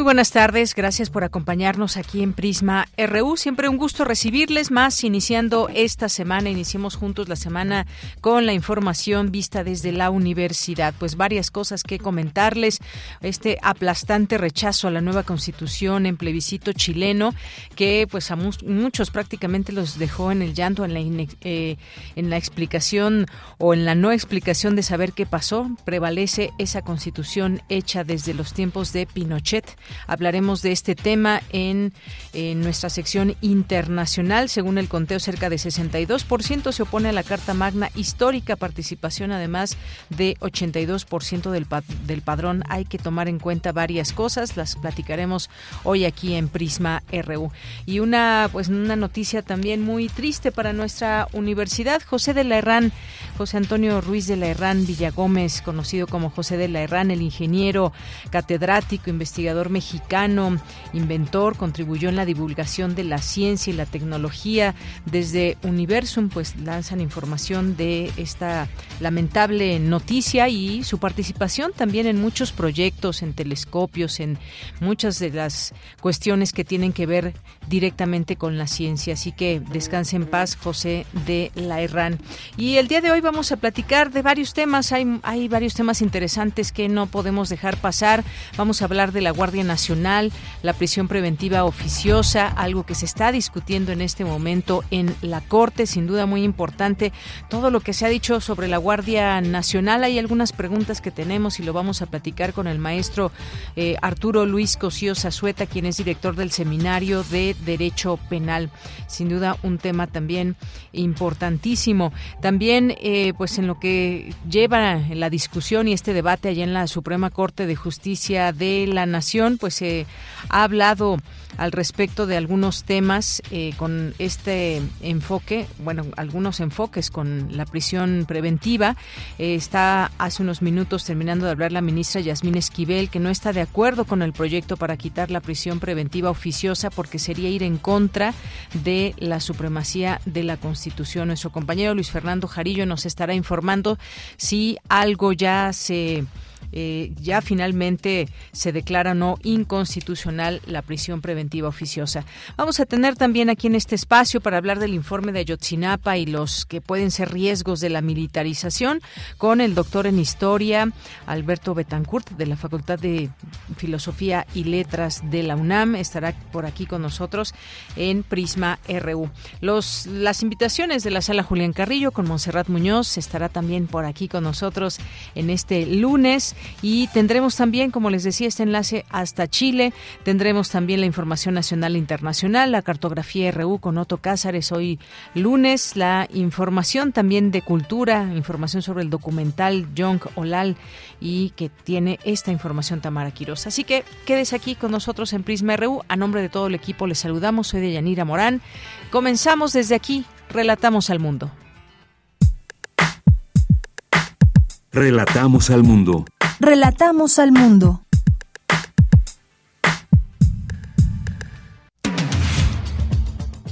Muy buenas tardes, gracias por acompañarnos aquí en Prisma RU. Siempre un gusto recibirles más iniciando esta semana. Iniciemos juntos la semana con la información vista desde la universidad. Pues varias cosas que comentarles. Este aplastante rechazo a la nueva constitución en plebiscito chileno que pues a muchos prácticamente los dejó en el llanto, en la, eh, en la explicación o en la no explicación de saber qué pasó. Prevalece esa constitución hecha desde los tiempos de Pinochet Hablaremos de este tema en, nuestra sección internacional. Según el conteo, cerca de 62% se opone a la Carta Magna histórica, participación además de 82% del, del padrón. Hay que tomar en cuenta varias cosas, las platicaremos hoy aquí en Prisma RU. Y una, pues, una noticia también muy triste para nuestra universidad. José de la Herrán, José Antonio Ruiz de la Herrán Villagómez, conocido como José de la Herrán, el ingeniero catedrático, investigador mexicano, inventor, contribuyó en la divulgación de la ciencia y la tecnología. Desde Universum, pues lanzan información de esta lamentable noticia y su participación también en muchos proyectos, en telescopios, en muchas de las cuestiones que tienen que ver directamente con la ciencia. Así que descanse en paz, José de la Herrán. Y el día de hoy vamos a platicar de varios temas. Hay, hay varios temas interesantes que no podemos dejar pasar. Vamos a hablar de la Guardia Nacional, la prisión preventiva oficiosa, algo que se está discutiendo en este momento en la Corte, sin duda muy importante. Todo lo que se ha dicho sobre la Guardia Nacional, hay algunas preguntas que tenemos y lo vamos a platicar con el maestro eh, Arturo Luis Cosío Zazueta, quien es director del Seminario de Derecho Penal. Sin duda un tema también importantísimo. También, eh, pues en lo que lleva la discusión y este debate allá en la Suprema Corte de Justicia de la Nación, pues se ha hablado al respecto de algunos temas eh, con este enfoque, bueno, algunos enfoques con la prisión preventiva. Eh, está hace unos minutos terminando de hablar la ministra Yasmín Esquivel, que no está de acuerdo con el proyecto para quitar la prisión preventiva oficiosa porque sería ir en contra de la supremacía de la Constitución. Nuestro compañero Luis Fernando Jarillo nos estará informando si algo ya se eh, ya finalmente se declara no inconstitucional la prisión preventiva oficiosa. Vamos a tener también aquí en este espacio para hablar del informe de Ayotzinapa y los que pueden ser riesgos de la militarización con el doctor en historia Alberto Betancourt de la Facultad de Filosofía y Letras de la UNAM. Estará por aquí con nosotros en Prisma RU. Los, las invitaciones de la sala Julián Carrillo con Monserrat Muñoz estará también por aquí con nosotros en este lunes y tendremos también, como les decía, este enlace hasta Chile. Tendremos también la información nacional e internacional, la cartografía RU con Otto Cázares hoy lunes, la información también de cultura, información sobre el documental Young Olal y que tiene esta información Tamara Quiroz. Así que quédese aquí con nosotros en Prisma RU. A nombre de todo el equipo les saludamos. Soy de Yanira Morán. Comenzamos desde aquí. Relatamos al mundo. Relatamos al mundo. Relatamos al mundo.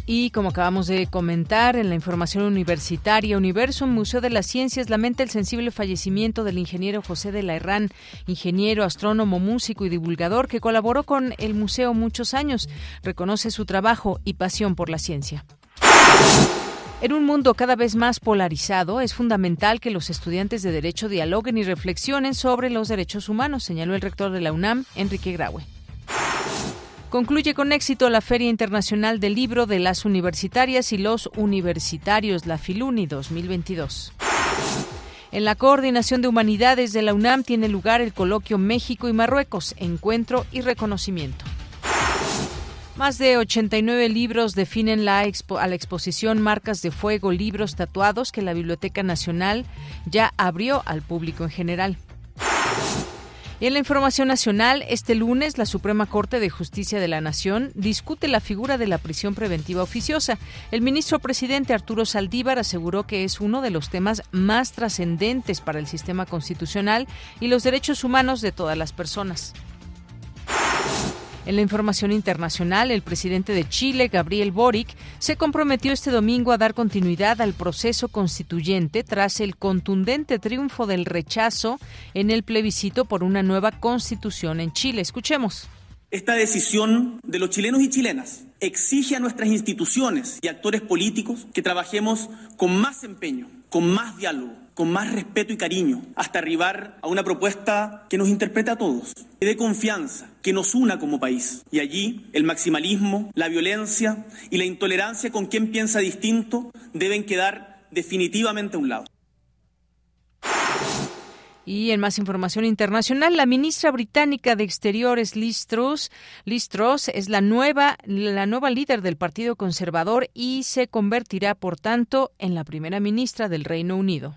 Y como acabamos de comentar en la información universitaria, Universum Museo de las Ciencias lamenta el sensible fallecimiento del ingeniero José de la Herrán, ingeniero, astrónomo, músico y divulgador que colaboró con el museo muchos años. Reconoce su trabajo y pasión por la ciencia. En un mundo cada vez más polarizado, es fundamental que los estudiantes de Derecho dialoguen y reflexionen sobre los derechos humanos, señaló el rector de la UNAM, Enrique Graue. Concluye con éxito la Feria Internacional del Libro de las Universitarias y los Universitarios, la Filuni 2022. En la Coordinación de Humanidades de la UNAM tiene lugar el coloquio México y Marruecos, Encuentro y Reconocimiento. Más de 89 libros definen la a la exposición Marcas de Fuego, libros tatuados que la Biblioteca Nacional ya abrió al público en general. Y en la información nacional, este lunes la Suprema Corte de Justicia de la Nación discute la figura de la prisión preventiva oficiosa. El ministro presidente Arturo Saldívar aseguró que es uno de los temas más trascendentes para el sistema constitucional y los derechos humanos de todas las personas. En la información internacional, el presidente de Chile, Gabriel Boric, se comprometió este domingo a dar continuidad al proceso constituyente tras el contundente triunfo del rechazo en el plebiscito por una nueva constitución en Chile. Escuchemos. Esta decisión de los chilenos y chilenas exige a nuestras instituciones y actores políticos que trabajemos con más empeño, con más diálogo con más respeto y cariño, hasta arribar a una propuesta que nos interprete a todos, que dé confianza, que nos una como país. Y allí el maximalismo, la violencia y la intolerancia con quien piensa distinto deben quedar definitivamente a un lado. Y en más información internacional, la ministra británica de Exteriores, Liz Truss, Liz Truss es la nueva, la nueva líder del Partido Conservador y se convertirá, por tanto, en la primera ministra del Reino Unido.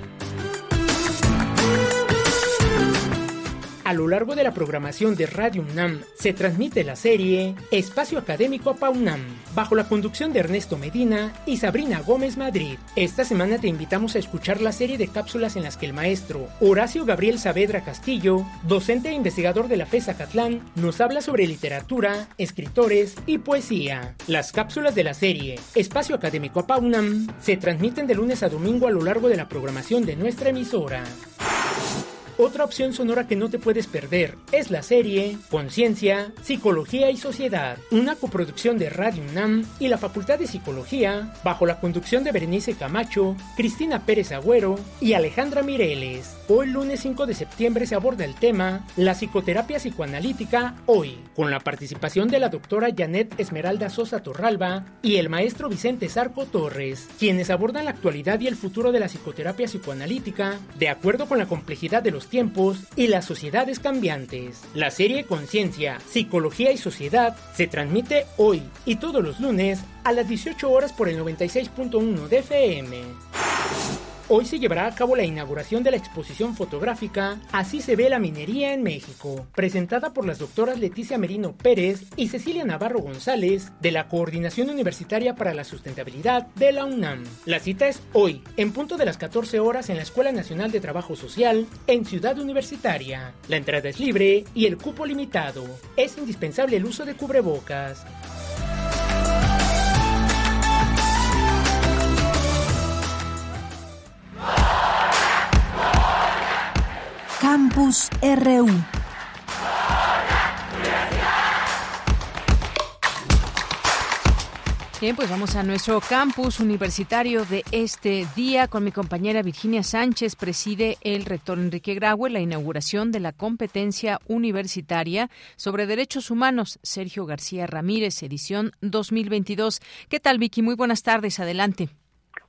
A lo largo de la programación de Radio UNAM se transmite la serie Espacio Académico APAUNAM, bajo la conducción de Ernesto Medina y Sabrina Gómez Madrid. Esta semana te invitamos a escuchar la serie de cápsulas en las que el maestro Horacio Gabriel Saavedra Castillo, docente e investigador de la FESA Catlán, nos habla sobre literatura, escritores y poesía. Las cápsulas de la serie Espacio Académico APAUNAM se transmiten de lunes a domingo a lo largo de la programación de nuestra emisora. Otra opción sonora que no te puedes perder es la serie Conciencia, Psicología y Sociedad, una coproducción de Radio UNAM y la Facultad de Psicología, bajo la conducción de Berenice Camacho, Cristina Pérez Agüero y Alejandra Mireles. Hoy lunes 5 de septiembre se aborda el tema La psicoterapia psicoanalítica hoy, con la participación de la doctora Janet Esmeralda Sosa Torralba y el maestro Vicente Zarco Torres, quienes abordan la actualidad y el futuro de la psicoterapia psicoanalítica de acuerdo con la complejidad de los tiempos y las sociedades cambiantes. La serie Conciencia, Psicología y Sociedad se transmite hoy y todos los lunes a las 18 horas por el 96.1 de FM. Hoy se llevará a cabo la inauguración de la exposición fotográfica Así se ve la minería en México, presentada por las doctoras Leticia Merino Pérez y Cecilia Navarro González de la Coordinación Universitaria para la Sustentabilidad de la UNAM. La cita es hoy, en punto de las 14 horas en la Escuela Nacional de Trabajo Social en Ciudad Universitaria. La entrada es libre y el cupo limitado. Es indispensable el uso de cubrebocas. Campus RU. Bien, pues vamos a nuestro campus universitario de este día con mi compañera Virginia Sánchez. Preside el rector Enrique Graue la inauguración de la competencia universitaria sobre derechos humanos. Sergio García Ramírez, edición 2022. ¿Qué tal, Vicky? Muy buenas tardes. Adelante.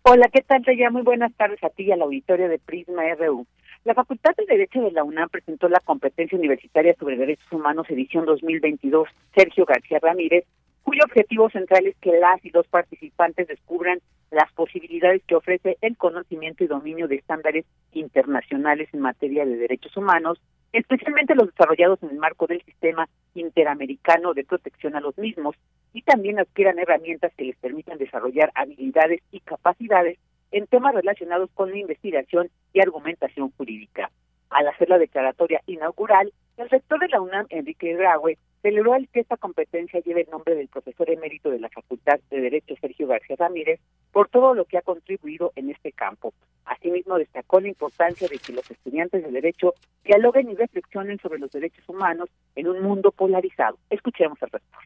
Hola, ¿qué tal, Ya Muy buenas tardes a ti y al auditorio de Prisma RU. La Facultad de Derecho de la UNAM presentó la Competencia Universitaria sobre Derechos Humanos edición 2022 Sergio García Ramírez, cuyo objetivo central es que las y los participantes descubran las posibilidades que ofrece el conocimiento y dominio de estándares internacionales en materia de derechos humanos, especialmente los desarrollados en el marco del sistema interamericano de protección a los mismos, y también adquieran herramientas que les permitan desarrollar habilidades y capacidades en temas relacionados con la investigación y argumentación jurídica. Al hacer la declaratoria inaugural, el rector de la UNAM, Enrique Graue, celebró el que esta competencia lleve el nombre del profesor emérito de la Facultad de Derecho, Sergio García Ramírez, por todo lo que ha contribuido en este campo. Asimismo, destacó la importancia de que los estudiantes de Derecho dialoguen y reflexionen sobre los derechos humanos en un mundo polarizado. Escuchemos al rector.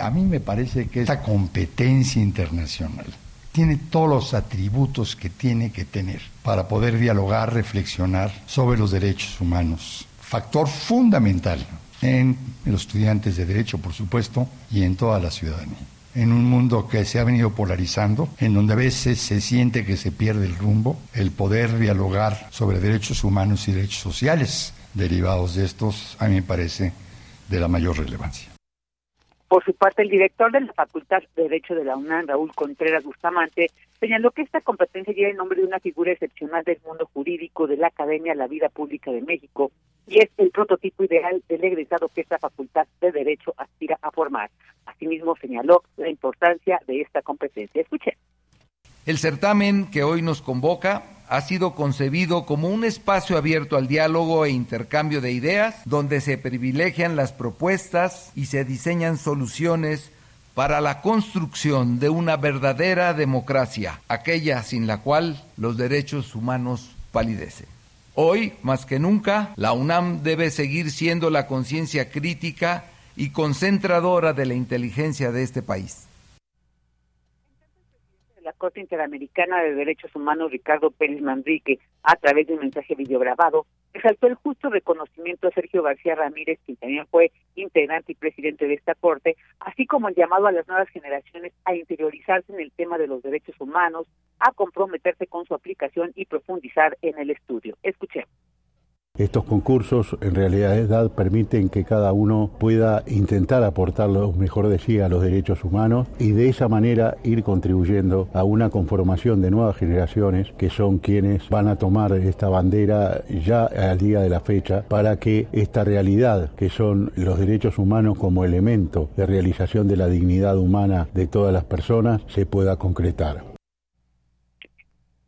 A mí me parece que esta competencia internacional tiene todos los atributos que tiene que tener para poder dialogar, reflexionar sobre los derechos humanos. Factor fundamental en los estudiantes de derecho, por supuesto, y en toda la ciudadanía. En un mundo que se ha venido polarizando, en donde a veces se siente que se pierde el rumbo, el poder dialogar sobre derechos humanos y derechos sociales derivados de estos, a mí me parece de la mayor relevancia. Por su parte, el director de la Facultad de Derecho de la UNAM, Raúl Contreras Bustamante, señaló que esta competencia lleva el nombre de una figura excepcional del mundo jurídico de la Academia La Vida Pública de México y es el prototipo ideal del egresado que esta Facultad de Derecho aspira a formar. Asimismo, señaló la importancia de esta competencia. Escuchen. El certamen que hoy nos convoca ha sido concebido como un espacio abierto al diálogo e intercambio de ideas, donde se privilegian las propuestas y se diseñan soluciones para la construcción de una verdadera democracia, aquella sin la cual los derechos humanos palidecen. Hoy, más que nunca, la UNAM debe seguir siendo la conciencia crítica y concentradora de la inteligencia de este país la Corte Interamericana de Derechos Humanos, Ricardo Pérez Manrique, a través de un mensaje videograbado, resaltó el justo reconocimiento a Sergio García Ramírez, quien también fue integrante y presidente de esta Corte, así como el llamado a las nuevas generaciones a interiorizarse en el tema de los derechos humanos, a comprometerse con su aplicación y profundizar en el estudio. Escuchemos. Estos concursos en realidad permiten que cada uno pueda intentar aportar lo mejor de sí a los derechos humanos y de esa manera ir contribuyendo a una conformación de nuevas generaciones que son quienes van a tomar esta bandera ya al día de la fecha para que esta realidad que son los derechos humanos como elemento de realización de la dignidad humana de todas las personas se pueda concretar.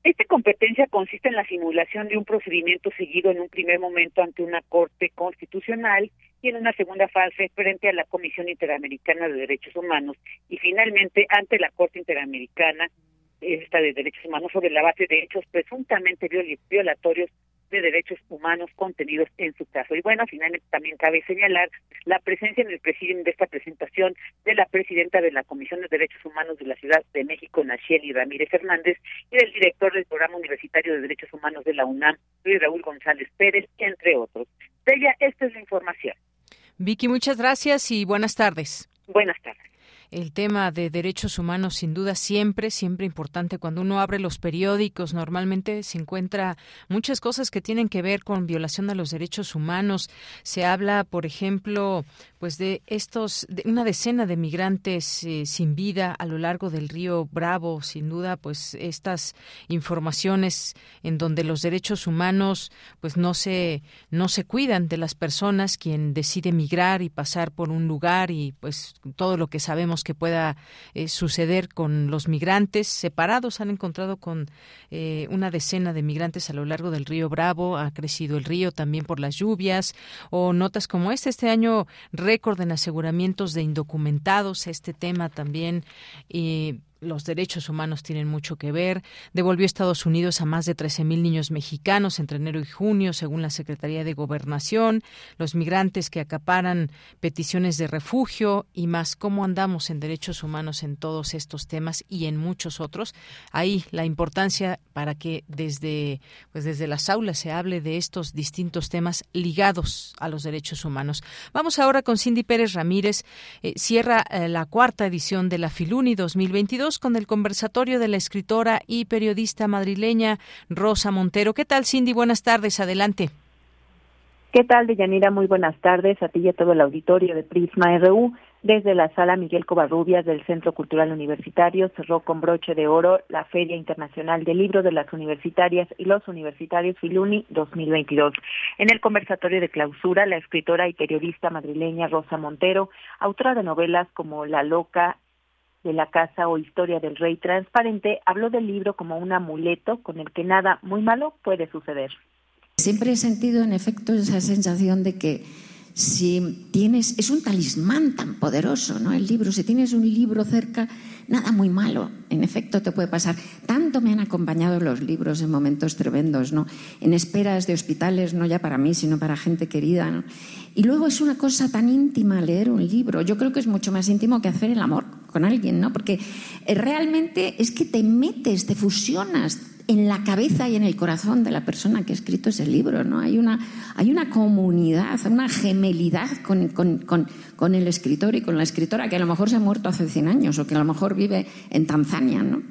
Esta competencia consiste en la simulación de un procedimiento seguido en un primer momento ante una Corte Constitucional y en una segunda fase frente a la Comisión Interamericana de Derechos Humanos y finalmente ante la Corte Interamericana esta de Derechos Humanos sobre la base de hechos presuntamente violatorios de derechos humanos contenidos en su caso. Y bueno, finalmente también cabe señalar la presencia en el presidium de esta presentación de la presidenta de la Comisión de Derechos Humanos de la Ciudad de México, Nacheli Ramírez Hernández, y del director del Programa Universitario de Derechos Humanos de la UNAM, Luis Raúl González Pérez, entre otros. De ella, esta es la información. Vicky, muchas gracias y buenas tardes. Buenas tardes el tema de derechos humanos sin duda siempre, siempre importante. Cuando uno abre los periódicos, normalmente se encuentra muchas cosas que tienen que ver con violación de los derechos humanos. Se habla, por ejemplo, pues de estos, de una decena de migrantes eh, sin vida a lo largo del río Bravo. Sin duda, pues estas informaciones en donde los derechos humanos, pues no se, no se cuidan de las personas quien decide migrar y pasar por un lugar y pues todo lo que sabemos que pueda eh, suceder con los migrantes separados. Han encontrado con eh, una decena de migrantes a lo largo del río Bravo. Ha crecido el río también por las lluvias o notas como este. Este año récord en aseguramientos de indocumentados. Este tema también. y los derechos humanos tienen mucho que ver. Devolvió Estados Unidos a más de 13.000 niños mexicanos entre enero y junio, según la Secretaría de Gobernación. Los migrantes que acaparan peticiones de refugio y más. ¿Cómo andamos en derechos humanos en todos estos temas y en muchos otros? Ahí la importancia para que desde, pues desde las aulas se hable de estos distintos temas ligados a los derechos humanos. Vamos ahora con Cindy Pérez Ramírez. Eh, cierra eh, la cuarta edición de la Filuni 2022 con el conversatorio de la escritora y periodista madrileña Rosa Montero. ¿Qué tal, Cindy? Buenas tardes. Adelante. ¿Qué tal, Deyanira? Muy buenas tardes a ti y a todo el auditorio de Prisma RU. Desde la sala Miguel Covarrubias del Centro Cultural Universitario cerró con broche de oro la Feria Internacional del Libro de las Universitarias y los Universitarios Filuni 2022. En el conversatorio de clausura, la escritora y periodista madrileña Rosa Montero, autora de novelas como La Loca de la Casa o Historia del Rey Transparente, habló del libro como un amuleto con el que nada muy malo puede suceder. Siempre he sentido, en efecto, esa sensación de que si tienes, es un talismán tan poderoso, ¿no? El libro, si tienes un libro cerca, nada muy malo, en efecto, te puede pasar. Tanto me han acompañado los libros en momentos tremendos, ¿no? En esperas de hospitales, no ya para mí, sino para gente querida, ¿no? Y luego es una cosa tan íntima leer un libro. Yo creo que es mucho más íntimo que hacer el amor con alguien, ¿no? Porque eh, realmente es que te metes, te fusionas en la cabeza y en el corazón de la persona que ha escrito ese libro, ¿no? Hay una, hay una comunidad, una gemelidad con, con, el escritor y con la escritora que a lo mejor se ha muerto hace 100 años o que a lo mejor vive en Tanzania, ¿no?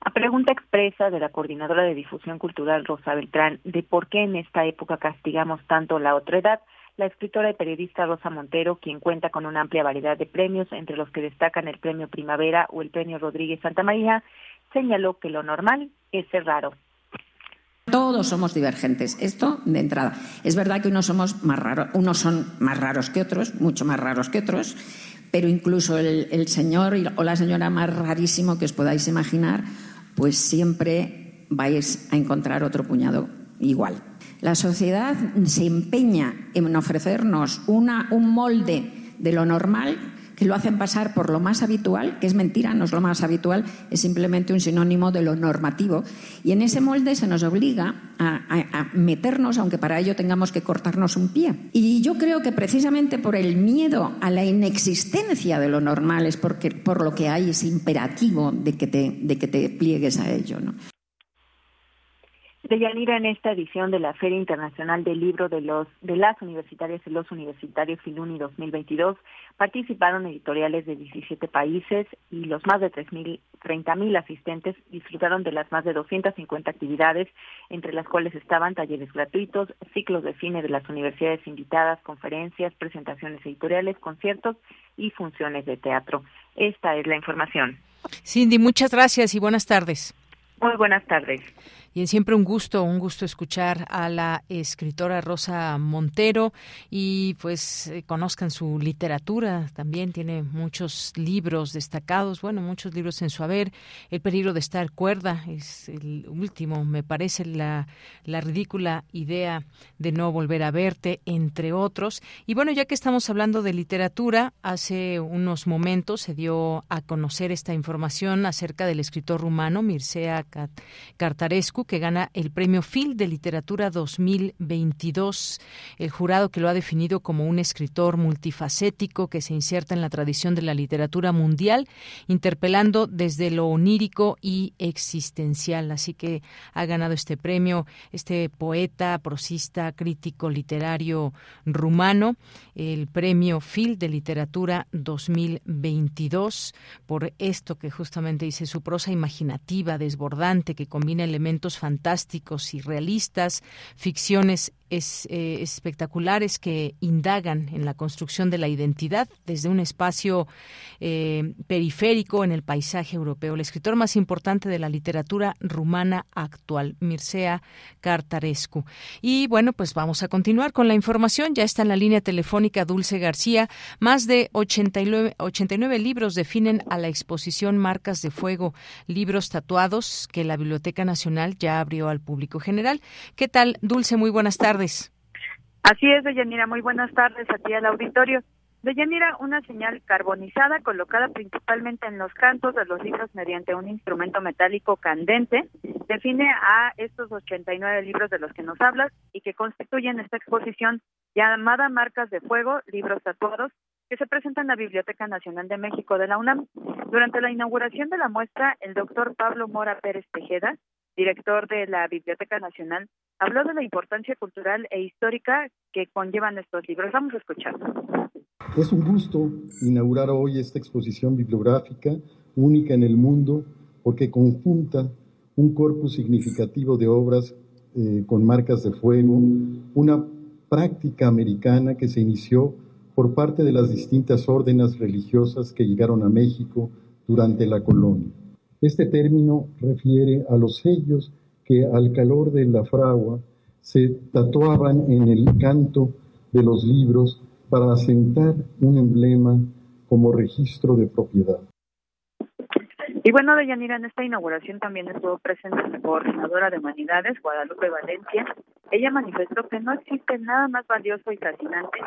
A pregunta expresa de la coordinadora de difusión cultural Rosa Beltrán de por qué en esta época castigamos tanto la otredad, la escritora y periodista Rosa Montero, quien cuenta con una amplia variedad de premios, entre los que destacan el Premio Primavera o el Premio Rodríguez Santa María, señaló que lo normal es ser raro. Todos somos divergentes. Esto de entrada. Es verdad que unos somos más raros, unos son más raros que otros, mucho más raros que otros, pero incluso el, señor o la señora más rarísimo que os podáis imaginar, pues siempre vais a encontrar otro puñado igual. La sociedad se empeña en ofrecernos un molde de lo normal que lo hacen pasar por lo más habitual, que es mentira, no es lo más habitual, es simplemente un sinónimo de lo normativo. Y en ese molde se nos obliga a, meternos, aunque para ello tengamos que cortarnos un pie. Y yo creo que precisamente por el miedo a la inexistencia de lo normal es porque, por lo que hay ese imperativo de que te, de que te pliegues a ello. ¿no? Deyanira, en esta edición de la Feria Internacional del Libro de, los, de las Universitarias y los Universitarios Filuni 2022 participaron editoriales de 17 países y los más de 30.000 asistentes disfrutaron de las más de 250 actividades, entre las cuales estaban talleres gratuitos, ciclos de cine de las universidades invitadas, conferencias, presentaciones editoriales, conciertos y funciones de teatro. Esta es la información. Cindy, muchas gracias y buenas tardes. Muy buenas tardes. Siempre un gusto, un gusto escuchar a la escritora Rosa Montero y pues eh, conozcan su literatura. También tiene muchos libros destacados, bueno, muchos libros en su haber. El peligro de estar cuerda es el último, me parece la, la ridícula idea de no volver a verte, entre otros. Y bueno, ya que estamos hablando de literatura, hace unos momentos se dio a conocer esta información acerca del escritor rumano Mircea Cartarescu, que gana el Premio Phil de Literatura 2022. El jurado que lo ha definido como un escritor multifacético que se inserta en la tradición de la literatura mundial, interpelando desde lo onírico y existencial. Así que ha ganado este premio este poeta, prosista, crítico literario rumano, el Premio Phil de Literatura 2022 por esto que justamente dice su prosa imaginativa, desbordante, que combina elementos fantásticos y realistas, ficciones eh, espectaculares que indagan en la construcción de la identidad desde un espacio eh, periférico en el paisaje europeo. El escritor más importante de la literatura rumana actual, Mircea Cartarescu. Y bueno, pues vamos a continuar con la información. Ya está en la línea telefónica Dulce García. Más de 89, 89 libros definen a la exposición Marcas de Fuego, libros tatuados que la Biblioteca Nacional ya abrió al público general. ¿Qué tal, Dulce? Muy buenas tardes. Así es, Deyanira. Muy buenas tardes a ti al auditorio. Deyanira, una señal carbonizada colocada principalmente en los cantos de los libros mediante un instrumento metálico candente define a estos 89 libros de los que nos hablas y que constituyen esta exposición llamada Marcas de Fuego, libros tatuados, que se presenta en la Biblioteca Nacional de México de la UNAM. Durante la inauguración de la muestra, el doctor Pablo Mora Pérez Tejeda, director de la Biblioteca Nacional, habló de la importancia cultural e histórica que conllevan estos libros. Vamos a escucharlo. Es un gusto inaugurar hoy esta exposición bibliográfica única en el mundo porque conjunta un corpus significativo de obras eh, con marcas de fuego, una práctica americana que se inició por parte de las distintas órdenes religiosas que llegaron a México durante la colonia. Este término refiere a los sellos que al calor de la fragua se tatuaban en el canto de los libros para asentar un emblema como registro de propiedad. Y bueno, Deyanira, en esta inauguración también estuvo presente la coordinadora de humanidades, Guadalupe Valencia. Ella manifestó que no existe nada más valioso y fascinante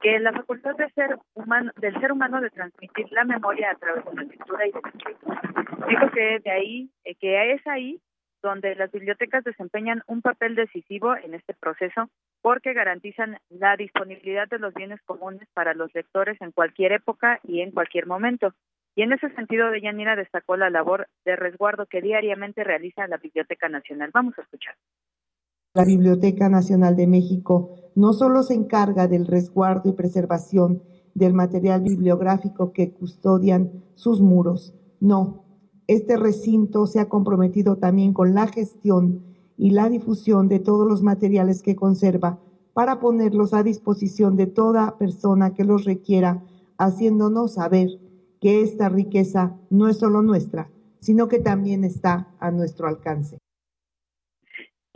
que la facultad de ser humano, del ser humano de transmitir la memoria a través de la lectura y de la escritura. Dijo que de ahí, eh, que es ahí donde las bibliotecas desempeñan un papel decisivo en este proceso porque garantizan la disponibilidad de los bienes comunes para los lectores en cualquier época y en cualquier momento. Y en ese sentido, Deyanira destacó la labor de resguardo que diariamente realiza la Biblioteca Nacional. Vamos a escuchar. La Biblioteca Nacional de México no solo se encarga del resguardo y preservación del material bibliográfico que custodian sus muros, no, este recinto se ha comprometido también con la gestión y la difusión de todos los materiales que conserva para ponerlos a disposición de toda persona que los requiera, haciéndonos saber que esta riqueza no es solo nuestra, sino que también está a nuestro alcance.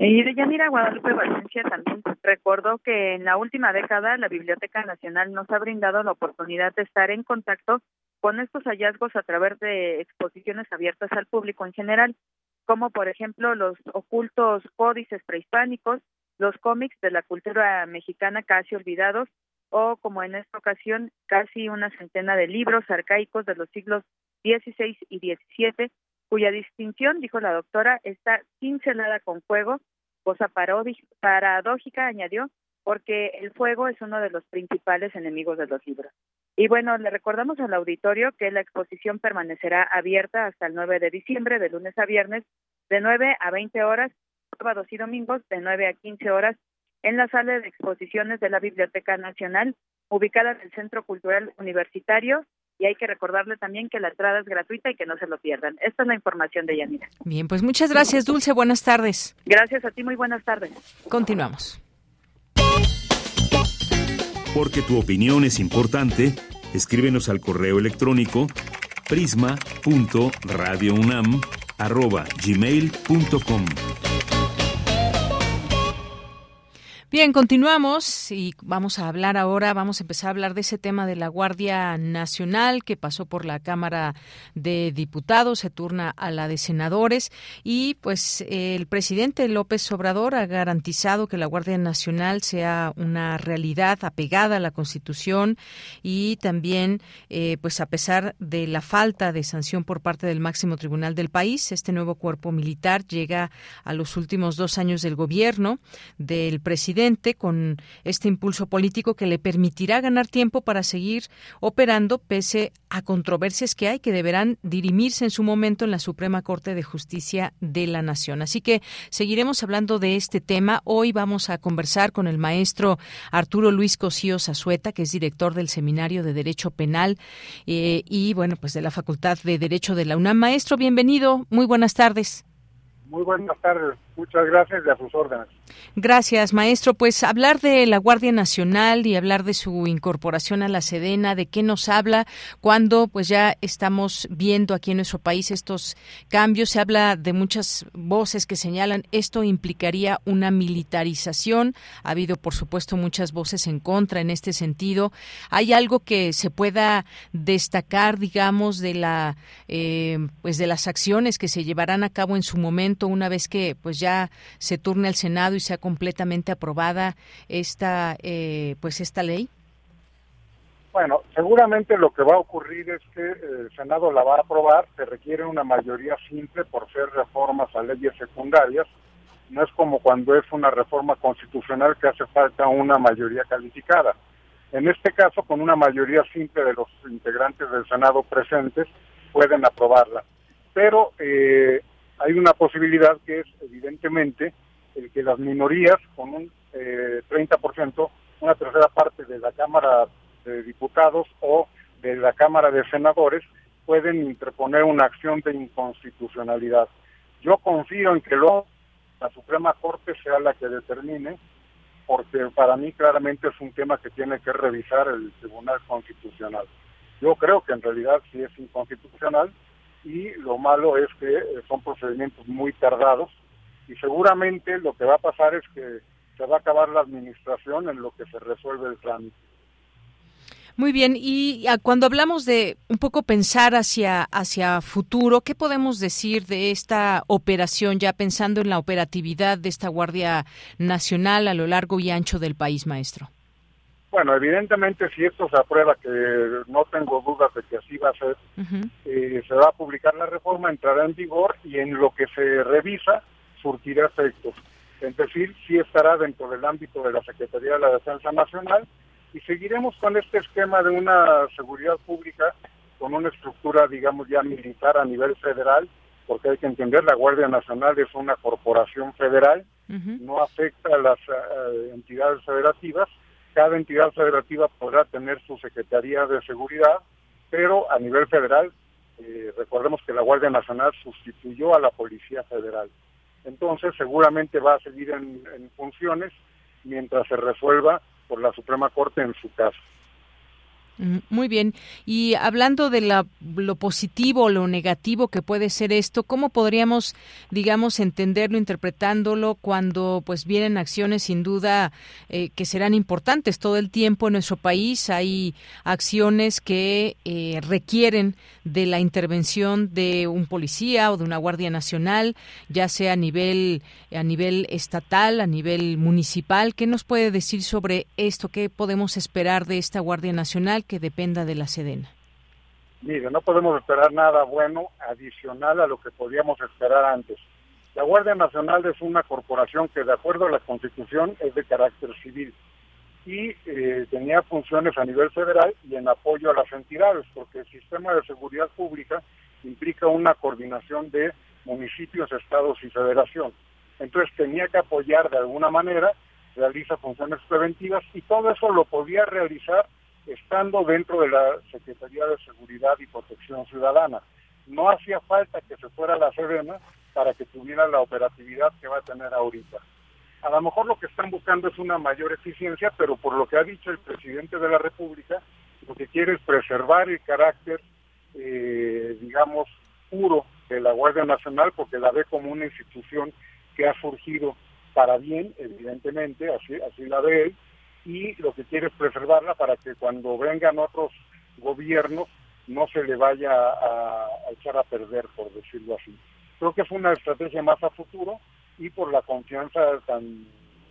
Y de Yanira Guadalupe Valencia también recordó que en la última década la Biblioteca Nacional nos ha brindado la oportunidad de estar en contacto con estos hallazgos a través de exposiciones abiertas al público en general, como por ejemplo los ocultos códices prehispánicos, los cómics de la cultura mexicana casi olvidados, o como en esta ocasión casi una centena de libros arcaicos de los siglos XVI y XVII, cuya distinción, dijo la doctora, está cincelada con fuego, cosa paradójica, añadió, porque el fuego es uno de los principales enemigos de los libros. Y bueno, le recordamos al auditorio que la exposición permanecerá abierta hasta el 9 de diciembre, de lunes a viernes, de 9 a 20 horas, sábados y domingos, de 9 a 15 horas, en la sala de exposiciones de la Biblioteca Nacional, ubicada en el Centro Cultural Universitario. Y hay que recordarle también que la entrada es gratuita y que no se lo pierdan. Esta es la información de Yanira. Bien, pues muchas gracias, Dulce. Buenas tardes. Gracias a ti, muy buenas tardes. Continuamos. Porque tu opinión es importante, escríbenos al correo electrónico prisma.radiounam@gmail.com. Bien, continuamos y vamos a hablar ahora, vamos a empezar a hablar de ese tema de la Guardia Nacional que pasó por la Cámara de Diputados, se turna a la de senadores y pues el presidente López Obrador ha garantizado que la Guardia Nacional sea una realidad apegada a la Constitución y también eh, pues a pesar de la falta de sanción por parte del máximo tribunal del país, este nuevo cuerpo militar llega a los últimos dos años del gobierno del presidente con este impulso político que le permitirá ganar tiempo para seguir operando pese a controversias que hay que deberán dirimirse en su momento en la Suprema Corte de Justicia de la Nación. Así que seguiremos hablando de este tema. Hoy vamos a conversar con el maestro Arturo Luis Cosío Zazueta, que es director del Seminario de Derecho Penal eh, y, bueno, pues de la Facultad de Derecho de la UNAM. Maestro, bienvenido. Muy buenas tardes. Muy buenas tardes. Muchas gracias y a sus órdenes. Gracias, maestro. Pues hablar de la Guardia Nacional y hablar de su incorporación a la Sedena, de qué nos habla cuando pues ya estamos viendo aquí en nuestro país estos cambios. Se habla de muchas voces que señalan esto implicaría una militarización. Ha habido, por supuesto, muchas voces en contra en este sentido. ¿Hay algo que se pueda destacar, digamos, de la eh, pues de las acciones que se llevarán a cabo en su momento una vez que pues ya se turne al Senado y sea completamente aprobada esta eh, pues esta ley? Bueno, seguramente lo que va a ocurrir es que el Senado la va a aprobar, se requiere una mayoría simple por ser reformas a leyes secundarias, no es como cuando es una reforma constitucional que hace falta una mayoría calificada. En este caso, con una mayoría simple de los integrantes del Senado presentes, pueden aprobarla. Pero eh, hay una posibilidad que es, evidentemente, el que las minorías, con un eh, 30%, una tercera parte de la Cámara de Diputados o de la Cámara de Senadores, pueden interponer una acción de inconstitucionalidad. Yo confío en que lo, la Suprema Corte sea la que determine, porque para mí claramente es un tema que tiene que revisar el Tribunal Constitucional. Yo creo que en realidad sí es inconstitucional y lo malo es que eh, son procedimientos muy tardados y seguramente lo que va a pasar es que se va a acabar la administración en lo que se resuelve el trámite. Muy bien, y ah, cuando hablamos de un poco pensar hacia, hacia futuro, ¿qué podemos decir de esta operación, ya pensando en la operatividad de esta Guardia Nacional a lo largo y ancho del país, maestro? Bueno, evidentemente si esto se aprueba, que no tengo dudas de que así va a ser, eh, se va a publicar la reforma, entrará en vigor y en lo que se revisa surtirá efectos. Es decir, sí estará dentro del ámbito de la Secretaría de la Defensa Nacional y seguiremos con este esquema de una seguridad pública con con una estructura, digamos, ya militar a nivel federal, porque hay que entender, la Guardia Nacional es una corporación federal, no afecta a las eh, entidades federativas, cada entidad federativa podrá tener su Secretaría de Seguridad, pero a nivel federal, eh, recordemos que la Guardia Nacional sustituyó a la Policía Federal. Entonces, seguramente va a seguir en funciones mientras se resuelva por la Suprema Corte en su caso. Mm, muy bien. Y hablando de la, lo positivo lo negativo que puede ser esto, ¿cómo podríamos, digamos, entenderlo, interpretándolo cuando pues vienen acciones sin duda eh, que serán importantes todo el tiempo en nuestro país? Hay acciones que eh, requieren de la intervención de un policía o de una guardia nacional, ya sea a nivel a nivel estatal, a nivel municipal. ¿Qué nos puede decir sobre esto? ¿Qué podemos esperar de esta guardia nacional? Que dependa de la Sedena? Mire, no podemos esperar nada bueno adicional a lo que podíamos esperar antes. La Guardia Nacional es una corporación que de acuerdo a la Constitución es de carácter civil y eh, tenía funciones a nivel federal y en apoyo a las entidades, porque el sistema de seguridad pública implica una coordinación de municipios, estados y federación. Entonces tenía que apoyar de alguna manera, realiza funciones preventivas y todo eso lo podía realizar estando dentro de la Secretaría de Seguridad y Protección Ciudadana. No hacía falta que se fuera la Sedena para que tuviera la operatividad que va a tener ahorita. A lo mejor lo que están buscando es una mayor eficiencia, pero por lo que ha dicho el presidente de la República, lo que quiere es preservar el carácter, eh, digamos, puro de la Guardia Nacional, porque la ve como una institución que ha surgido para bien, evidentemente, así, así la ve él, y lo que quiere es preservarla para que cuando vengan otros gobiernos no se le vaya a, echar a perder, por decirlo así. Creo que es una estrategia más a futuro y por la confianza tan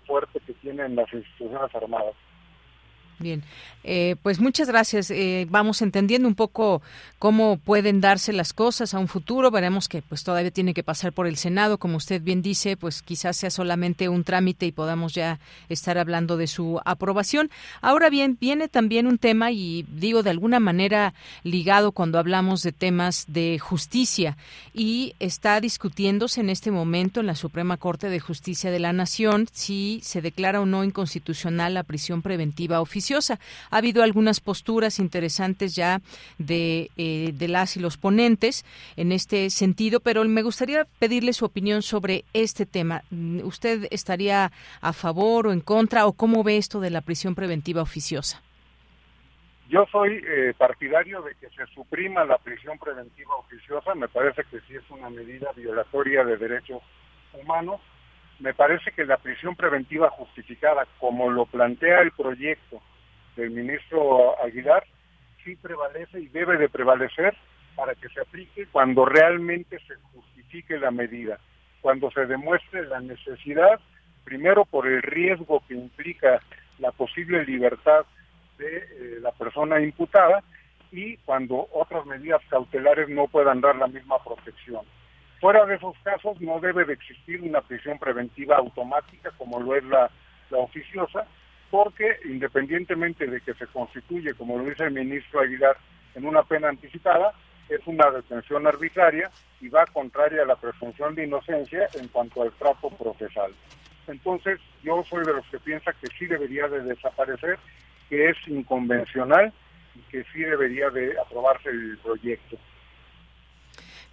fuerte que tienen las instituciones armadas. Bien, eh, pues muchas gracias. Eh, vamos entendiendo un poco cómo pueden darse las cosas a un futuro. Veremos que pues todavía tiene que pasar por el Senado, como usted bien dice, pues quizás sea solamente un trámite y podamos ya estar hablando de su aprobación. Ahora bien, viene también un tema y digo de alguna manera ligado cuando hablamos de temas de justicia y está discutiéndose en este momento en la Suprema Corte de Justicia de la Nación si se declara o no inconstitucional la prisión preventiva oficial ha habido algunas posturas interesantes ya de, eh, las y los ponentes en este sentido, pero me gustaría pedirle su opinión sobre este tema. ¿Usted estaría a favor o en contra o cómo ve esto de la prisión preventiva oficiosa? Yo soy eh, partidario de que se suprima la prisión preventiva oficiosa. Me parece que sí es una medida violatoria de derechos humanos. Me parece que la prisión preventiva justificada, como lo plantea el proyecto, del ministro Aguilar sí prevalece y debe de prevalecer para que se aplique cuando realmente se justifique la medida, cuando se demuestre la necesidad, primero por el riesgo que implica la posible libertad de eh, la persona imputada y cuando otras medidas cautelares no puedan dar la misma protección. Fuera de esos casos no debe de existir una prisión preventiva automática como lo es la, la oficiosa, porque independientemente de que se constituye, como lo dice el ministro Aguilar, en una pena anticipada, es una detención arbitraria y va contraria a la presunción de inocencia en cuanto al trato procesal. Entonces, yo soy de los que piensa que sí debería de desaparecer, que es inconvencional y que sí debería de aprobarse el proyecto.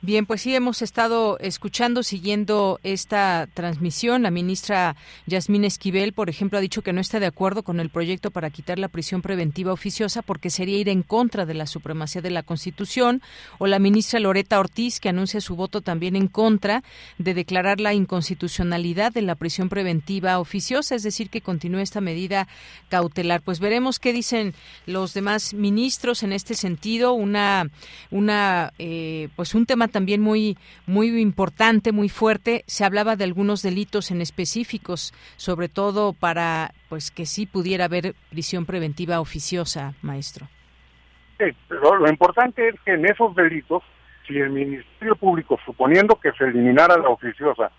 Bien, pues sí, hemos estado escuchando, siguiendo esta transmisión. La ministra Yasmín Esquivel, por ejemplo, ha dicho que no está de acuerdo con el proyecto para quitar la prisión preventiva oficiosa porque sería ir en contra de la supremacía de la Constitución. O la ministra Loreta Ortiz, que anuncia su voto también en contra de declarar la inconstitucionalidad de la prisión preventiva oficiosa, es decir, que continúe esta medida cautelar. Pues veremos qué dicen los demás ministros en este sentido. Una, una, eh, pues un tema también muy, muy importante, muy fuerte. Se hablaba de algunos delitos en específicos, sobre todo para pues que sí pudiera haber prisión preventiva oficiosa, maestro. Sí, pero lo importante es que en esos delitos, si el Ministerio Público, suponiendo que se eliminara la oficiosa,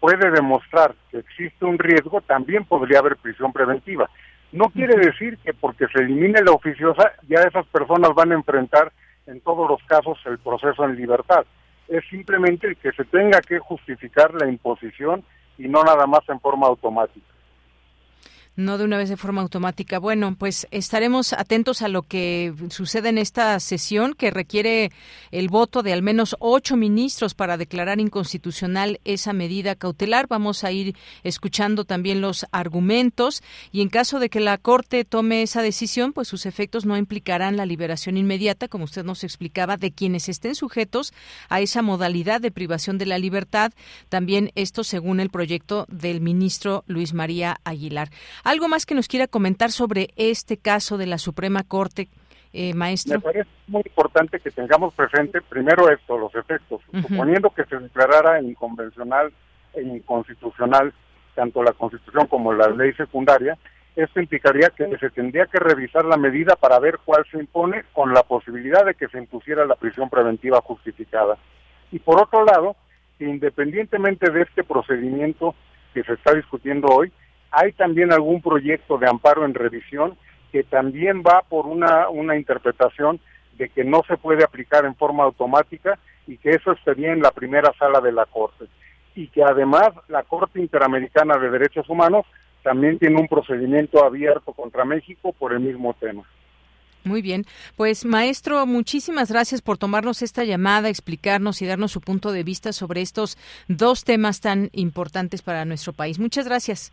puede demostrar que existe un riesgo, también podría haber prisión preventiva. No quiere decir que porque se elimine la oficiosa, ya esas personas van a enfrentar en todos los casos el proceso en libertad. Es simplemente que se tenga que justificar la imposición y no nada más en forma automática no de una vez de forma automática. Bueno, pues estaremos atentos a lo que sucede en esta sesión que requiere el voto de al menos ocho ministros para declarar inconstitucional esa medida cautelar. Vamos a ir escuchando también los argumentos y en caso de que la Corte tome esa decisión, pues sus efectos no implicarán la liberación inmediata, como usted nos explicaba, de quienes estén sujetos a esa modalidad de privación de la libertad. También esto según el proyecto del ministro Luis María Aguilar. ¿Algo más que nos quiera comentar sobre este caso de la Suprema Corte, eh, maestro? Me parece muy importante que tengamos presente primero esto, los efectos. Suponiendo que se declarara inconvencional e inconstitucional tanto la Constitución como la ley secundaria, esto implicaría que se tendría que revisar la medida para ver cuál se impone con la posibilidad de que se impusiera la prisión preventiva justificada. Y por otro lado, independientemente de este procedimiento que se está discutiendo hoy, hay también algún proyecto de amparo en revisión que también va por una, una interpretación de que no se puede aplicar en forma automática y que eso estaría en la primera sala de la Corte. Y que además la Corte Interamericana de Derechos Humanos también tiene un procedimiento abierto contra México por el mismo tema. Muy bien, pues maestro, muchísimas gracias por tomarnos esta llamada, explicarnos y darnos su punto de vista sobre estos dos temas tan importantes para nuestro país. Muchas gracias.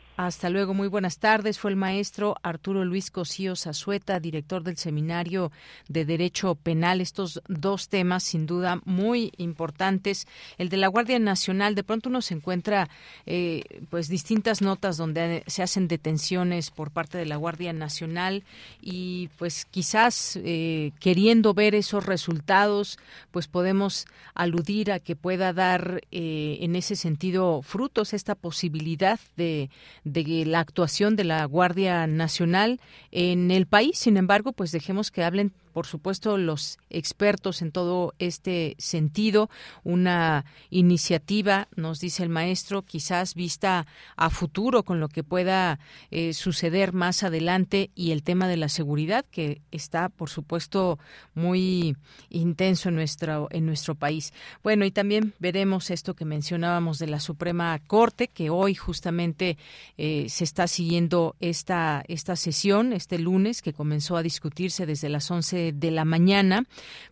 Hasta luego, muy buenas tardes. Fue el maestro Arturo Luis Cosío Zazueta, director del Seminario de Derecho Penal. Estos dos temas, sin duda, muy importantes. El de la Guardia Nacional, de pronto uno se encuentra eh, pues distintas notas donde se hacen detenciones por parte de la Guardia Nacional y pues quizás eh, queriendo ver esos resultados, pues podemos aludir a que pueda dar eh, en ese sentido frutos esta posibilidad de de la actuación de la Guardia Nacional en el país. Sin embargo, pues dejemos que hablen por supuesto, los expertos en todo este sentido. Una iniciativa, nos dice el maestro, quizás vista a futuro con lo que pueda eh, suceder más adelante y el tema de la seguridad, que está, por supuesto, muy intenso en nuestro, en nuestro país. Bueno, y también veremos esto que mencionábamos de la Suprema Corte, que hoy justamente eh, se está siguiendo esta, esta sesión, este lunes, que comenzó a discutirse desde las 11 de la mañana,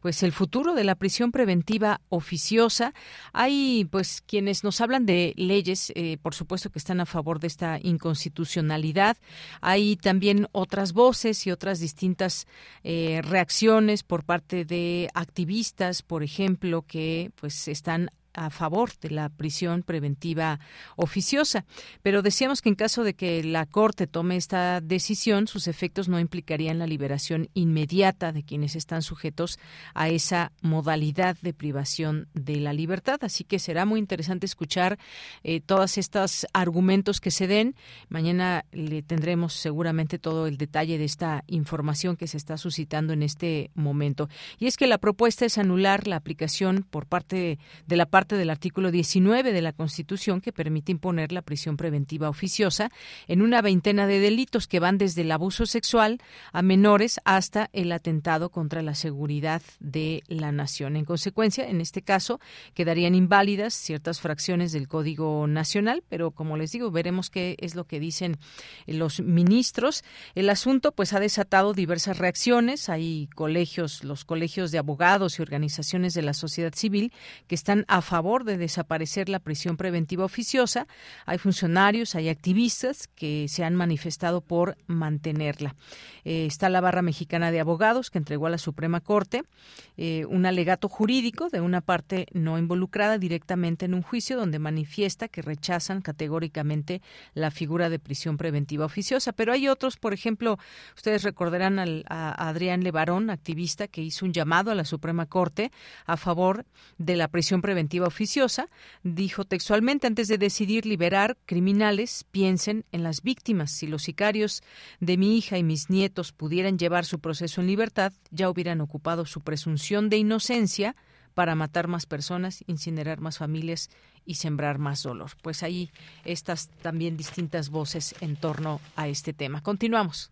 pues el futuro de la prisión preventiva oficiosa. Hay pues quienes nos hablan de leyes, eh, por supuesto que están a favor de esta inconstitucionalidad. Hay también otras voces y otras distintas eh, reacciones por parte de activistas, por ejemplo, que pues están a favor de la prisión preventiva oficiosa. Pero decíamos que en caso de que la Corte tome esta decisión, sus efectos no implicarían la liberación inmediata de quienes están sujetos a esa modalidad de privación de la libertad. Así que será muy interesante escuchar eh, todos estos argumentos que se den. Mañana le tendremos seguramente todo el detalle de esta información que se está suscitando en este momento. Y es que la propuesta es anular la aplicación por parte de la parte del artículo 19 de la Constitución que permite imponer la prisión preventiva oficiosa en una veintena de delitos que van desde el abuso sexual a menores hasta el atentado contra la seguridad de la nación. En consecuencia, en este caso, quedarían inválidas ciertas fracciones del Código Nacional, pero como les digo, veremos qué es lo que dicen los ministros. El asunto pues ha desatado diversas reacciones. Hay colegios, los colegios de abogados y organizaciones de la sociedad civil que están a favor de desaparecer la prisión preventiva oficiosa. Hay funcionarios, hay activistas que se han manifestado por mantenerla. Eh, está la Barra Mexicana de Abogados que entregó a la Suprema Corte eh, un alegato jurídico de una parte no involucrada directamente en un juicio donde manifiesta que rechazan categóricamente la figura de prisión preventiva oficiosa. Pero hay otros, por ejemplo, ustedes recordarán a Adrián Levarón, activista, que hizo un llamado a la Suprema Corte a favor de la prisión preventiva oficiosa, dijo textualmente, antes de decidir liberar criminales, piensen en las víctimas. Si los sicarios de mi hija y mis nietos pudieran llevar su proceso en libertad, ya hubieran ocupado su presunción de inocencia para matar más personas, incinerar más familias y sembrar más dolor. Pues ahí estas también distintas voces en torno a este tema. Continuamos.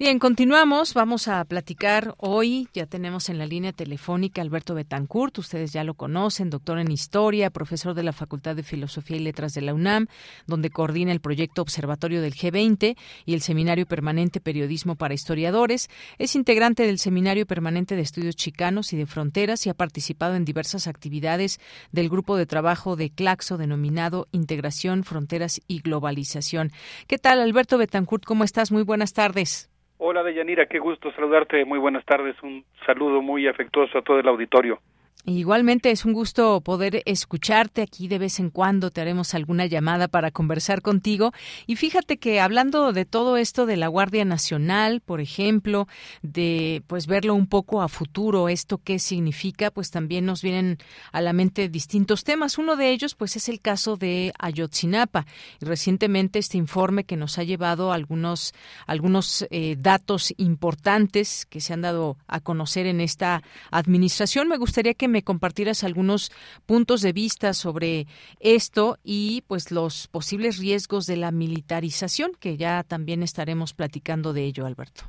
Bien, continuamos. Vamos a platicar hoy. Ya tenemos en la línea telefónica Alberto Betancourt. Ustedes ya lo conocen, doctor en historia, profesor de la Facultad de Filosofía y Letras de la UNAM, donde coordina el proyecto Observatorio del G20 y el Seminario Permanente Periodismo para Historiadores. Es integrante del Seminario Permanente de Estudios Chicanos y de Fronteras y ha participado en diversas actividades del grupo de trabajo de Claxo denominado Integración, Fronteras y Globalización. ¿Qué tal, Alberto Betancourt? ¿Cómo estás? Muy buenas tardes. Hola Deyanira, qué gusto saludarte. Muy buenas tardes. Un saludo muy afectuoso a todo el auditorio. Igualmente es un gusto poder escucharte aquí de vez en cuando te haremos alguna llamada para conversar contigo y fíjate que hablando de todo esto de la Guardia Nacional, por ejemplo, de pues verlo un poco a futuro, esto qué significa, pues también nos vienen a la mente distintos temas. Uno de ellos pues es el caso de Ayotzinapa y recientemente este informe que nos ha llevado algunos algunos eh, datos importantes que se han dado a conocer en esta administración. Me gustaría que me compartieras algunos puntos de vista sobre esto y pues los posibles riesgos de la militarización, que ya también estaremos platicando de ello, Alberto.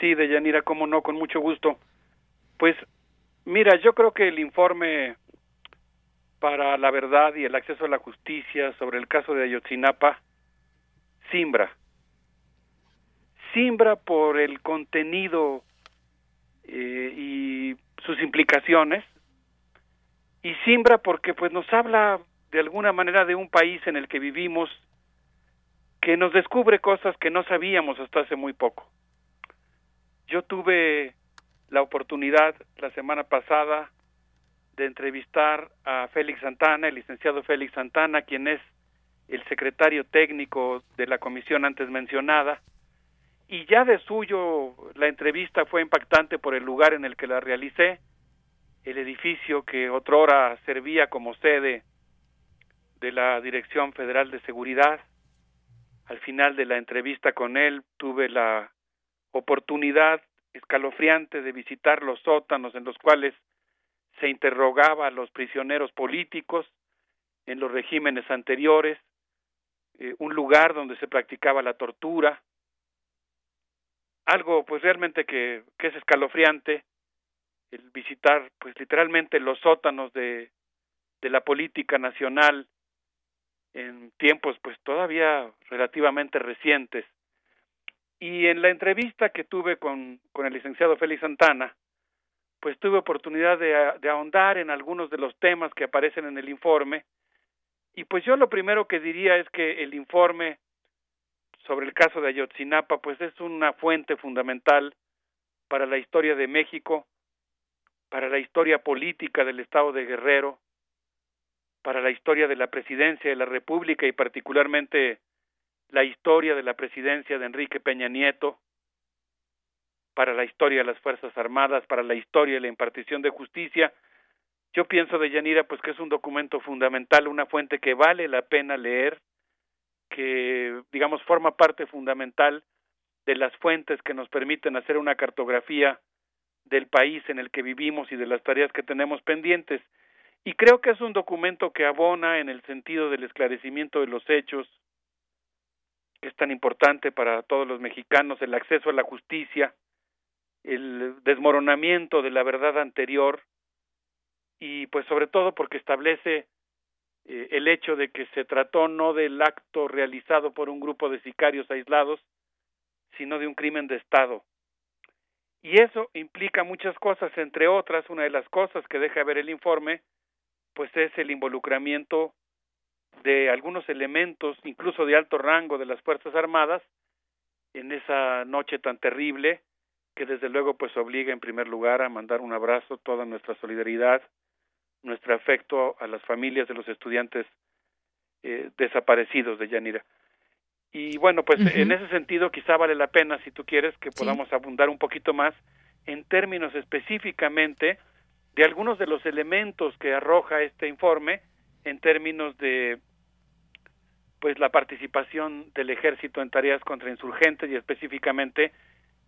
Sí, de Yanira, cómo no, con mucho gusto. Pues mira, yo creo que el informe para la verdad y el acceso a la justicia sobre el caso de Ayotzinapa simbra. Simbra por el contenido eh, y sus implicaciones y simbra porque pues nos habla de alguna manera de un país en el que vivimos que nos descubre cosas que no sabíamos hasta hace muy poco. Yo tuve la oportunidad la semana pasada de entrevistar a Félix Santana, el licenciado Félix Santana, quien es el secretario técnico de la comisión antes mencionada, y ya de suyo la entrevista fue impactante por el lugar en el que la realicé, el edificio que otrora servía como sede de la Dirección Federal de Seguridad. Al final de la entrevista con él tuve la oportunidad escalofriante de visitar los sótanos en los cuales se interrogaba a los prisioneros políticos en los regímenes anteriores, eh, un lugar donde se practicaba la tortura, algo pues realmente que, que es escalofriante el visitar pues literalmente los sótanos de, de la política nacional en tiempos pues todavía relativamente recientes. Y en la entrevista que tuve con, con el licenciado Félix Santana, pues tuve oportunidad de, de ahondar en algunos de los temas que aparecen en el informe. Y pues yo lo primero que diría es que el informe sobre el caso de Ayotzinapa pues es una fuente fundamental para la historia de México para la historia política del Estado de Guerrero, para la historia de la presidencia de la República y particularmente la historia de la presidencia de Enrique Peña Nieto, para la historia de las Fuerzas Armadas, para la historia de la impartición de justicia. Yo pienso de Yanira pues que es un documento fundamental, una fuente que vale la pena leer, que digamos forma parte fundamental de las fuentes que nos permiten hacer una cartografía del país en el que vivimos y de las tareas que tenemos pendientes. Y creo que es un documento que abona en el sentido del esclarecimiento de los hechos, que es tan importante para todos los mexicanos, el acceso a la justicia, el desmoronamiento de la verdad anterior y pues sobre todo porque establece eh, el hecho de que se trató no del acto realizado por un grupo de sicarios aislados, sino de un crimen de Estado y eso implica muchas cosas, entre otras, una de las cosas que deja ver el informe, pues es el involucramiento de algunos elementos, incluso de alto rango de las Fuerzas Armadas, en esa noche tan terrible, que desde luego pues obliga en primer lugar a mandar un abrazo, toda nuestra solidaridad, nuestro afecto a las familias de los estudiantes eh, desaparecidos de Yanira. Y bueno, pues en ese sentido quizá vale la pena, si tú quieres, que podamos abundar un poquito más en términos específicamente de algunos de los elementos que arroja este informe en términos de pues la participación del ejército en tareas contra insurgentes y específicamente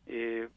eh,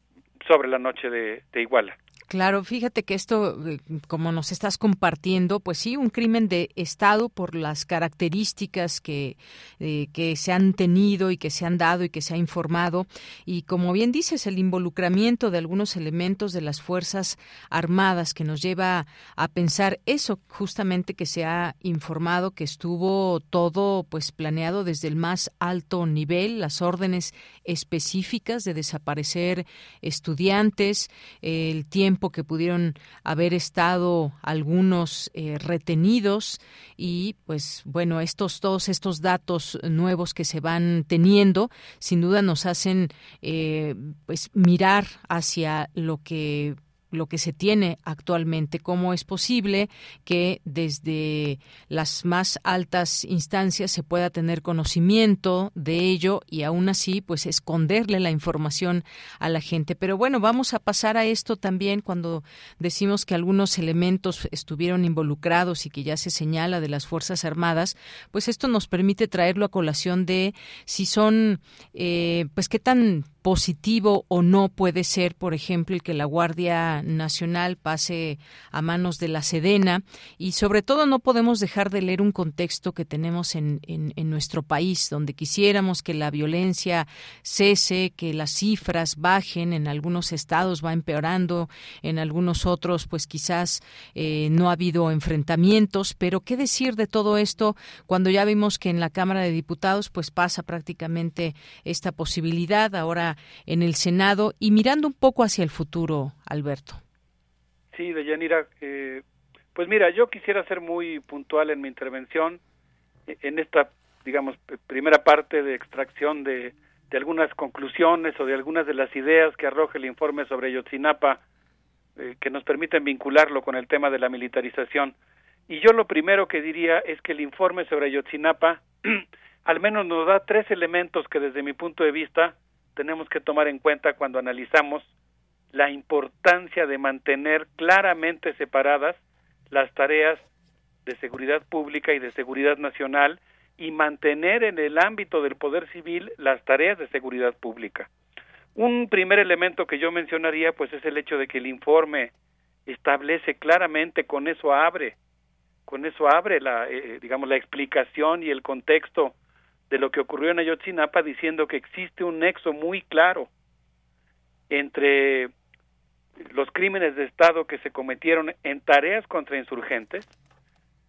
sobre la noche de Iguala. Claro, fíjate que esto, eh, como nos estás compartiendo, pues sí, un crimen de Estado por las características que, eh, que se han tenido y que se han dado y que se ha informado. Y como bien dices, el involucramiento de algunos elementos de las Fuerzas Armadas que nos lleva a pensar eso justamente que se ha informado, que estuvo todo pues planeado desde el más alto nivel, las órdenes específicas de desaparecer estudiantes, el tiempo que pudieron haber estado algunos eh, retenidos y pues bueno estos todos estos datos nuevos que se van teniendo sin duda nos hacen eh, pues mirar hacia lo que lo que se tiene actualmente, cómo es posible que desde las más altas instancias se pueda tener conocimiento de ello y aún así pues esconderle la información a la gente. Pero bueno, vamos a pasar a esto también cuando decimos que algunos elementos estuvieron involucrados y que ya se señala de las Fuerzas Armadas, pues esto nos permite traerlo a colación de si son, eh, pues qué tan positivo o no puede ser, por ejemplo, el que la Guardia Nacional pase a manos de la Sedena. Y sobre todo no podemos dejar de leer un contexto que tenemos en, en, nuestro país, donde quisiéramos que la violencia cese, que las cifras bajen, en algunos estados va empeorando, en algunos otros pues quizás eh, no ha habido enfrentamientos, pero ¿qué decir de todo esto cuando ya vimos que en la Cámara de Diputados pues pasa prácticamente esta posibilidad ahora en el Senado y mirando un poco hacia el futuro, Alberto. Sí, Deyanira, eh, pues mira, yo quisiera ser muy puntual en mi intervención e, en esta, digamos, primera parte de extracción de, algunas conclusiones o de algunas de las ideas que arroja el informe sobre Yotzinapa eh, que nos permiten vincularlo con el tema de la militarización. Y yo lo primero que diría es que el informe sobre Yotzinapa al menos nos da tres elementos que desde mi punto de vista tenemos que tomar en cuenta cuando analizamos la importancia de mantener claramente separadas las tareas de seguridad pública y de seguridad nacional y mantener en el ámbito del poder civil las tareas de seguridad pública. Un primer elemento que yo mencionaría pues es el hecho de que el informe establece claramente con eso abre con eso abre la eh, digamos la explicación y el contexto de lo que ocurrió en Ayotzinapa diciendo que existe un nexo muy claro entre los crímenes de Estado que se cometieron en tareas contra insurgentes,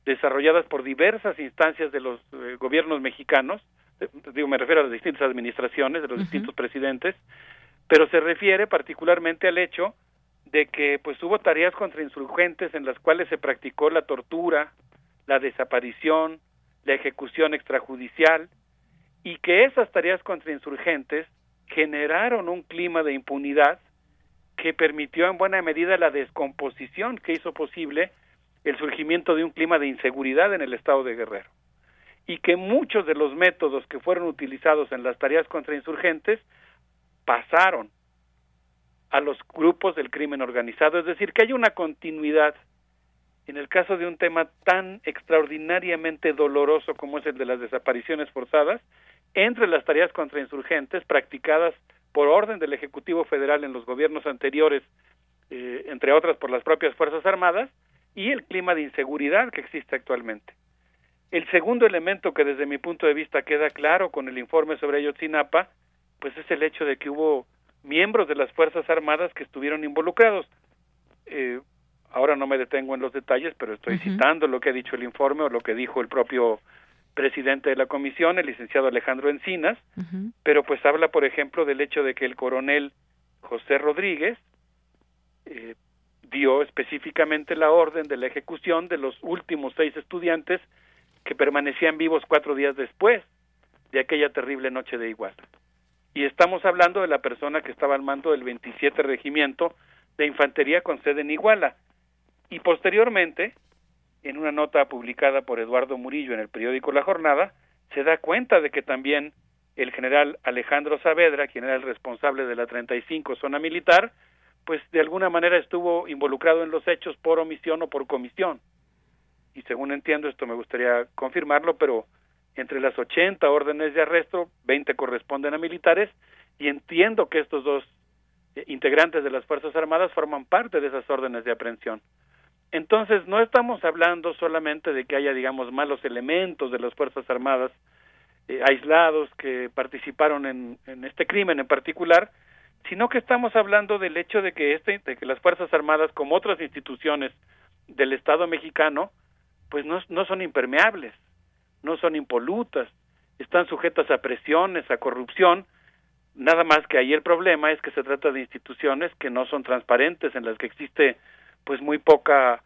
desarrolladas por diversas instancias de los eh, gobiernos mexicanos, eh, digo, me refiero a las distintas administraciones de los distintos presidentes, pero se refiere particularmente al hecho de que pues hubo tareas contra insurgentes en las cuales se practicó la tortura, la desaparición, la ejecución extrajudicial, y que esas tareas contra insurgentes generaron un clima de impunidad que permitió en buena medida la descomposición que hizo posible el surgimiento de un clima de inseguridad en el estado de Guerrero y que muchos de los métodos que fueron utilizados en las tareas contra insurgentes pasaron a los grupos del crimen organizado, es decir, que hay una continuidad en el caso de un tema tan extraordinariamente doloroso como es el de las desapariciones forzadas, entre las tareas contra insurgentes practicadas por orden del Ejecutivo Federal en los gobiernos anteriores, eh, entre otras por las propias Fuerzas Armadas, y el clima de inseguridad que existe actualmente. El segundo elemento que desde mi punto de vista queda claro con el informe sobre Ayotzinapa, pues es el hecho de que hubo miembros de las Fuerzas Armadas que estuvieron involucrados. Eh, ahora no me detengo en los detalles, pero estoy citando lo que ha dicho el informe o lo que dijo el propio presidente de la comisión, el licenciado Alejandro Encinas, pero pues habla, por ejemplo, del hecho de que el coronel José Rodríguez eh, dio específicamente la orden de la ejecución de los últimos seis estudiantes que permanecían vivos cuatro días después de aquella terrible noche de Iguala. Y estamos hablando de la persona que estaba al mando del 27 Regimiento de Infantería con sede en Iguala. Y posteriormente, en una nota publicada por Eduardo Murillo en el periódico La Jornada, se da cuenta de que también el general Alejandro Saavedra, quien era el responsable de la 35 zona militar, pues de alguna manera estuvo involucrado en los hechos por omisión o por comisión. Y según entiendo, esto me gustaría confirmarlo, pero entre las 80 órdenes de arresto, 20 corresponden a militares, y entiendo que estos dos eh, integrantes de las Fuerzas Armadas forman parte de esas órdenes de aprehensión. Entonces, no estamos hablando solamente de que haya, digamos, malos elementos de las Fuerzas Armadas eh, aislados que participaron en, este crimen en particular, sino que estamos hablando del hecho de que, este, de que las Fuerzas Armadas, como otras instituciones del Estado mexicano, pues no, no son impermeables, no son impolutas, están sujetas a presiones, a corrupción, nada más que ahí el problema es que se trata de instituciones que no son transparentes, en las que existe pues muy poca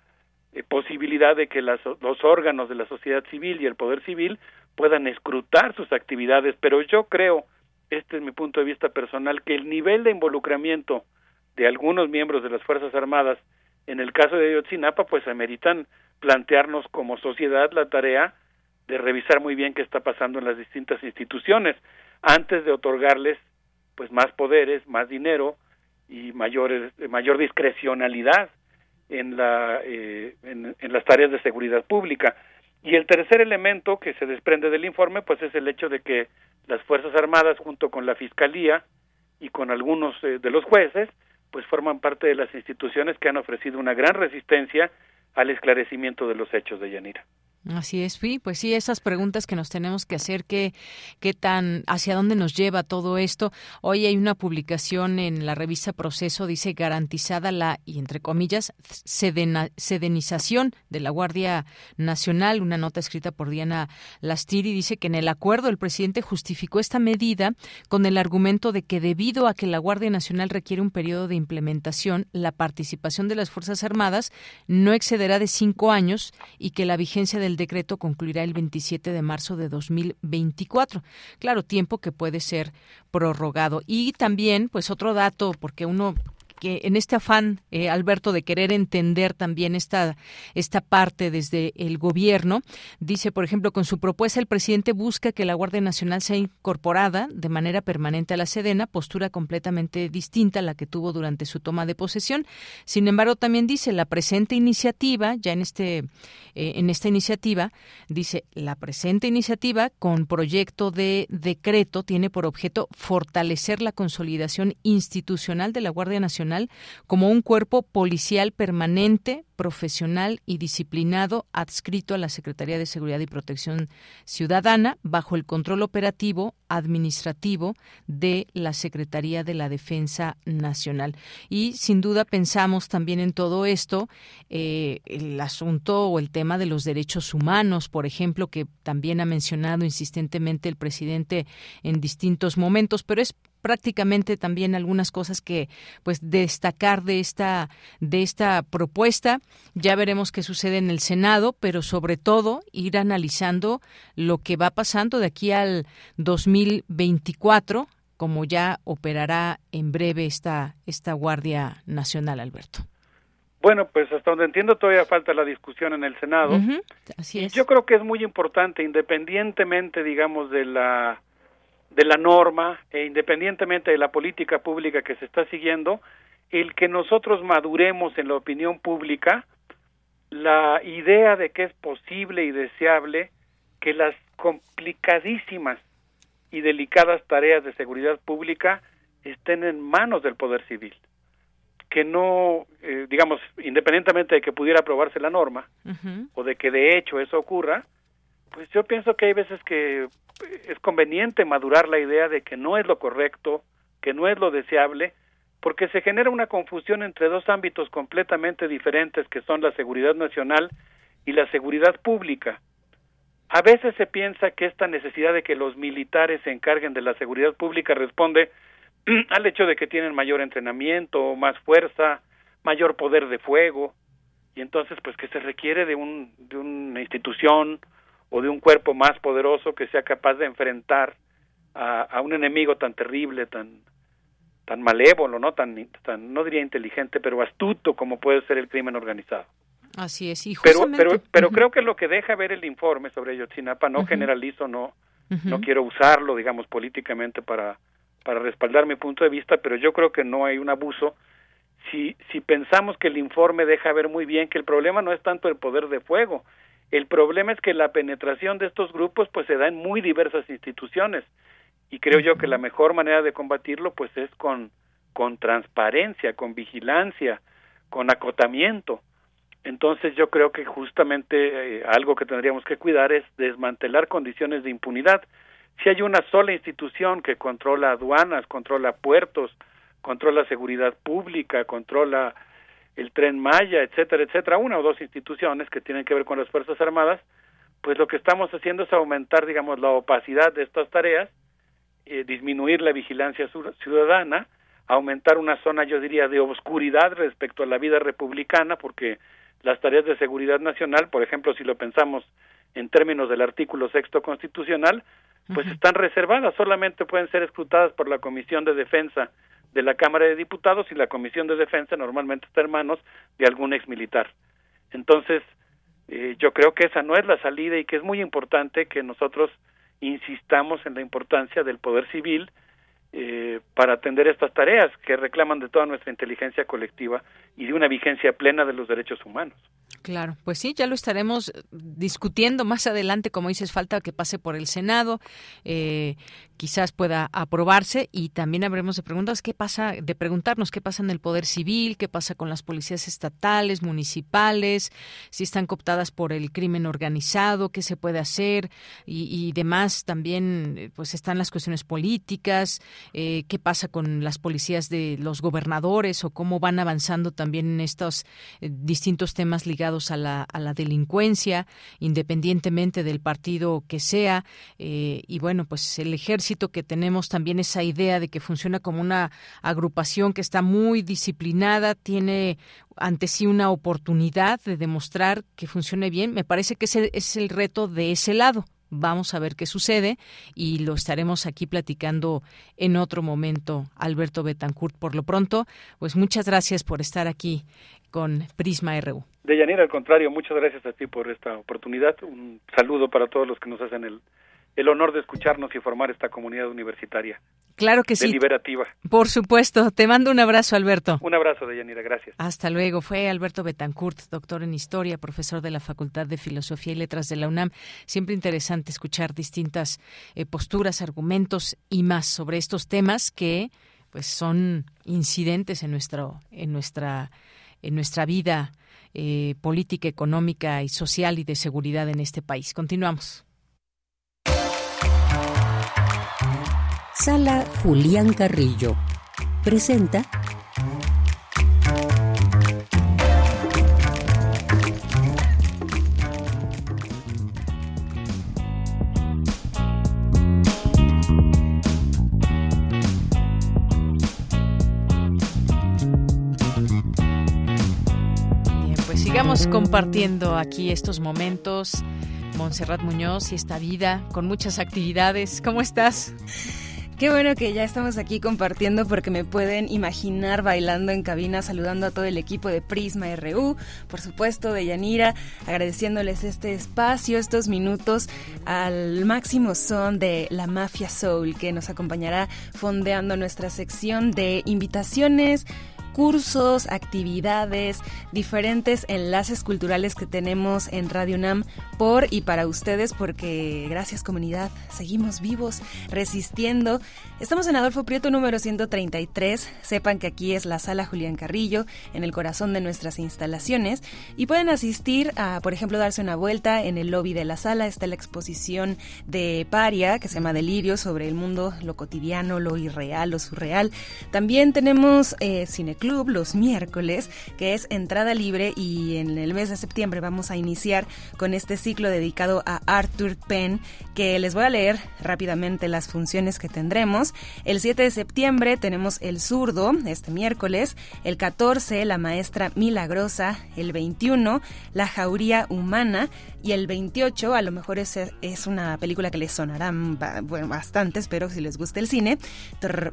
eh, posibilidad de que las, los órganos de la sociedad civil y el poder civil puedan escrutar sus actividades, pero yo creo, este es mi punto de vista personal, que el nivel de involucramiento de algunos miembros de las Fuerzas Armadas en el caso de Ayotzinapa, pues ameritan plantearnos como sociedad la tarea de revisar muy bien qué está pasando en las distintas instituciones antes de otorgarles pues más poderes, más dinero y mayores, mayor discrecionalidad en, la, eh, en, las tareas de seguridad pública. Y el tercer elemento que se desprende del informe, pues es el hecho de que las Fuerzas Armadas, junto con la Fiscalía y con algunos eh, de los jueces, pues forman parte de las instituciones que han ofrecido una gran resistencia al esclarecimiento de los hechos de Yanira. Así es, sí, pues sí, esas preguntas que nos tenemos que hacer, qué, qué tan, hacia dónde nos lleva todo esto. Hoy hay una publicación en la revista Proceso, dice garantizada la, y entre comillas, sedenización de la Guardia Nacional, una nota escrita por Diana Lastiri, dice que en el acuerdo el presidente justificó esta medida con el argumento de que debido a que la Guardia Nacional requiere un periodo de implementación, la participación de las Fuerzas Armadas no excederá de cinco años y que la vigencia del decreto concluirá el 27 de marzo de 2024. Claro, tiempo que puede ser prorrogado. Y también, pues otro dato, porque uno que en este afán, eh, Alberto, de querer entender también esta, esta parte desde el gobierno, dice, por ejemplo, con su propuesta el presidente busca que la Guardia Nacional sea incorporada de manera permanente a la Sedena, postura completamente distinta a la que tuvo durante su toma de posesión. Sin embargo, también dice, la presente iniciativa, ya en, este, eh, en esta iniciativa, dice, la presente iniciativa con proyecto de decreto tiene por objeto fortalecer la consolidación institucional de la Guardia Nacional como un cuerpo policial permanente, profesional y disciplinado adscrito a la Secretaría de Seguridad y Protección Ciudadana bajo el control operativo administrativo de la Secretaría de la Defensa Nacional. Y sin duda pensamos también en todo esto, eh, el asunto o el tema de los derechos humanos, por ejemplo, que también ha mencionado insistentemente el presidente en distintos momentos, pero es prácticamente también algunas cosas que pues destacar de esta de esta propuesta ya veremos qué sucede en el Senado pero sobre todo ir analizando lo que va pasando de aquí al 2024 como ya operará en breve esta esta Guardia Nacional Alberto bueno, pues hasta donde entiendo todavía falta la discusión en el Senado. Así es. Yo creo que es muy importante, independientemente, digamos, de la de la norma e independientemente de la política pública que se está siguiendo, el que nosotros maduremos en la opinión pública la idea de que es posible y deseable que las complicadísimas y delicadas tareas de seguridad pública estén en manos del Poder Civil. Que no, eh, digamos, independientemente de que pudiera aprobarse la norma o de que de hecho eso ocurra, pues yo pienso que hay veces que es conveniente madurar la idea de que no es lo correcto, que no es lo deseable, porque se genera una confusión entre dos ámbitos completamente diferentes que son la seguridad nacional y la seguridad pública. A veces se piensa que esta necesidad de que los militares se encarguen de la seguridad pública responde al hecho de que tienen mayor entrenamiento, más fuerza, mayor poder de fuego, y entonces pues que se requiere de, un, de una institución o de un cuerpo más poderoso que sea capaz de enfrentar a, un enemigo tan terrible, tan tan malévolo, no tan, tan no diría inteligente, pero astuto como puede ser el crimen organizado. Así es, y pero pero pero creo que lo que deja ver el informe sobre Yotzinapa no generalizo, no no quiero usarlo, digamos, políticamente para para respaldar mi punto de vista, pero yo creo que no hay un abuso. Si si pensamos que el informe deja ver muy bien que el problema no es tanto el poder de fuego, el problema es que la penetración de estos grupos pues se da en muy diversas instituciones y creo yo que la mejor manera de combatirlo pues es con con transparencia, con vigilancia, con acotamiento. Entonces yo creo que justamente eh, algo que tendríamos que cuidar es desmantelar condiciones de impunidad. Si hay una sola institución que controla aduanas, controla puertos, controla seguridad pública, controla el tren Maya, etcétera, etcétera, una o dos instituciones que tienen que ver con las Fuerzas Armadas, pues lo que estamos haciendo es aumentar, digamos, la opacidad de estas tareas, eh, disminuir la vigilancia ciudadana, aumentar una zona, yo diría, de oscuridad respecto a la vida republicana, porque las tareas de seguridad nacional, por ejemplo, si lo pensamos en términos del artículo sexto constitucional, pues están reservadas, solamente pueden ser escrutadas por la Comisión de Defensa de la Cámara de Diputados y la Comisión de Defensa normalmente está en manos de algún ex militar. Entonces, eh, yo creo que esa no es la salida y que es muy importante que nosotros insistamos en la importancia del poder civil eh, para atender estas tareas que reclaman de toda nuestra inteligencia colectiva y de una vigencia plena de los derechos humanos. Claro, pues sí, ya lo estaremos discutiendo más adelante, como dices, falta que pase por el Senado, eh, quizás pueda aprobarse y también habremos de preguntas qué pasa, de preguntarnos qué pasa en el poder civil, qué pasa con las policías estatales, municipales, si están cooptadas por el crimen organizado, qué se puede hacer y, demás. También, pues están las cuestiones políticas, eh, qué pasa con las policías de los gobernadores o cómo van avanzando también en estos eh, distintos temas ligados a la, a la delincuencia, independientemente del partido que sea. Eh, y bueno, pues el ejército que tenemos también esa idea de que funciona como una agrupación que está muy disciplinada, tiene ante sí una oportunidad de demostrar que funcione bien. Me parece que ese es el reto de ese lado. Vamos a ver qué sucede y lo estaremos aquí platicando en otro momento, Alberto Betancourt. Por lo pronto, pues muchas gracias por estar aquí con Prisma RU. Deyanira, al contrario, muchas gracias a ti por esta oportunidad. Un saludo para todos los que nos hacen el, el honor de escucharnos y formar esta comunidad universitaria. Claro que sí. Deliberativa. Por supuesto. Te mando un abrazo, Alberto. Un abrazo, Deyanira. Gracias. Hasta luego. Fue Alberto Betancourt, doctor en Historia, profesor de la Facultad de Filosofía y Letras de la UNAM. Siempre interesante escuchar distintas eh, posturas, argumentos y más sobre estos temas que pues son incidentes en nuestro en nuestra en nuestra vida eh, política, económica y social y de seguridad en este país. Continuamos. Sala Julián Carrillo presenta sigamos compartiendo aquí estos momentos. Montserrat Muñoz y esta vida con muchas actividades. ¿Cómo estás? Qué bueno que ya estamos aquí compartiendo porque me pueden imaginar bailando en cabina, saludando a todo el equipo de Prisma RU, por supuesto de Yanira, agradeciéndoles este espacio, estos minutos al máximo son de la Mafia Soul que nos acompañará fondeando nuestra sección de invitaciones cursos, actividades, diferentes enlaces culturales que tenemos en Radio UNAM por y para ustedes, porque gracias comunidad, seguimos vivos, resistiendo. Estamos en Adolfo Prieto número 133. Sepan que aquí es la sala Julián Carrillo, en el corazón de nuestras instalaciones, y pueden asistir a, por ejemplo, darse una vuelta en el lobby de la sala. Está la exposición de Paria, que se llama Delirio, sobre el mundo, lo cotidiano, lo irreal, lo surreal. También tenemos eh, Cineclub los miércoles, que es entrada libre y en el mes de septiembre vamos a iniciar con este ciclo dedicado a Arthur Penn, que les voy a leer rápidamente las funciones que tendremos. El 7 de septiembre tenemos El Zurdo, este miércoles, el 14 La Maestra Milagrosa, el 21 La Jauría Humana y el 28 a lo mejor es, es una película que les sonará bastante, espero si les gusta el cine,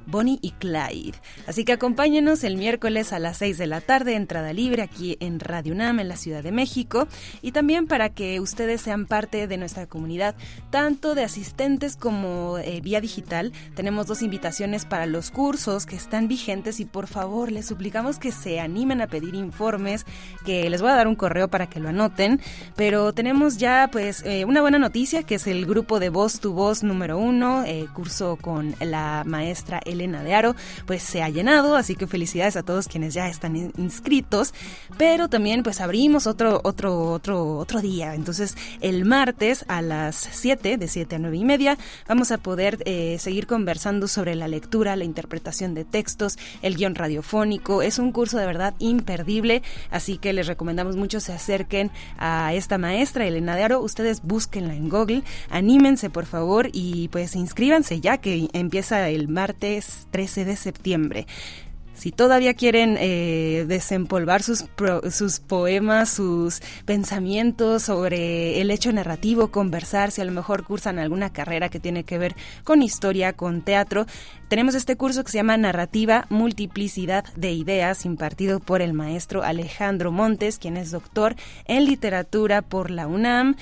Bonnie y Clyde. Así que acompáñenos el miércoles miércoles a las 6 de la tarde, entrada libre aquí en Radio UNAM en la Ciudad de México. Y también para que ustedes sean parte de nuestra comunidad, tanto de asistentes como eh, vía digital, tenemos dos invitaciones para los cursos que están vigentes y por favor les suplicamos que se animen a pedir informes, que les voy a dar un correo para que lo anoten. Pero tenemos ya pues eh, una buena noticia que es el grupo de Voz tu Voz número uno, eh, curso con la maestra Elena de Aro, pues se ha llenado, así que felicidades a todos quienes ya están inscritos, pero también pues abrimos otro, otro, otro, otro día, entonces el martes a las 7, de 7 a 9 y media, vamos a poder eh, seguir conversando sobre la lectura, la interpretación de textos, el guion radiofónico, es un curso de verdad imperdible, así que les recomendamos mucho se acerquen a esta maestra Elena de Aro, ustedes búsquenla en Google, anímense por favor y pues inscríbanse ya que empieza el martes 13 de septiembre. Si todavía quieren eh, desempolvar sus, sus poemas, sus pensamientos sobre el hecho narrativo, conversar, si a lo mejor cursan alguna carrera que tiene que ver con historia, con teatro, tenemos este curso que se llama Narrativa Multiplicidad de Ideas, impartido por el maestro Alejandro Montes, quien es doctor en literatura por la UNAM.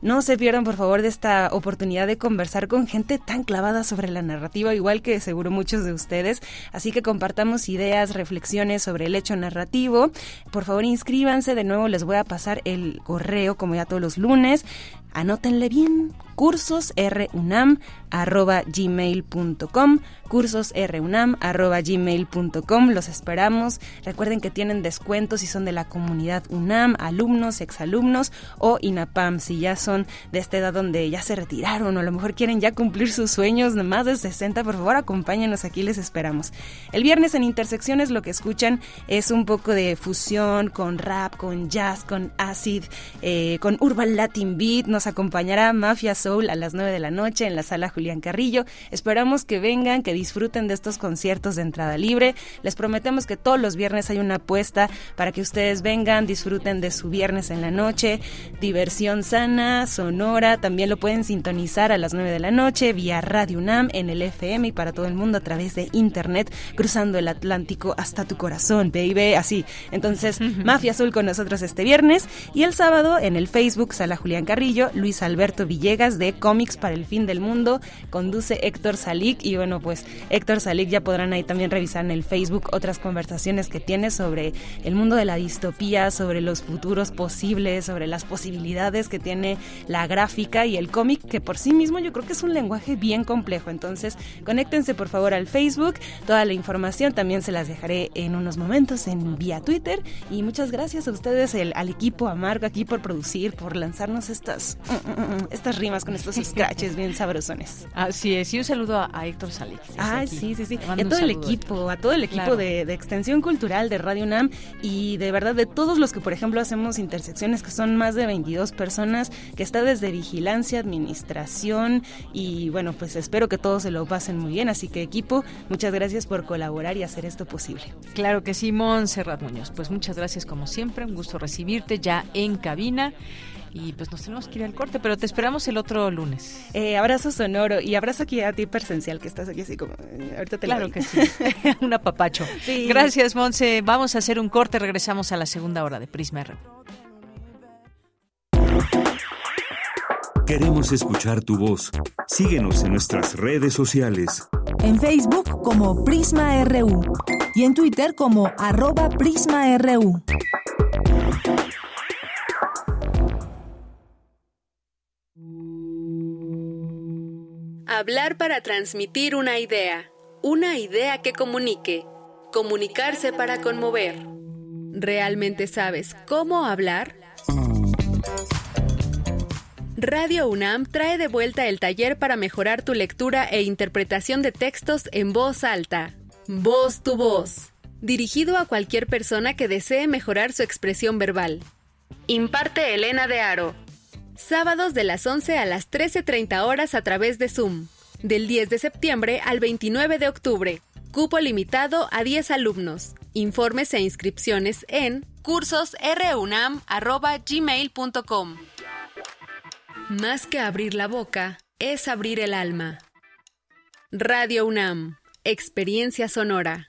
No se pierdan, por favor, de esta oportunidad de conversar con gente tan clavada sobre la narrativa, igual que seguro muchos de ustedes. Así que compartamos ideas, reflexiones sobre el hecho narrativo. Por favor, inscríbanse. De nuevo, les voy a pasar el correo, como ya todos los lunes. Anótenle bien, cursosrunam.gmail.com cursosrunam.gmail.com Los esperamos. Recuerden que tienen descuentos si son de la comunidad UNAM, alumnos, exalumnos o INAPAM, si ya son de esta edad donde ya se retiraron o a lo mejor quieren ya cumplir sus sueños más de 60, por favor acompáñenos aquí, les esperamos. El viernes en Intersecciones lo que escuchan es un poco de fusión con rap, con jazz, con acid, eh, con urban latin beat. Nos acompañará Mafia Soul a las 9 de la noche en la sala Julián Carrillo. Esperamos que vengan, que disfruten de estos conciertos de entrada libre. Les prometemos que todos los viernes hay una apuesta para que ustedes vengan, disfruten de su viernes en la noche. Diversión sana, sonora, también lo pueden sintonizar a las 9 de la noche vía Radio UNAM en el FM y para todo el mundo a través de internet, cruzando el Atlántico hasta tu corazón, baby, así. Entonces, Mafia Azul con nosotros este viernes y el sábado en el Facebook Sala Julián Carrillo, Luis Alberto Villegas de Cómics para el Fin del Mundo, conduce Héctor Salik y bueno, pues Héctor Salik ya podrán ahí también revisar en el Facebook otras conversaciones que tiene sobre el mundo de la distopía, sobre los futuros posibles, sobre las posibilidades que tiene la gráfica y el cómic, que por sí mismo yo creo que es un lenguaje bien complejo. Entonces, conéctense por favor al Facebook. Toda la información también se las dejaré en unos momentos en vía Twitter. Y muchas gracias a ustedes, el, al equipo, a Marco aquí por producir, por lanzarnos estas, mm, mm, mm, estas rimas con estos scratches bien sabrosones. Así es, y un saludo a, Héctor Salik. Ah, sí, sí, sí. Y a todo el equipo, a todo el equipo de, Extensión Cultural de Radio UNAM y de verdad de todos los que, por ejemplo, hacemos intersecciones, que son más de 22 personas, que está desde vigilancia, administración y bueno, pues espero que todos se lo pasen muy bien. Así que equipo, muchas gracias por colaborar y hacer esto posible. Claro que sí, Montserrat Muñoz. Pues muchas gracias como siempre, un gusto recibirte ya en cabina y pues nos tenemos que ir al corte, pero te esperamos el otro lunes. Eh, abrazo sonoro y abrazo aquí a ti presencial que estás aquí así como eh, ahorita te Claro que sí. un apapacho. Gracias, Monse. Vamos a hacer un corte, regresamos a la segunda hora de Prisma R. Queremos escuchar tu voz. Síguenos en nuestras redes sociales. En Facebook como Prisma RU y en Twitter como arroba PrismaRU. Hablar para transmitir una idea. Una idea que comunique. Comunicarse para conmover. ¿Realmente sabes cómo hablar? Radio UNAM trae de vuelta el taller para mejorar tu lectura e interpretación de textos en voz alta. Voz tu voz. Dirigido a cualquier persona que desee mejorar su expresión verbal. Imparte Elena de Aro sábados de las 11 a las 13.30 horas a través de Zoom, del 10 de septiembre al 29 de octubre. Cupo limitado a 10 alumnos. Informes e inscripciones en cursosrunam.gmail.com. Más que abrir la boca, es abrir el alma. Radio UNAM, Experiencia Sonora.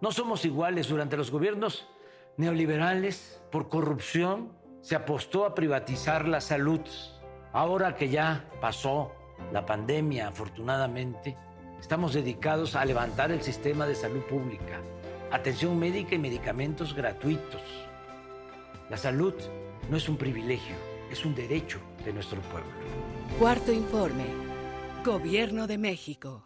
No somos iguales durante los gobiernos neoliberales por corrupción. Se apostó a privatizar la salud. Ahora que ya pasó la pandemia, afortunadamente, Estamos dedicados a levantar el sistema de salud pública, atención médica y medicamentos gratuitos. La salud no es un privilegio, es un derecho de nuestro pueblo. Cuarto informe. Gobierno de México.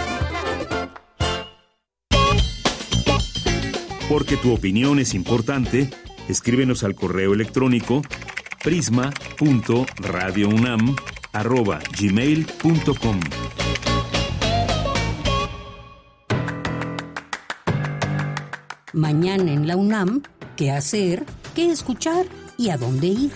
Porque tu opinión es importante, escríbenos al correo electrónico prisma.radiounam@gmail.com. Mañana en la UNAM, ¿qué hacer? ¿Qué escuchar? ¿Y a dónde ir?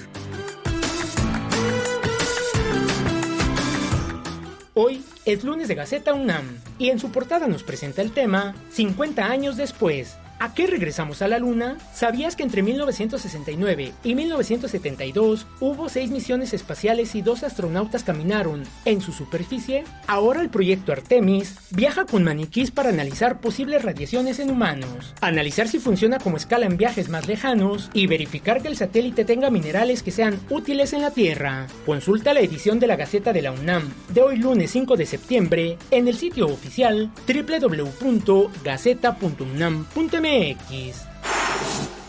Hoy es lunes de Gaceta UNAM y en su portada nos presenta el tema 50 años después, ¿A qué regresamos a la Luna? ¿Sabías que entre 1969 y 1972 hubo seis misiones espaciales y dos astronautas caminaron en su superficie? Ahora el proyecto Artemis viaja con maniquís para analizar posibles radiaciones en humanos, analizar si funciona como escala en viajes más lejanos y verificar que el satélite tenga minerales que sean útiles en la Tierra. Consulta la edición de la Gaceta de la UNAM de hoy lunes 5 de septiembre en el sitio oficial www.gaceta.unam.mx MX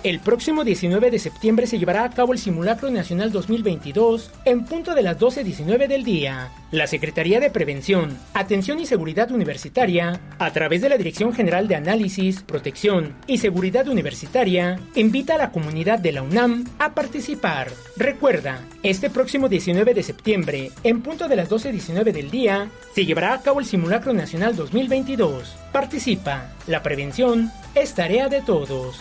el próximo 19 de septiembre se llevará a cabo el Simulacro Nacional 2022 en punto de las 12.19 del día. La Secretaría de Prevención, Atención y Seguridad Universitaria, a través de la Dirección General de Análisis, Protección y Seguridad Universitaria, invita a la comunidad de la UNAM a participar. Recuerda, este próximo 19 de septiembre, en punto de las 12.19 del día, se llevará a cabo el Simulacro Nacional 2022. Participa. La prevención es tarea de todos.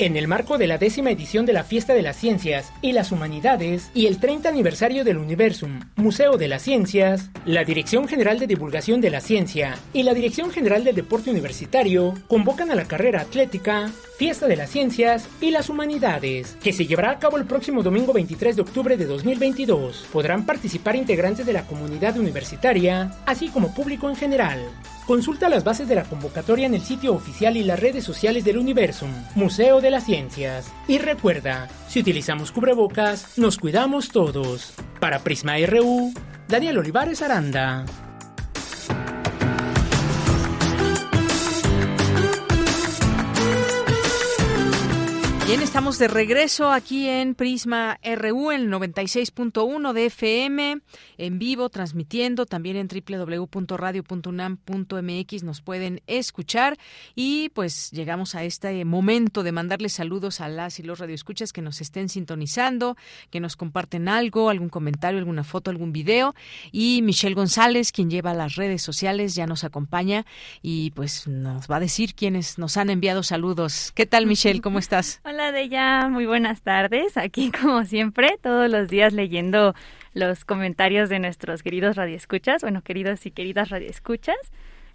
En el marco de la décima edición de la Fiesta de las Ciencias y las Humanidades y el 30 aniversario del Universum, Museo de las Ciencias, la Dirección General de Divulgación de la Ciencia y la Dirección General del Deporte Universitario convocan a la carrera atlética Fiesta de las Ciencias y las Humanidades, que se llevará a cabo el próximo domingo 23 de octubre de 2022. Podrán participar integrantes de la comunidad universitaria, así como público en general. Consulta las bases de la convocatoria en el sitio oficial y las redes sociales del Universum, Museo de las Ciencias. Y recuerda, si utilizamos cubrebocas, nos cuidamos todos. Para Prisma RU, Daniel Olivares Aranda. Bien, estamos de regreso aquí en Prisma RU, el 96.1 de FM, en vivo, transmitiendo también en www.radio.unam.mx nos pueden escuchar y pues llegamos a este momento de mandarles saludos a las y los radioescuchas que nos estén sintonizando, que nos comparten algo, algún comentario, alguna foto, algún video y Michelle González, quien lleva las redes sociales, ya nos acompaña y pues nos va a decir quiénes nos han enviado saludos. ¿Qué tal Michelle? ¿Cómo estás? Hola de ella, muy buenas tardes. Aquí como siempre, todos los días leyendo los comentarios de nuestros queridos radioescuchas, bueno, queridos y queridas radioescuchas.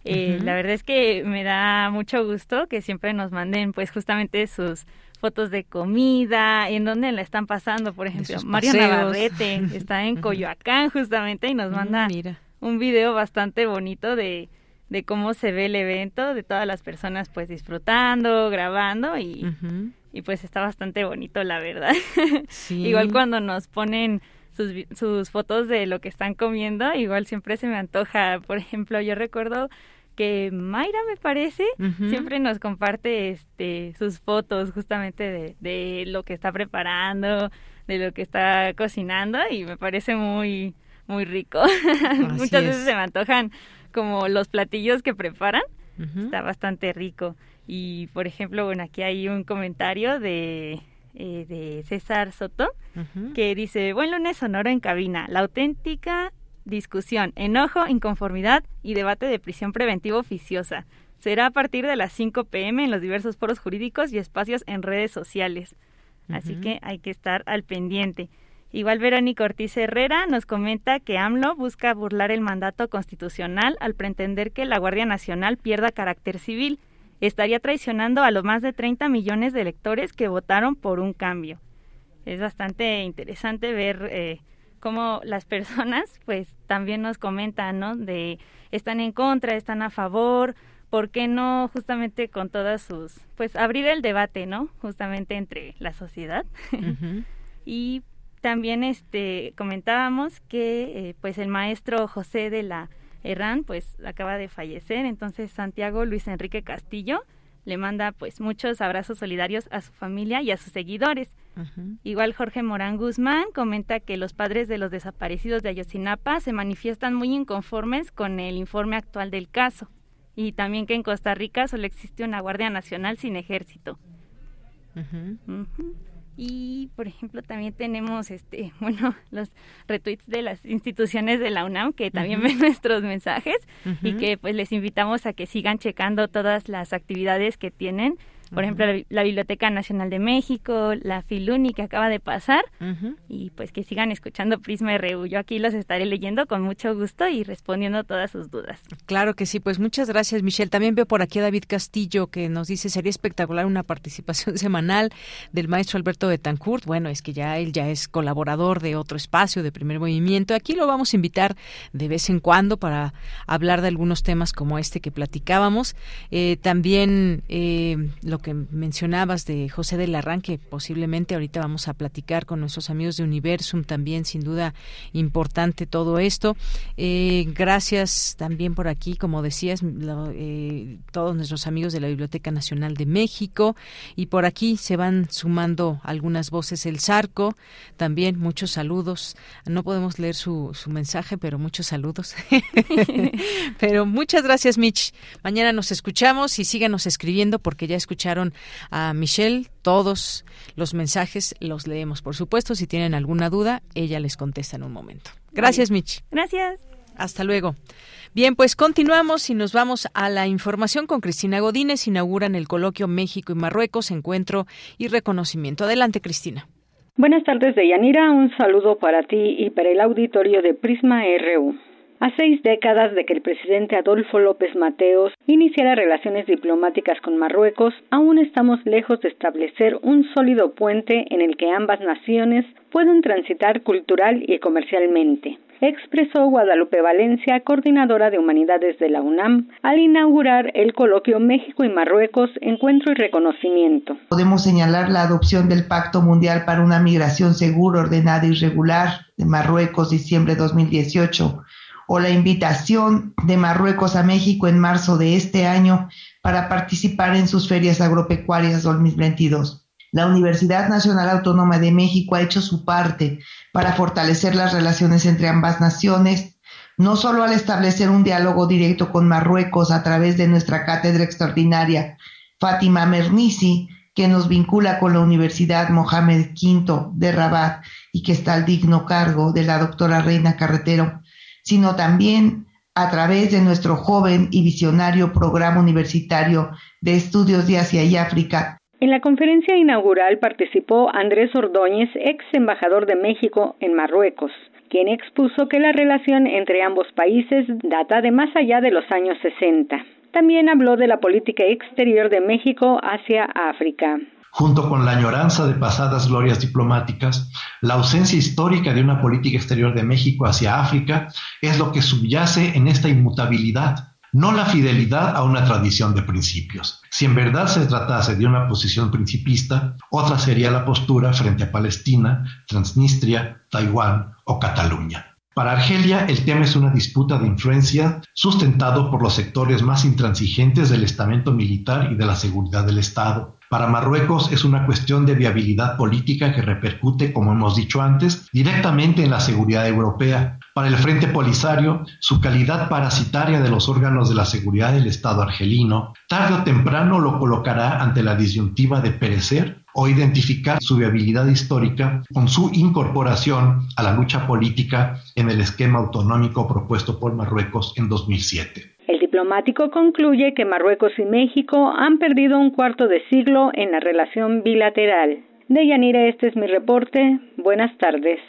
Eh, La verdad es que me da mucho gusto que siempre nos manden pues justamente sus fotos de comida, en dónde la están pasando, por ejemplo, Mario Navarrete está en Coyoacán justamente y nos mm, manda un video bastante bonito de, de cómo se ve el evento, de todas las personas pues disfrutando, grabando y, y pues está bastante bonito, la verdad. igual cuando nos ponen sus, sus fotos de lo que están comiendo, igual siempre se me antoja. Por ejemplo, yo recuerdo que Mayra me parece siempre nos comparte este sus fotos justamente de, de lo que está preparando, de lo que está cocinando y me parece muy muy rico. Muchas veces se me antojan como los platillos que preparan. Está bastante rico. Y por ejemplo, bueno, aquí hay un comentario de eh, de César Soto, que dice, buen lunes sonoro en cabina, la auténtica discusión, enojo, inconformidad y debate de prisión preventiva oficiosa. Será a partir de las 5 pm en los diversos foros jurídicos y espacios en redes sociales. Así que hay que estar al pendiente. Igual Verónica Ortiz Herrera nos comenta que AMLO busca burlar el mandato constitucional al pretender que la Guardia Nacional pierda carácter civil. Estaría traicionando a los más de 30 millones de electores que votaron por un cambio. Es bastante interesante ver eh, cómo las personas pues también nos comentan, ¿no? De están en contra, están a favor, ¿por qué no justamente con todas sus, pues abrir el debate, ¿no? Justamente entre la sociedad. y también este comentábamos que eh, pues el maestro José de la Herrán pues acaba de fallecer, entonces Santiago Luis Enrique Castillo le manda pues muchos abrazos solidarios a su familia y a sus seguidores. Igual Jorge Morán Guzmán comenta que los padres de los desaparecidos de Ayotzinapa se manifiestan muy inconformes con el informe actual del caso. Y también que en Costa Rica solo existe una Guardia Nacional sin ejército. Y, por ejemplo, también tenemos, este, bueno, los retweets de las instituciones de la UNAM que también ven nuestros mensajes y que pues les invitamos a que sigan checando todas las actividades que tienen por ejemplo, la, Biblioteca Nacional de México, la Filuni que acaba de pasar, y pues que sigan escuchando Prisma RU. Yo aquí los estaré leyendo con mucho gusto y respondiendo todas sus dudas. Claro que sí, pues muchas gracias, Michelle. También veo por aquí a David Castillo que nos dice sería espectacular una participación semanal del maestro Alberto Betancourt. Bueno, es que ya él ya es colaborador de otro espacio de primer movimiento. Aquí lo vamos a invitar de vez en cuando para hablar de algunos temas como este que platicábamos. Eh, también eh, lo que mencionabas de José del Arranque, posiblemente ahorita vamos a platicar con nuestros amigos de Universum, también sin duda importante todo esto. Eh, gracias también por aquí, como decías, eh, todos nuestros amigos de la Biblioteca Nacional de México y por aquí se van sumando algunas voces el Zarco, también muchos saludos. No podemos leer su, su mensaje, pero muchos saludos. pero muchas gracias, Mitch. Mañana nos escuchamos y síganos escribiendo porque ya escucharon a Michelle. Todos los mensajes los leemos, por supuesto. Si tienen alguna duda, ella les contesta en un momento. Gracias, Mich. Gracias. Hasta luego. Bien, pues continuamos y nos vamos a la información con Cristina Godínez. Inauguran el coloquio México y Marruecos, encuentro y reconocimiento. Adelante, Cristina. Buenas tardes, Deyanira. Un saludo para ti y para el auditorio de Prisma RU. A seis décadas de que el presidente Adolfo López Mateos iniciara relaciones diplomáticas con Marruecos, aún estamos lejos de establecer un sólido puente en el que ambas naciones puedan transitar cultural y comercialmente expresó Guadalupe Valencia, coordinadora de Humanidades de la UNAM, al inaugurar el coloquio México y Marruecos, Encuentro y Reconocimiento. Podemos señalar la adopción del Pacto Mundial para una Migración Segura, Ordenada y Regular de Marruecos, diciembre de 2018 o la invitación de Marruecos a México en marzo de este año para participar en sus ferias agropecuarias 2022. La Universidad Nacional Autónoma de México ha hecho su parte para fortalecer las relaciones entre ambas naciones, no solo al establecer un diálogo directo con Marruecos a través de nuestra cátedra extraordinaria Fátima Mernissi, que nos vincula con la Universidad Mohamed V de Rabat y que está al digno cargo de la doctora Reina Carretero, sino también a través de nuestro joven y visionario programa universitario de estudios de Asia y África. En la conferencia inaugural participó Andrés Ordóñez, ex embajador de México en Marruecos, quien expuso que la relación entre ambos países data de más allá de los años 60. También habló de la política exterior de México hacia África junto con la añoranza de pasadas glorias diplomáticas, la ausencia histórica de una política exterior de México hacia África es lo que subyace en esta inmutabilidad, no la fidelidad a una tradición de principios. Si en verdad se tratase de una posición principista, otra sería la postura frente a Palestina, Transnistria, Taiwán o Cataluña. Para Argelia, el tema es una disputa de influencia sustentado por los sectores más intransigentes del estamento militar y de la seguridad del Estado. Para Marruecos es una cuestión de viabilidad política que repercute, como hemos dicho antes, directamente en la seguridad europea. Para el Frente Polisario, su calidad parasitaria de los órganos de la seguridad del Estado argelino, tarde o temprano lo colocará ante la disyuntiva de perecer o identificar su viabilidad histórica con su incorporación a la lucha política en el esquema autonómico propuesto por Marruecos en 2007. Diplomático concluye que Marruecos y México han perdido un cuarto de siglo en la relación bilateral. De Yanira, este es mi reporte. Buenas tardes.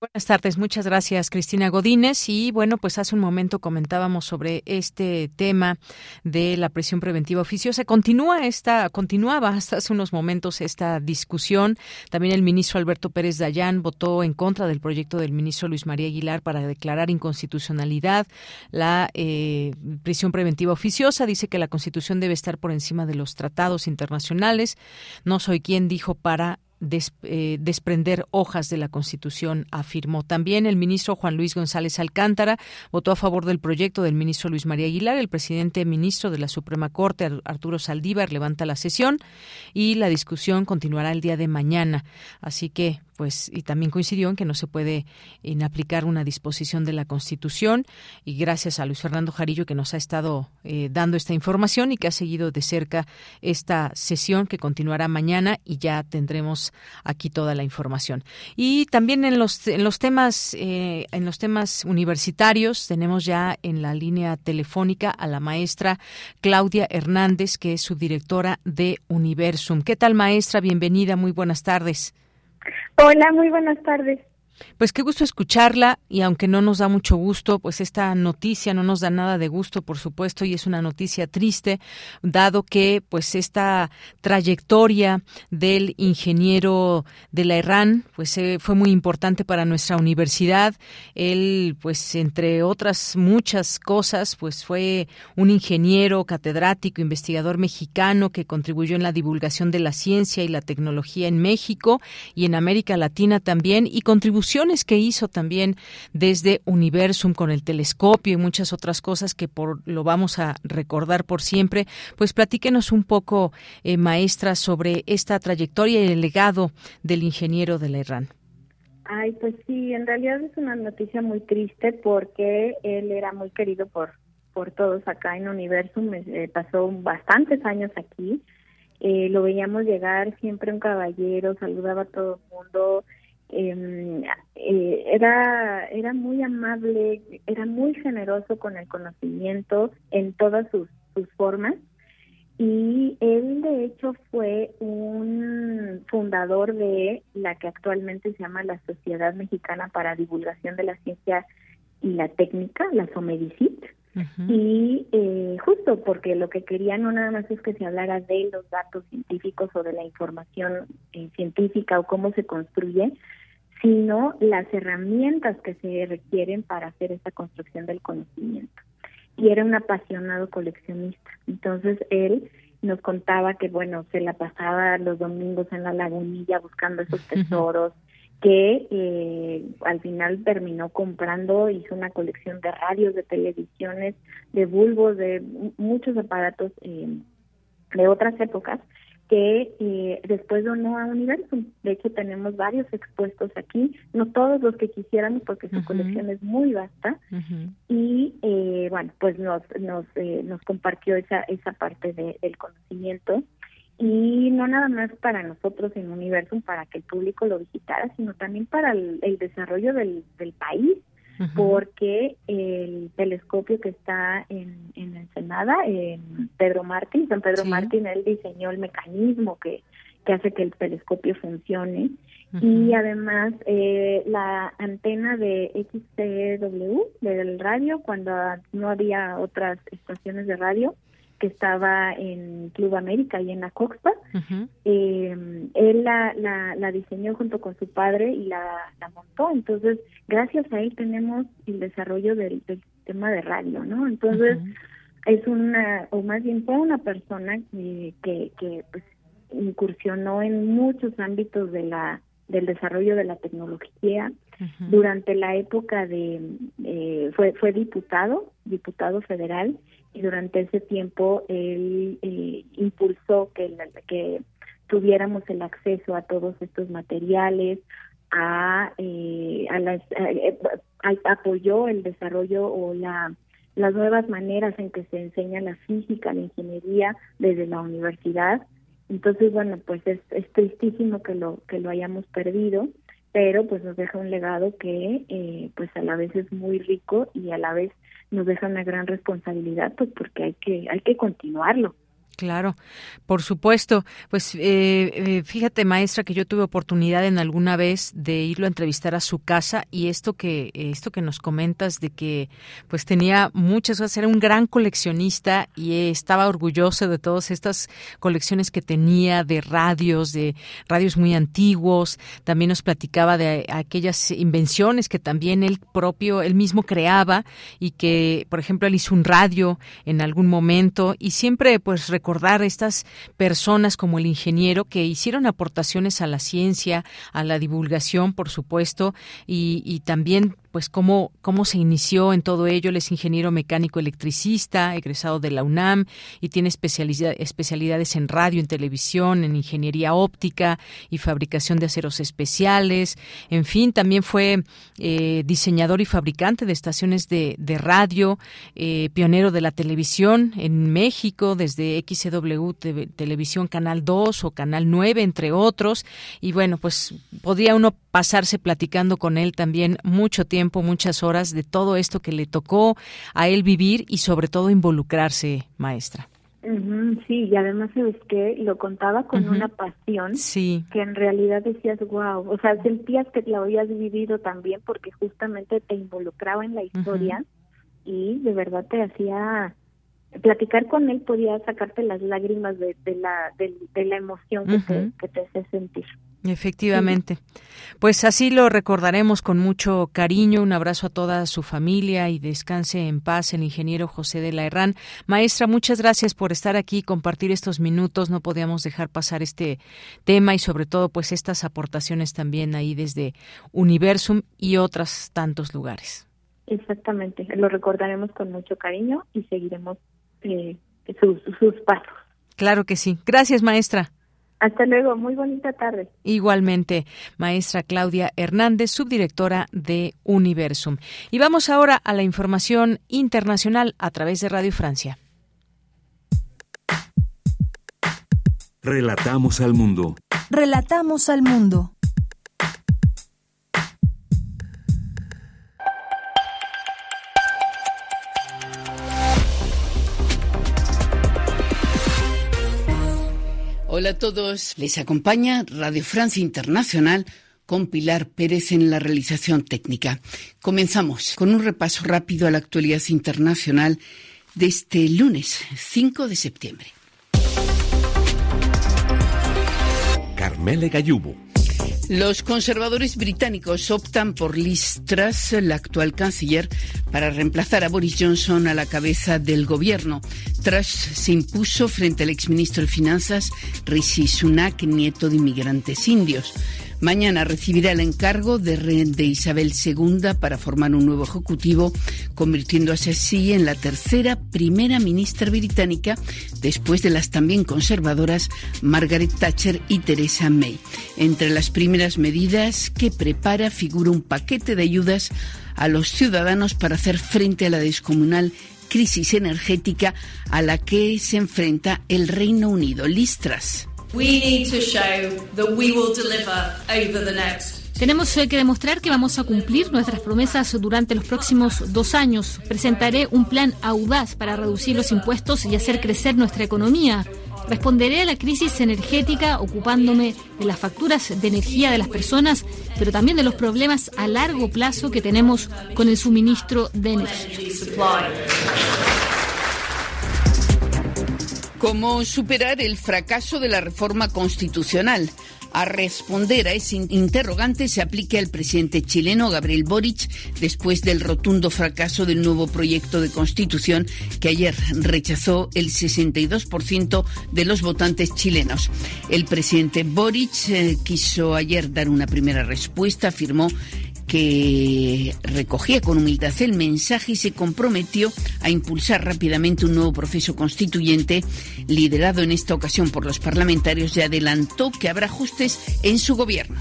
Buenas tardes, muchas gracias Cristina Godínez. Y bueno, pues hace un momento comentábamos sobre este tema de la prisión preventiva oficiosa. Continúa esta, continuaba hasta hace unos momentos esta discusión. También el ministro Alberto Pérez Dayán votó en contra del proyecto del ministro Luis María Aguilar para declarar inconstitucionalidad la eh, prisión preventiva oficiosa. Dice que la Constitución debe estar por encima de los tratados internacionales. No soy quien dijo para eh, desprender hojas de la Constitución, afirmó. También el ministro Juan Luis González Alcántara votó a favor del proyecto del ministro Luis María Aguilar. El presidente ministro de la Suprema Corte, Arturo Saldívar, levanta la sesión y la discusión continuará el día de mañana. Así que pues y también coincidió en que no se puede en aplicar una disposición de la Constitución y gracias a Luis Fernando Jarillo que nos ha estado eh, dando esta información y que ha seguido de cerca esta sesión que continuará mañana y ya tendremos aquí toda la información. Y también en los en los temas eh, en los temas universitarios tenemos ya en la línea telefónica a la maestra Claudia Hernández que es subdirectora de Universum. Qué tal maestra bienvenida muy buenas tardes Hola, muy buenas tardes. Pues qué gusto escucharla y aunque no nos da mucho gusto, pues esta noticia no nos da nada de gusto, por supuesto, y es una noticia triste, dado que pues esta trayectoria del ingeniero de la Iran pues eh, fue muy importante para nuestra universidad. Él pues entre otras muchas cosas pues fue un ingeniero catedrático, investigador mexicano que contribuyó en la divulgación de la ciencia y la tecnología en México y en América Latina también y contribuyó que hizo también desde Universum con el telescopio y muchas otras cosas que por lo vamos a recordar por siempre. Pues platíquenos un poco, eh, maestra, sobre esta trayectoria y el legado del ingeniero de la IRAN. Ay, pues sí, en realidad es una noticia muy triste porque él era muy querido por por todos acá en Universum, eh, pasó bastantes años aquí, eh, lo veíamos llegar siempre un caballero, saludaba a todo el mundo, Em, eh, era, era muy amable, era muy generoso con el conocimiento en todas sus, sus formas y él de hecho fue un fundador de la que actualmente se llama la Sociedad Mexicana para Divulgación de la Ciencia y la Técnica, la SOMEDICIT. Y eh, justo porque lo que quería no nada más es que se hablara de los datos científicos o de la información eh, científica o cómo se construye, sino las herramientas que se requieren para hacer esta construcción del conocimiento. Y era un apasionado coleccionista. Entonces él nos contaba que, bueno, se la pasaba los domingos en la lagunilla buscando esos tesoros, que eh, al final terminó comprando, hizo una colección de radios, de televisiones, de bulbos, de muchos aparatos eh, de otras épocas que eh, después donó a Universum. De hecho, tenemos varios expuestos aquí, no todos los que quisiéramos porque su colección es muy vasta. Y eh, bueno, pues nos nos, eh, nos compartió esa, esa parte del conocimiento. Y no nada más para nosotros en Universum, para que el público lo visitara, sino también para el, desarrollo del, del país porque el telescopio que está en, en Ensenada, en Pedro Martín, San Pedro Martín, él diseñó el mecanismo que, que hace que el telescopio funcione. Y además eh, la antena de XTW del radio, cuando no había otras estaciones de radio, que estaba en Club América y en la Coxpa. eh, él la, la, la, diseñó junto con su padre y la, la, montó. Entonces, gracias a él tenemos el desarrollo del, del sistema de radio, ¿no? Entonces, es una, o más bien fue una persona que, que, que pues, incursionó en muchos ámbitos de la del desarrollo de la tecnología, Durante la época de, eh, fue, fue diputado, diputado federal, y durante ese tiempo él eh, impulsó que, que tuviéramos el acceso a todos estos materiales, a, eh, las, apoyó el desarrollo o la las nuevas maneras en que se enseña la física, la ingeniería desde la universidad. Entonces, bueno, pues es, es tristísimo que lo que lo hayamos perdido, pero pues nos deja un legado que eh, pues a la vez es muy rico y a la vez nos deja una gran responsabilidad, pues porque hay que hay que continuarlo. Claro, por supuesto. Pues eh, eh, fíjate, maestra, que yo tuve oportunidad en alguna vez de irlo a entrevistar a su casa y esto que esto que nos comentas de que pues tenía muchas cosas, era un gran coleccionista y estaba orgulloso de todas estas colecciones que tenía de radios, de radios muy antiguos. También nos platicaba de aquellas invenciones que también él propio, él mismo creaba y que, por ejemplo, él hizo un radio en algún momento y siempre pues recordar estas personas como el ingeniero que hicieron aportaciones a la ciencia, a la divulgación, por supuesto, y, y también pues cómo, cómo se inició en todo ello. Él es ingeniero mecánico electricista, egresado de la UNAM y tiene especialidades en radio, en televisión, en ingeniería óptica y fabricación de aceros especiales. En fin, también fue eh, diseñador y fabricante de estaciones de, radio, eh, pionero de la televisión en México, desde XCW Televisión Canal 2 o Canal 9, entre otros. Y bueno, pues podía uno pasarse platicando con él también mucho tiempo, muchas horas de todo esto que le tocó a él vivir y sobre todo involucrarse, maestra. sí, y además es que lo contaba con una pasión sí. que en realidad decías, wow, o sea, sentías que lo habías vivido también porque justamente te involucraba en la historia y de verdad te hacía platicar con él podía sacarte las lágrimas de, la de, la emoción que, te, que te hace sentir. Efectivamente. Pues así lo recordaremos con mucho cariño. Un abrazo a toda su familia y descanse en paz el ingeniero José de la Herrán. Maestra, muchas gracias por estar aquí y compartir estos minutos. No podíamos dejar pasar este tema y sobre todo pues estas aportaciones también ahí desde Universum y otros tantos lugares. Exactamente. Lo recordaremos con mucho cariño y seguiremos eh, sus, sus pasos. Claro que sí. Gracias, maestra. Hasta luego, muy bonita tarde. Igualmente, maestra Claudia Hernández, subdirectora de Universum. Y vamos ahora a la información internacional a través de Radio Francia. Relatamos al mundo. Relatamos al mundo. Hola a todos, les acompaña Radio Francia Internacional con Pilar Pérez en la realización técnica. Comenzamos con un repaso rápido a la actualidad internacional de este lunes 5 de septiembre. Carmele Gallubo. Los conservadores británicos optan por Liz Truss, la actual canciller, para reemplazar a Boris Johnson a la cabeza del gobierno. Truss se impuso frente al exministro de Finanzas Rishi Sunak, nieto de inmigrantes indios. Mañana recibirá el encargo de, de Isabel II para formar un nuevo ejecutivo, convirtiéndose así en la tercera primera ministra británica después de las también conservadoras Margaret Thatcher y Theresa May. Entre las primeras medidas que prepara figura un paquete de ayudas a los ciudadanos para hacer frente a la descomunal crisis energética a la que se enfrenta el Reino Unido. Listras. Tenemos que demostrar que vamos a cumplir nuestras promesas durante los próximos dos años. Presentaré un plan audaz para reducir los impuestos y hacer crecer nuestra economía. Responderé a la crisis energética ocupándome de las facturas de energía de las personas, pero también de los problemas a largo plazo que tenemos con el suministro de energía. ¿Cómo superar el fracaso de la reforma constitucional? A responder a ese interrogante se aplica el presidente chileno Gabriel Boric después del rotundo fracaso del nuevo proyecto de constitución que ayer rechazó el 62% de los votantes chilenos. El presidente Boric eh, quiso ayer dar una primera respuesta, afirmó que recogía con humildad el mensaje y se comprometió a impulsar rápidamente un nuevo proceso constituyente liderado en esta ocasión por los parlamentarios y adelantó que habrá ajustes en su gobierno.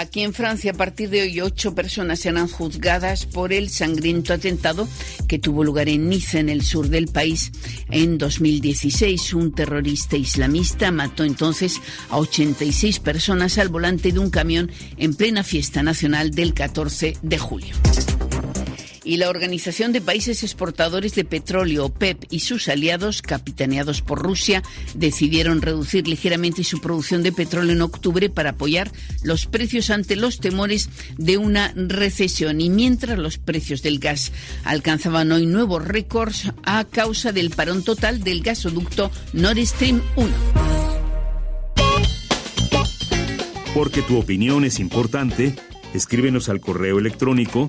Aquí en Francia, a partir de hoy, ocho personas serán juzgadas por el sangriento atentado que tuvo lugar en Niza, en el sur del país, en 2016. Un terrorista islamista mató entonces a 86 personas al volante de un camión en plena fiesta nacional del 14 de julio y la Organización de Países Exportadores de Petróleo, OPEP, y sus aliados, capitaneados por Rusia, decidieron reducir ligeramente su producción de petróleo en octubre para apoyar los precios ante los temores de una recesión. Y mientras los precios del gas alcanzaban hoy nuevos récords a causa del parón total del gasoducto Nord Stream 1. Porque tu opinión es importante, escríbenos al correo electrónico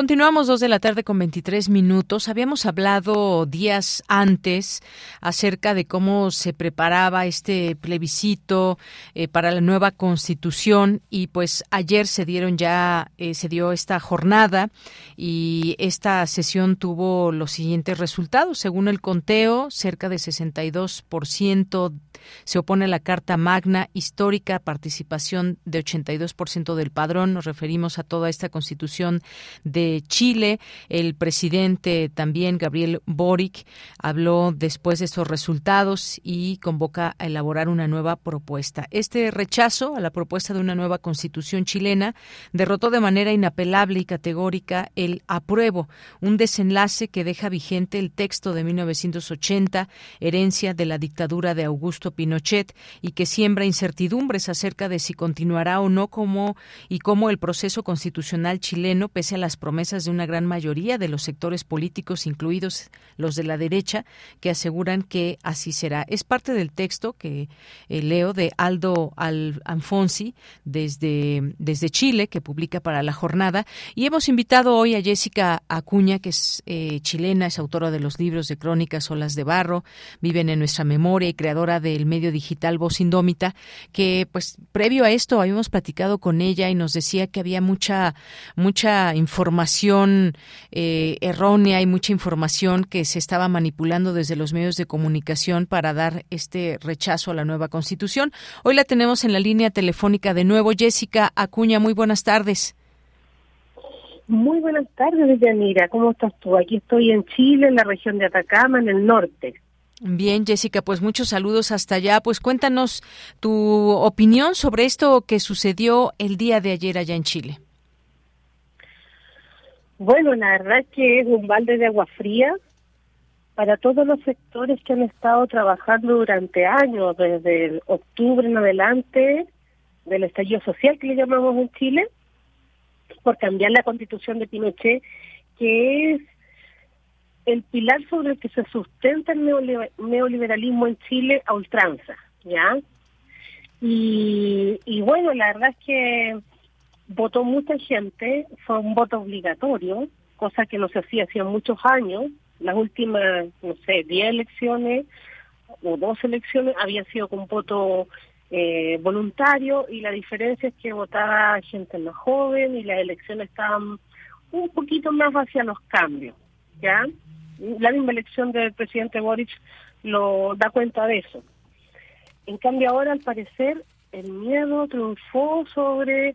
Continuamos dos de la tarde con 23 minutos. Habíamos hablado días antes acerca de cómo se preparaba este plebiscito eh, para la nueva constitución y pues ayer se dieron ya, eh, se dio esta jornada y esta sesión tuvo los siguientes resultados. Según el conteo, cerca de 62% se opone a la Carta Magna histórica, participación de 82% del padrón. Nos referimos a toda esta constitución de Chile. El presidente también, Gabriel Boric, habló después de estos resultados y convoca a elaborar una nueva propuesta. Este rechazo a la propuesta de una nueva constitución chilena derrotó de manera inapelable y categórica el apruebo, un desenlace que deja vigente el texto de 1980, herencia de la dictadura de Augusto Pinochet, y que siembra incertidumbres acerca de si continuará o no como y cómo el proceso constitucional chileno, pese a las promesas de una gran mayoría de los sectores políticos, incluidos los de la derecha, que aseguran que así será. Es parte del texto que eh, leo de Aldo Al Alfonsi desde, desde Chile, que publica para la jornada. Y hemos invitado hoy a Jessica Acuña, que es eh, chilena, es autora de los libros de crónicas Olas de Barro, viven en nuestra memoria y creadora del medio digital Voz Indómita, que pues previo a esto habíamos platicado con ella y nos decía que había mucha, mucha información eh, errónea y mucha información que se estaba manipulando desde los medios de comunicación para dar este rechazo a la nueva constitución. Hoy la tenemos en la línea telefónica de nuevo. Jessica Acuña, muy buenas tardes. Muy buenas tardes, Yanira. ¿Cómo estás tú? Aquí estoy en Chile, en la región de Atacama, en el norte. Bien, Jessica, pues muchos saludos hasta allá. Pues cuéntanos tu opinión sobre esto que sucedió el día de ayer allá en Chile. Bueno, la verdad que es un balde de agua fría para todos los sectores que han estado trabajando durante años, desde octubre en adelante, del estallido social que le llamamos en Chile, por cambiar la constitución de Pinochet, que es el pilar sobre el que se sustenta el neoliberalismo en Chile a ultranza, ¿ya? Y, bueno, la verdad es que votó mucha gente, fue un voto obligatorio, cosa que no se hacía hacía muchos años. Las últimas, no sé, 10 elecciones o dos elecciones habían sido con voto eh, voluntario y la diferencia es que votaba gente más joven y las elecciones estaban un poquito más hacia los cambios, ¿ya? La misma elección del presidente Boric lo da cuenta de eso. En cambio ahora, al parecer, el miedo triunfó sobre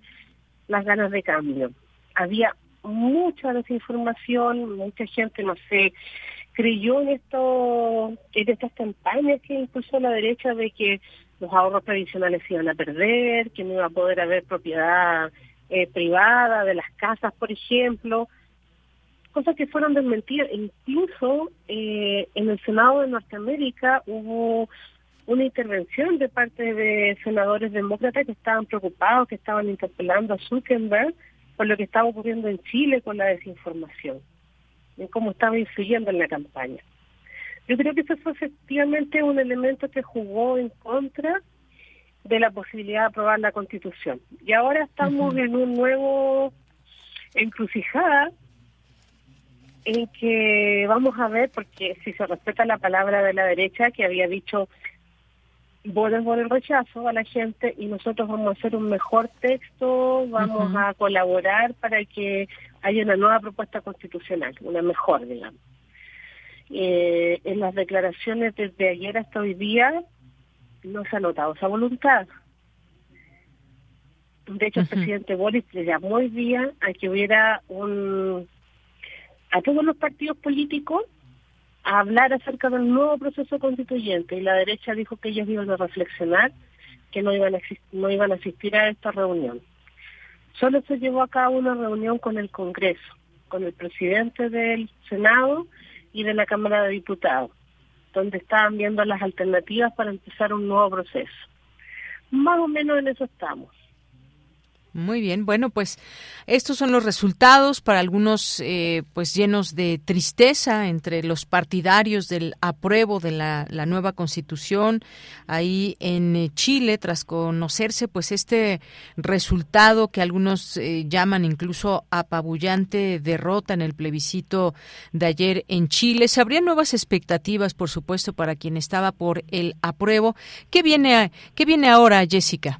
las ganas de cambio. Había mucha desinformación, mucha gente, no sé, creyó en esto, en estas campañas que impulsó la derecha de que los ahorros tradicionales se iban a perder, que no iba a poder haber propiedad eh, privada de las casas, por ejemplo, cosas que fueron desmentidas. Incluso eh, en el Senado de Norteamérica hubo una intervención de parte de senadores demócratas que estaban preocupados, que estaban interpelando a Zuckerberg por lo que estaba ocurriendo en Chile con la desinformación, en cómo estaba influyendo en la campaña. Yo creo que eso fue efectivamente un elemento que jugó en contra de la posibilidad de aprobar la Constitución. Y ahora estamos en un nuevo encrucijada en que vamos a ver, porque si se respeta la palabra de la derecha que había dicho voten por el rechazo a la gente y nosotros vamos a hacer un mejor texto, vamos a colaborar para que haya una nueva propuesta constitucional, una mejor, digamos. Eh, en las declaraciones desde ayer hasta hoy día no se ha notado esa voluntad. De hecho, el presidente Boris le llamó hoy día a que hubiera un a todos los partidos políticos a hablar acerca del nuevo proceso constituyente y la derecha dijo que ellos iban a reflexionar, que no iban a, no iban a asistir a esta reunión. Solo se llevó a cabo una reunión con el Congreso, con el presidente del Senado y de la Cámara de Diputados, donde estaban viendo las alternativas para empezar un nuevo proceso. Más o menos en eso estamos. Muy bien, bueno, pues estos son los resultados para algunos, eh, pues llenos de tristeza entre los partidarios del apruebo de la, nueva constitución ahí en eh, Chile, tras conocerse, pues este resultado que algunos eh, llaman incluso apabullante derrota en el plebiscito de ayer en Chile. Se habrían nuevas expectativas, por supuesto, para quien estaba por el apruebo. ¿Qué viene, qué viene ahora, Jessica?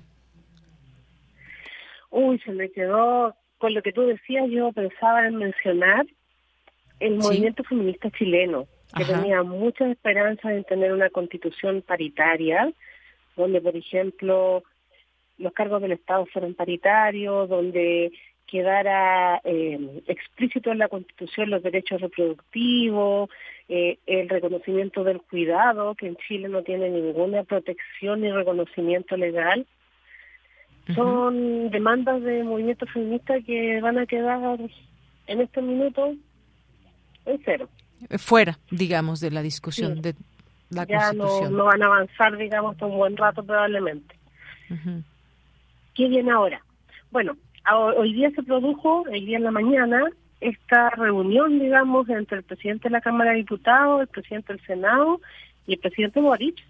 Uy, se me quedó. Con lo que tú decías, yo pensaba en mencionar el movimiento feminista chileno, que tenía muchas esperanzas en tener una constitución paritaria, donde, por ejemplo, los cargos del Estado fueran paritarios, donde quedara eh, explícito en la Constitución los derechos reproductivos, eh, el reconocimiento del cuidado, que en Chile no tiene ninguna protección ni reconocimiento legal, son demandas de movimiento feminista que van a quedar en este minuto en cero. Fuera, digamos, de la discusión de la ya No, no van a avanzar, digamos, hasta un buen rato probablemente. ¿Qué viene ahora? Bueno, hoy día se produjo, el día en la mañana, esta reunión, digamos, entre el presidente de la Cámara de Diputados, el presidente del Senado y el presidente Boric,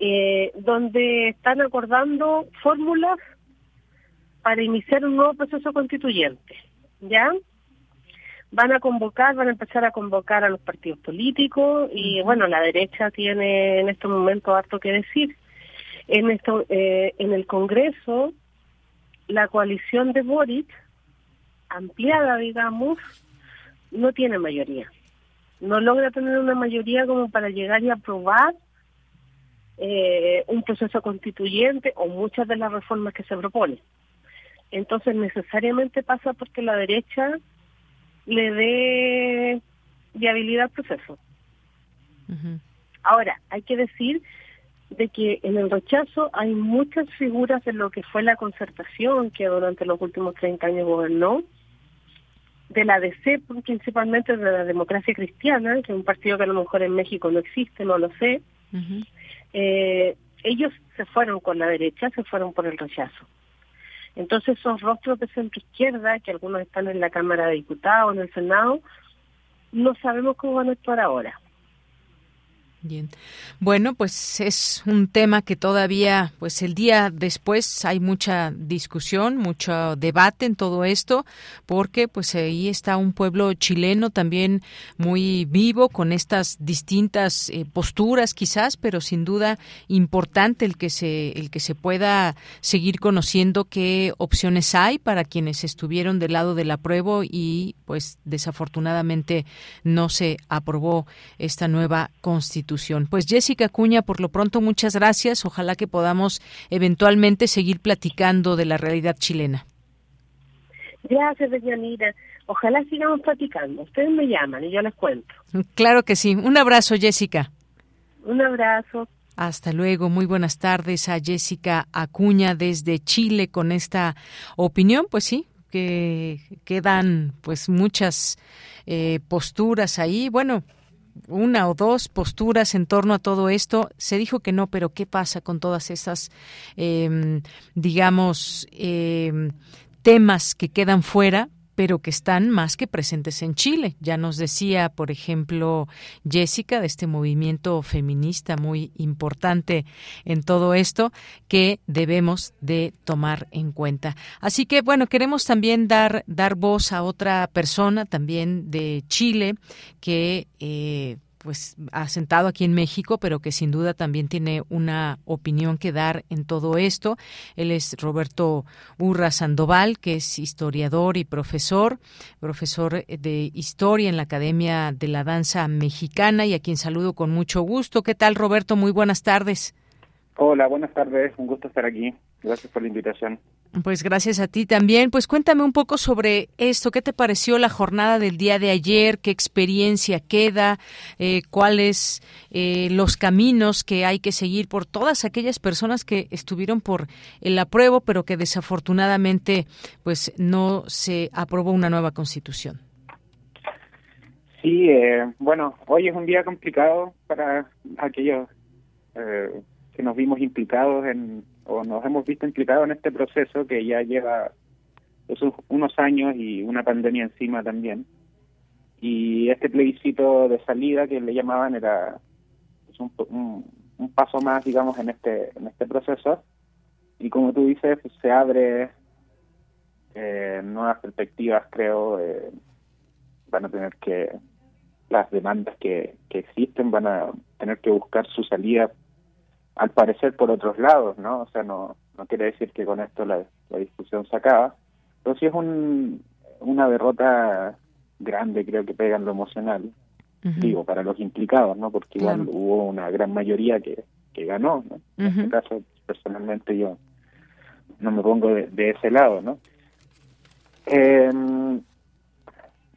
eh, donde están acordando fórmulas para iniciar un nuevo proceso constituyente. ¿Ya? Van a convocar, van a empezar a convocar a los partidos políticos y bueno, la derecha tiene en este momento harto que decir. En, esto, eh, en el Congreso, la coalición de Boric, ampliada, digamos, no tiene mayoría. No logra tener una mayoría como para llegar y aprobar eh, un proceso constituyente o muchas de las reformas que se proponen. Entonces necesariamente pasa porque la derecha le dé viabilidad al proceso. Ahora, hay que decir de que en el rechazo hay muchas figuras de lo que fue la concertación que durante los últimos 30 años gobernó, de la DC, principalmente de la democracia cristiana, que es un partido que a lo mejor en México no existe, no lo sé, eh, ellos se fueron con la derecha, se fueron por el rechazo. Entonces esos rostros de centro izquierda, que algunos están en la Cámara de Diputados, en el Senado, no sabemos cómo van a actuar ahora. Bien. Bueno, pues es un tema que todavía, pues el día después hay mucha discusión, mucho debate en todo esto, porque pues ahí está un pueblo chileno también muy vivo con estas distintas eh, posturas quizás, pero sin duda importante el que se el que se pueda seguir conociendo qué opciones hay para quienes estuvieron del lado del apruebo y pues desafortunadamente no se aprobó esta nueva constitución pues Jessica Cuña, por lo pronto muchas gracias. Ojalá que podamos eventualmente seguir platicando de la realidad chilena. Gracias, Deyanira. Ojalá sigamos platicando. Ustedes me llaman y yo les cuento. Claro que sí. Un abrazo, Jessica. Un abrazo. Hasta luego. Muy buenas tardes a Jessica Acuña desde Chile con esta opinión. Pues sí, que quedan pues muchas eh, posturas ahí. Bueno, una o dos posturas en torno a todo esto. Se dijo que no, pero ¿qué pasa con todas esas, em, digamos, em, temas que quedan fuera? Pero que están más que presentes en Chile. Ya nos decía, por ejemplo, Jessica, de este movimiento feminista muy importante en todo esto, que debemos de tomar en cuenta. Así que, bueno, queremos también dar, dar voz a otra persona también de Chile que eh, pues asentado aquí en México, pero que sin duda también tiene una opinión que dar en todo esto. Él es Roberto Urra Sandoval, que es historiador y profesor, profesor de historia en la Academia de la Danza Mexicana y a quien saludo con mucho gusto. ¿Qué tal, Roberto? Muy buenas tardes. Hola, buenas tardes. Un gusto estar aquí. Gracias por la invitación. Pues gracias a ti también. Pues cuéntame un poco sobre esto. ¿Qué te pareció la jornada del día de ayer? ¿Qué experiencia queda? Eh, ¿Cuáles eh, los caminos que hay que seguir por todas aquellas personas que estuvieron por el apruebo, pero que desafortunadamente pues no se aprobó una nueva constitución? Sí, eh, bueno, hoy es un día complicado para aquellos eh, que nos vimos implicados en o nos hemos visto implicados en este proceso que ya lleva unos años y una pandemia encima también. Y este plebiscito de salida que le llamaban era pues, un, un, paso más, digamos, en este en este proceso. Y como tú dices, se abre eh, nuevas perspectivas, creo. Eh, van a tener que las demandas que, que existen van a tener que buscar su salida al parecer por otros lados, ¿no? O sea, no, no quiere decir que con esto la, discusión se acaba, pero sí es un, una derrota grande, creo que pega en lo emocional, digo, para los implicados, ¿no? Porque igual hubo una gran mayoría que, que ganó, ¿no? En este caso, personalmente yo no me pongo de, ese lado, ¿no? Eh,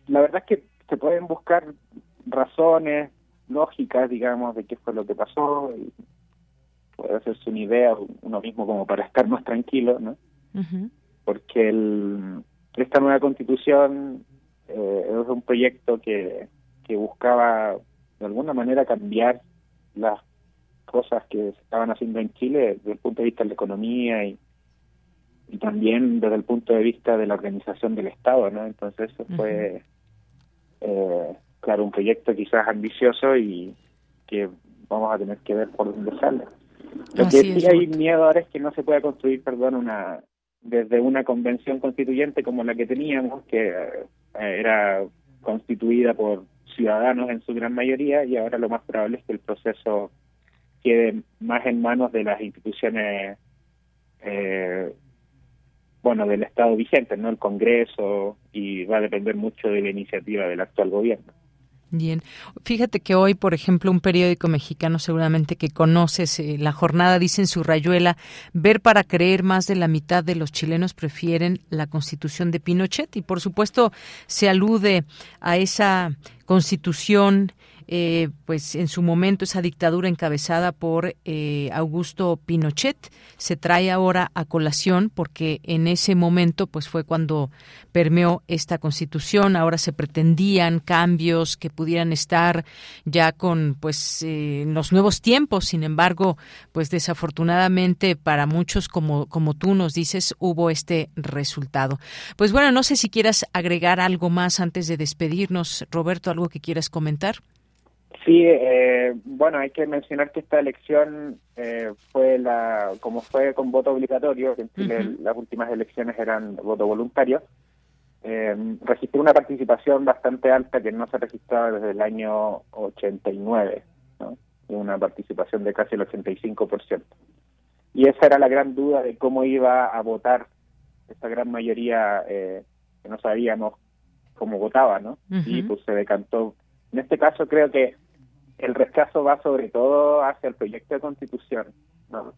la verdad es que se pueden buscar razones lógicas, digamos, de qué fue lo que pasó, y puede hacerse una idea uno mismo como para estar más tranquilo, ¿no? Porque el, esta nueva constitución eh, es un proyecto que, que buscaba de alguna manera cambiar las cosas que se estaban haciendo en Chile desde el punto de vista de la economía y, y también desde el punto de vista de la organización del Estado, ¿no? Entonces eso fue, eh, claro, un proyecto quizás ambicioso y que vamos a tener que ver por dónde sale. Lo que sí hay miedo ahora es que no se pueda construir, perdón, una desde una convención constituyente como la que teníamos, que eh, era constituida por ciudadanos en su gran mayoría, y ahora lo más probable es que el proceso quede más en manos de las instituciones, eh, bueno, del Estado vigente, ¿no? El Congreso, y va a depender mucho de la iniciativa del actual gobierno. Bien, fíjate que hoy, por ejemplo, un periódico mexicano seguramente que conoces, eh, la jornada dice en su rayuela, ver para creer más de la mitad de los chilenos prefieren la constitución de Pinochet y por supuesto se alude a esa constitución eh, pues en su momento esa dictadura encabezada por eh, Augusto Pinochet se trae ahora a colación porque en ese momento pues fue cuando permeó esta constitución. Ahora se pretendían cambios que pudieran estar ya con pues eh, los nuevos tiempos. Sin embargo pues desafortunadamente para muchos como como tú nos dices hubo este resultado. Pues bueno no sé si quieras agregar algo más antes de despedirnos. Roberto algo que quieras comentar Sí, eh, bueno, hay que mencionar que esta elección eh, fue la, como fue con voto obligatorio, que en Chile las últimas elecciones eran voto voluntario, eh, registró una participación bastante alta que no se registraba desde el año 89, ¿no? una participación de casi el 85%. Y esa era la gran duda de cómo iba a votar esta gran mayoría eh, que no sabíamos cómo votaba, ¿no? Y pues se decantó. En este caso creo que el rechazo va sobre todo hacia el proyecto de constitución. ¿no?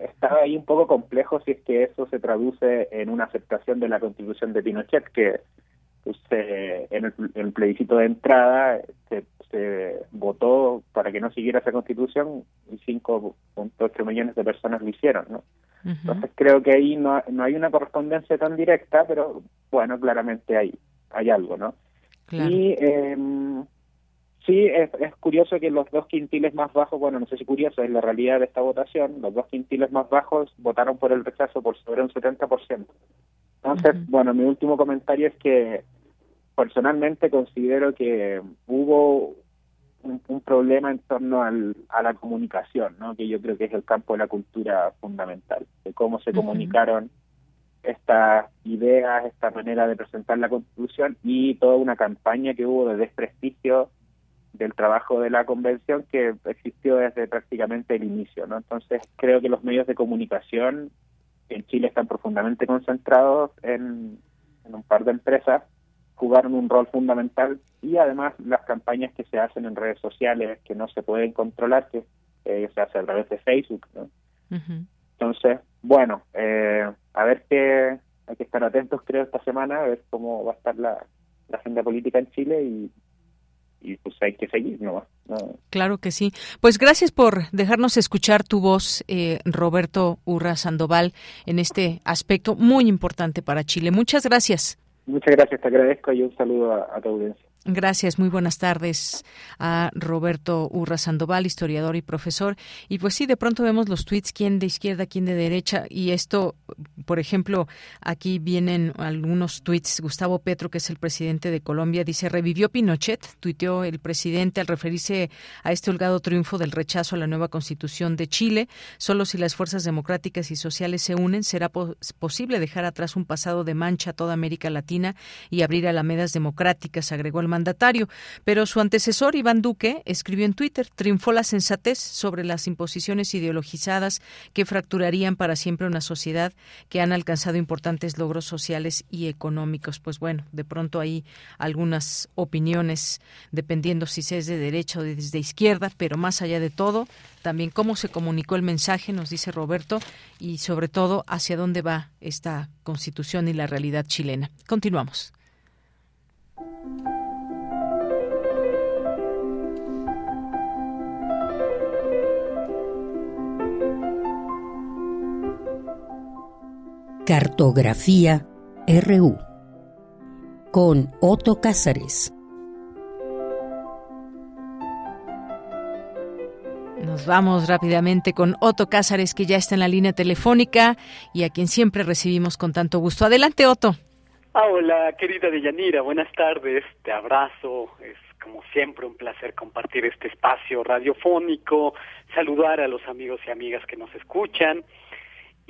Está ahí un poco complejo si es que eso se traduce en una aceptación de la constitución de Pinochet, que pues, en, el, plebiscito de entrada se, votó para que no siguiera esa constitución y 5.8 millones de personas lo hicieron. ¿no? Entonces creo que ahí no, no hay una correspondencia tan directa, pero bueno, claramente hay, hay algo, ¿no? Y eh, Sí, es, curioso que los dos quintiles más bajos, bueno, no sé si curioso, es la realidad de esta votación, los dos quintiles más bajos votaron por el rechazo por sobre un 70%. Entonces, bueno, mi último comentario es que personalmente considero que hubo un, problema en torno al, a la comunicación, ¿no? que yo creo que es el campo de la cultura fundamental, de cómo se comunicaron estas ideas, esta manera de presentar la Constitución y toda una campaña que hubo de desprestigio del trabajo de la convención que existió desde prácticamente el inicio, ¿no? Entonces creo que los medios de comunicación en Chile están profundamente concentrados en, en un par de empresas jugaron un rol fundamental y además las campañas que se hacen en redes sociales que no se pueden controlar, que eh, se hace a través de Facebook. ¿no? Entonces, bueno, eh, a ver qué, hay que estar atentos creo esta semana, a ver cómo va a estar la, agenda política en Chile y, y pues hay que seguir, ¿no? Claro que sí. Pues gracias por dejarnos escuchar tu voz, eh, Roberto Urra Sandoval, en este aspecto muy importante para Chile. Muchas gracias. Muchas gracias, te agradezco y un saludo a, a tu audiencia. Gracias, muy buenas tardes a Roberto Urra Sandoval, historiador y profesor. Y pues sí, de pronto vemos los tweets, quién de izquierda, quién de derecha, y esto, por ejemplo, aquí vienen algunos tweets. Gustavo Petro, que es el presidente de Colombia, dice, revivió Pinochet, tuiteó el presidente al referirse a este holgado triunfo del rechazo a la nueva constitución de Chile. Solo si las fuerzas democráticas y sociales se unen, será posible dejar atrás un pasado de mancha a toda América Latina y abrir alamedas democráticas, agregó el mandatario, pero su antecesor Iván Duque escribió en Twitter, triunfó la sensatez sobre las imposiciones ideologizadas que fracturarían para siempre una sociedad que han alcanzado importantes logros sociales y económicos. Pues bueno, de pronto hay algunas opiniones dependiendo si se es de derecha o de, de izquierda, pero más allá de todo, también cómo se comunicó el mensaje, nos dice Roberto, y sobre todo hacia dónde va esta constitución y la realidad chilena. Continuamos. Cartografía RU con Otto Cázares. Nos vamos rápidamente con Otto Cázares, que ya está en la línea telefónica y a quien siempre recibimos con tanto gusto. Adelante, Otto. Ah, hola, querida Deyanira, buenas tardes, te abrazo, es como siempre un placer compartir este espacio radiofónico, saludar a los amigos y amigas que nos escuchan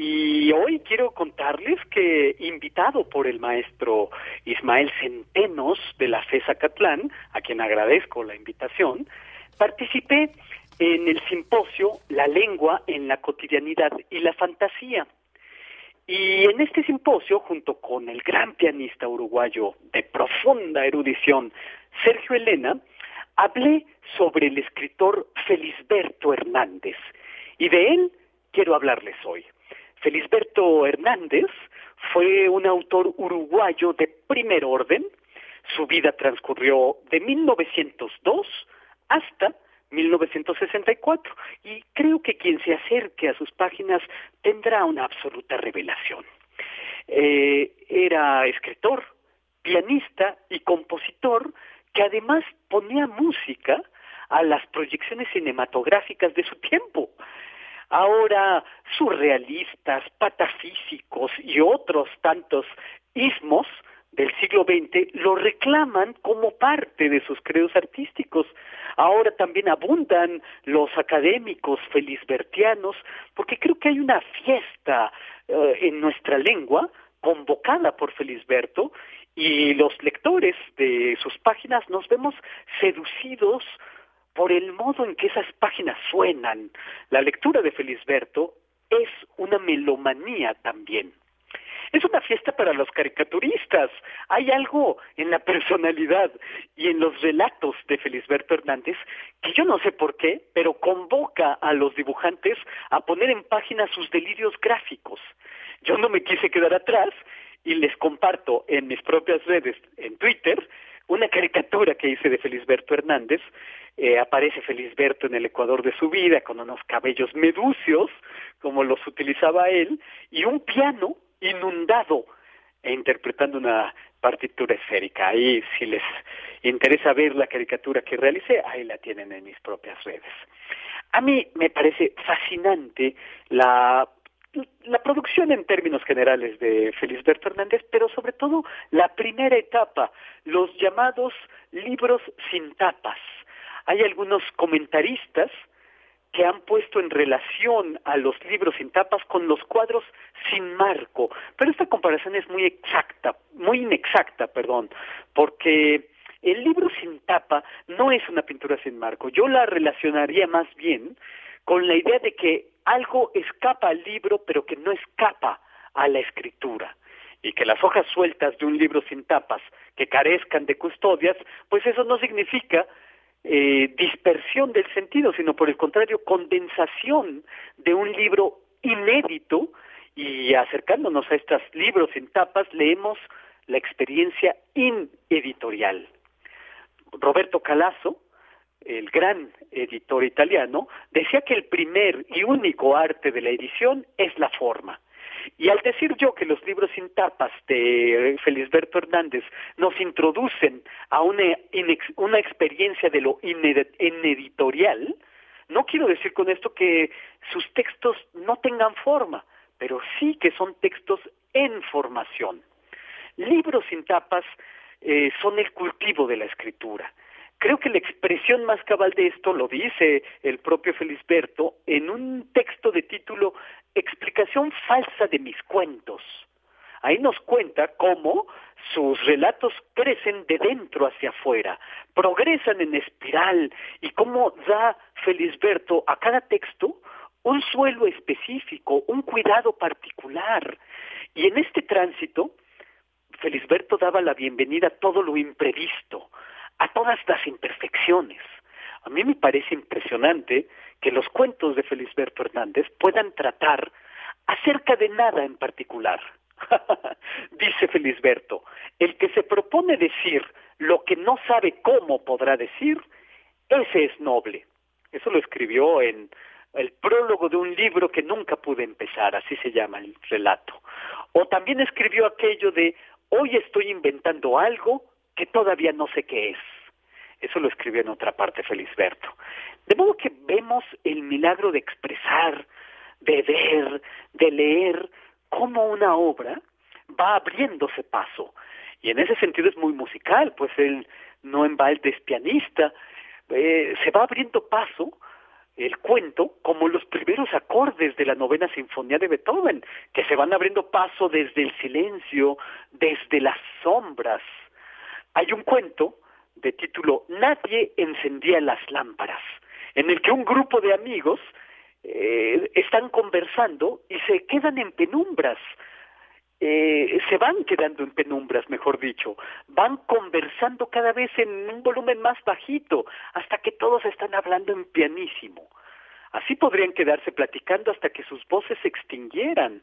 y hoy quiero contarles que, invitado por el maestro Ismael Centenos de la FESA Catlán, a quien agradezco la invitación, participé en el simposio La lengua en la cotidianidad y la fantasía. Y en este simposio, junto con el gran pianista uruguayo de profunda erudición, Sergio Elena, hablé sobre el escritor Felisberto Hernández. Y de él quiero hablarles hoy. Felisberto Hernández fue un autor uruguayo de primer orden. Su vida transcurrió de 1902 hasta 1964 y creo que quien se acerque a sus páginas tendrá una absoluta revelación. Eh, era escritor, pianista y compositor que además ponía música a las proyecciones cinematográficas de su tiempo. Ahora, surrealistas, patafísicos y otros tantos ismos del siglo XX lo reclaman como parte de sus credos artísticos. Ahora también abundan los académicos felisbertianos, porque creo que hay una fiesta eh, en nuestra lengua convocada por Felisberto y los lectores de sus páginas nos vemos seducidos por el modo en que esas páginas suenan. La lectura de Felisberto es una melomanía también. Es una fiesta para los caricaturistas. Hay algo en la personalidad y en los relatos de Felisberto Hernández que yo no sé por qué, pero convoca a los dibujantes a poner en páginas sus delirios gráficos. Yo no me quise quedar atrás y les comparto en mis propias redes, en Twitter, una caricatura que hice de Felisberto Hernández. Eh, aparece Felisberto en el Ecuador de su vida con unos cabellos meducios, como los utilizaba él, y un piano inundado e interpretando una partitura esférica. Ahí, si les interesa ver la caricatura que realicé, ahí la tienen en mis propias redes. A mí me parece fascinante la la producción en términos generales de Felisberto Hernández, pero sobre todo la primera etapa, los llamados libros sin tapas. Hay algunos comentaristas que han puesto en relación a los libros sin tapas con los cuadros sin marco, pero esta comparación es muy exacta, muy inexacta, perdón, porque el libro sin tapa no es una pintura sin marco. Yo la relacionaría más bien con la idea de que algo escapa al libro, pero que no escapa a la escritura. Y que las hojas sueltas de un libro sin tapas, que carezcan de custodias, pues eso no significa eh, dispersión del sentido, sino por el contrario, condensación de un libro inédito y acercándonos a estos libros sin tapas, leemos la experiencia ineditorial. Roberto Calazo, el gran editor italiano, decía que el primer y único arte de la edición es la forma. Y al decir yo que los libros sin tapas de Felisberto Hernández nos introducen a una, una experiencia de lo ineditorial, no quiero decir con esto que sus textos no tengan forma, pero sí que son textos en formación. Libros sin tapas eh, son el cultivo de la escritura. Creo que la expresión más cabal de esto lo dice el propio Felisberto en un texto de título Explicación falsa de mis cuentos. Ahí nos cuenta cómo sus relatos crecen de dentro hacia afuera, progresan en espiral y cómo da Felisberto a cada texto un suelo específico, un cuidado particular. Y en este tránsito, Felisberto daba la bienvenida a todo lo imprevisto, a todas las imperfecciones. A mí me parece impresionante que los cuentos de Felisberto Hernández puedan tratar acerca de nada en particular. Dice Felisberto, el que se propone decir lo que no sabe cómo podrá decir, ese es noble. Eso lo escribió en el prólogo de un libro que nunca pude empezar, así se llama el relato. O también escribió aquello de hoy estoy inventando algo que todavía no sé qué es. Eso lo escribió en otra parte Felisberto. De modo que vemos el milagro de expresar, de ver, de leer, cómo una obra va abriéndose paso. Y en ese sentido es muy musical, pues él no en balde es pianista, eh, se va abriendo paso el cuento como los primeros acordes de la novena sinfonía de Beethoven, que se van abriendo paso desde el silencio, desde las sombras. Hay un cuento de título Nadie encendía las lámparas, en el que un grupo de amigos eh, están conversando y se quedan en penumbras, eh, se van quedando en penumbras, mejor dicho, van conversando cada vez en un volumen más bajito, hasta que todos están hablando en pianísimo. Así podrían quedarse platicando hasta que sus voces se extinguieran.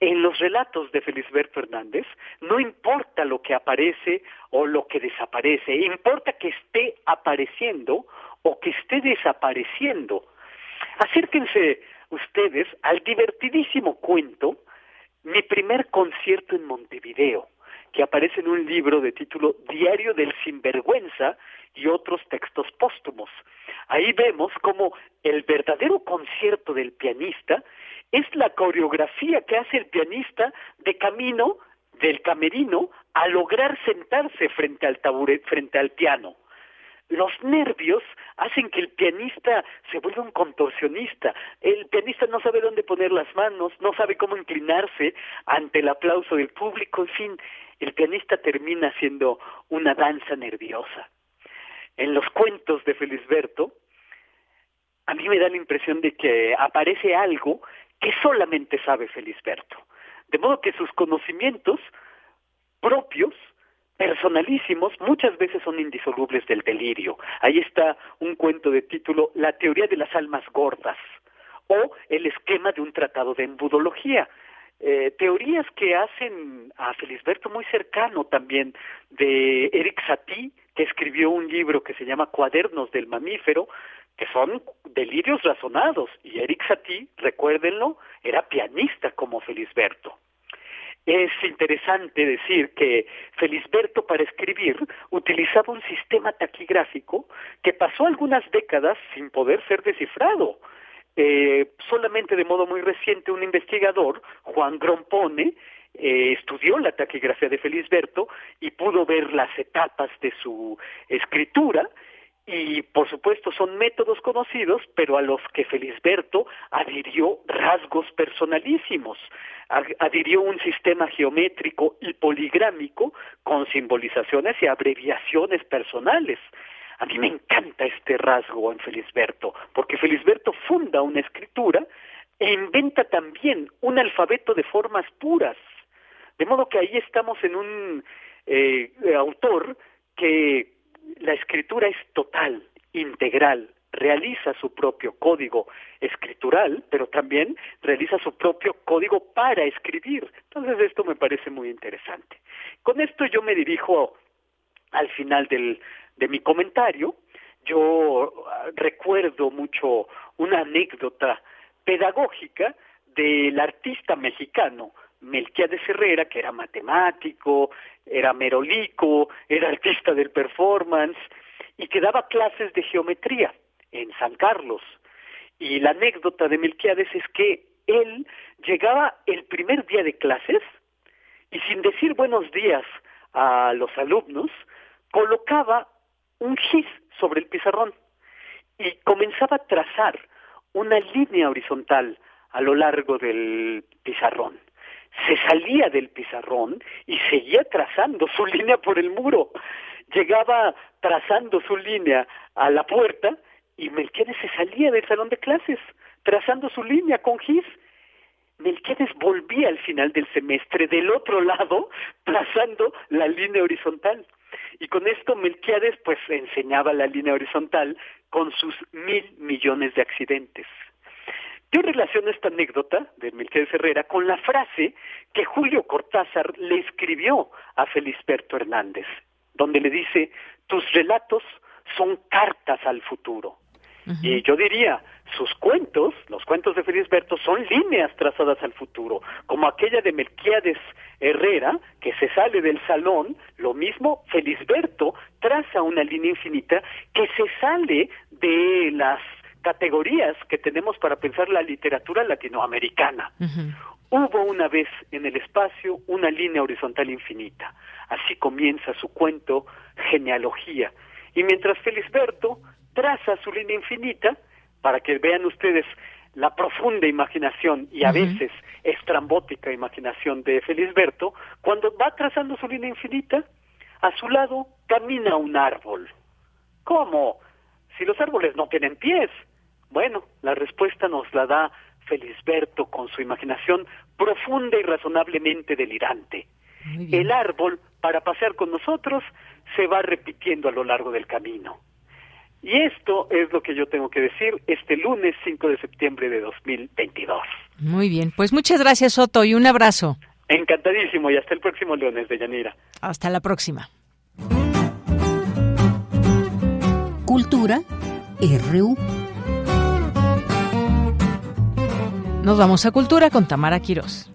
En los relatos de Felisberto Hernández no importa lo que aparece o lo que desaparece, importa que esté apareciendo o que esté desapareciendo. Acérquense ustedes al divertidísimo cuento Mi primer concierto en Montevideo, que aparece en un libro de título Diario del Sinvergüenza y otros textos póstumos. Ahí vemos cómo el verdadero concierto del pianista es la coreografía que hace el pianista de camino del camerino a lograr sentarse frente al frente al piano. Los nervios hacen que el pianista se vuelva un contorsionista. El pianista no sabe dónde poner las manos, no sabe cómo inclinarse ante el aplauso del público, en fin, el pianista termina siendo una danza nerviosa. En los cuentos de Felisberto, a mí me da la impresión de que aparece algo que solamente sabe Felisberto. De modo que sus conocimientos propios, personalísimos, muchas veces son indisolubles del delirio. Ahí está un cuento de título La teoría de las almas gordas o el esquema de un tratado de embudología. Eh, teorías que hacen a Felisberto muy cercano también de Eric Satie, que escribió un libro que se llama Cuadernos del Mamífero, que son delirios razonados. Y Eric Satie, recuérdenlo, era pianista como Felisberto. Es interesante decir que Felisberto para escribir utilizaba un sistema taquigráfico que pasó algunas décadas sin poder ser descifrado. eh, solamente de modo muy reciente un investigador, Juan Grompone, eh, estudió la taquigrafía de Felisberto y pudo ver las etapas de su escritura y por supuesto son métodos conocidos, pero a los que Felisberto adhirió rasgos personalísimos, adhirió un sistema geométrico y poligrámico con simbolizaciones y abreviaciones personales. A mí me encanta este rasgo en Felisberto, porque Felisberto funda una escritura e inventa también un alfabeto de formas puras. De modo que ahí estamos en un eh, autor que la escritura es total, integral, realiza su propio código escritural, pero también realiza su propio código para escribir. Entonces esto me parece muy interesante. Con esto yo me dirijo al final del, de mi comentario. Yo ah, recuerdo mucho una anécdota pedagógica del artista mexicano Melquiades Herrera, que era matemático, era merolico, era artista del performance y que daba clases de geometría en San Carlos. Y la anécdota de Melquiades es que él llegaba el primer día de clases y sin decir buenos días a los alumnos, colocaba un gis sobre el pizarrón y comenzaba a trazar una línea horizontal a lo largo del pizarrón se salía del pizarrón y seguía trazando su línea por el muro. Llegaba trazando su línea a la puerta y Melquiades se salía del salón de clases, trazando su línea con gis. Melquiades volvía al final del semestre del otro lado, trazando la línea horizontal. Y con esto Melquiades pues enseñaba la línea horizontal con sus mil millones de accidentes. Yo relaciono esta anécdota de Melquiades Herrera con la frase que Julio Cortázar le escribió a Felisberto Hernández, donde le dice, tus relatos son cartas al futuro. Y yo diría, sus cuentos, los cuentos de Felisberto, son líneas trazadas al futuro, como aquella de Melquiades Herrera, que se sale del salón, lo mismo Felisberto traza una línea infinita que se sale de las categorías que tenemos para pensar la literatura latinoamericana. Hubo una vez en el espacio una línea horizontal infinita. Así comienza su cuento Genealogía. Y mientras Felisberto traza su línea infinita, para que vean ustedes la profunda imaginación y a veces estrambótica imaginación de Felisberto, cuando va trazando su línea infinita, a su lado camina un árbol. ¿Cómo? Si los árboles no tienen pies, bueno, la respuesta nos la da Felisberto con su imaginación profunda y razonablemente delirante. El árbol, para pasear con nosotros, se va repitiendo a lo largo del camino. Y esto es lo que yo tengo que decir este lunes 5 de septiembre de 2022. Muy bien, pues muchas gracias Soto y un abrazo. Encantadísimo y hasta el próximo lunes de Yanira. Hasta la próxima. Cultura RU. Nos vamos a Cultura con Tamara Quirós.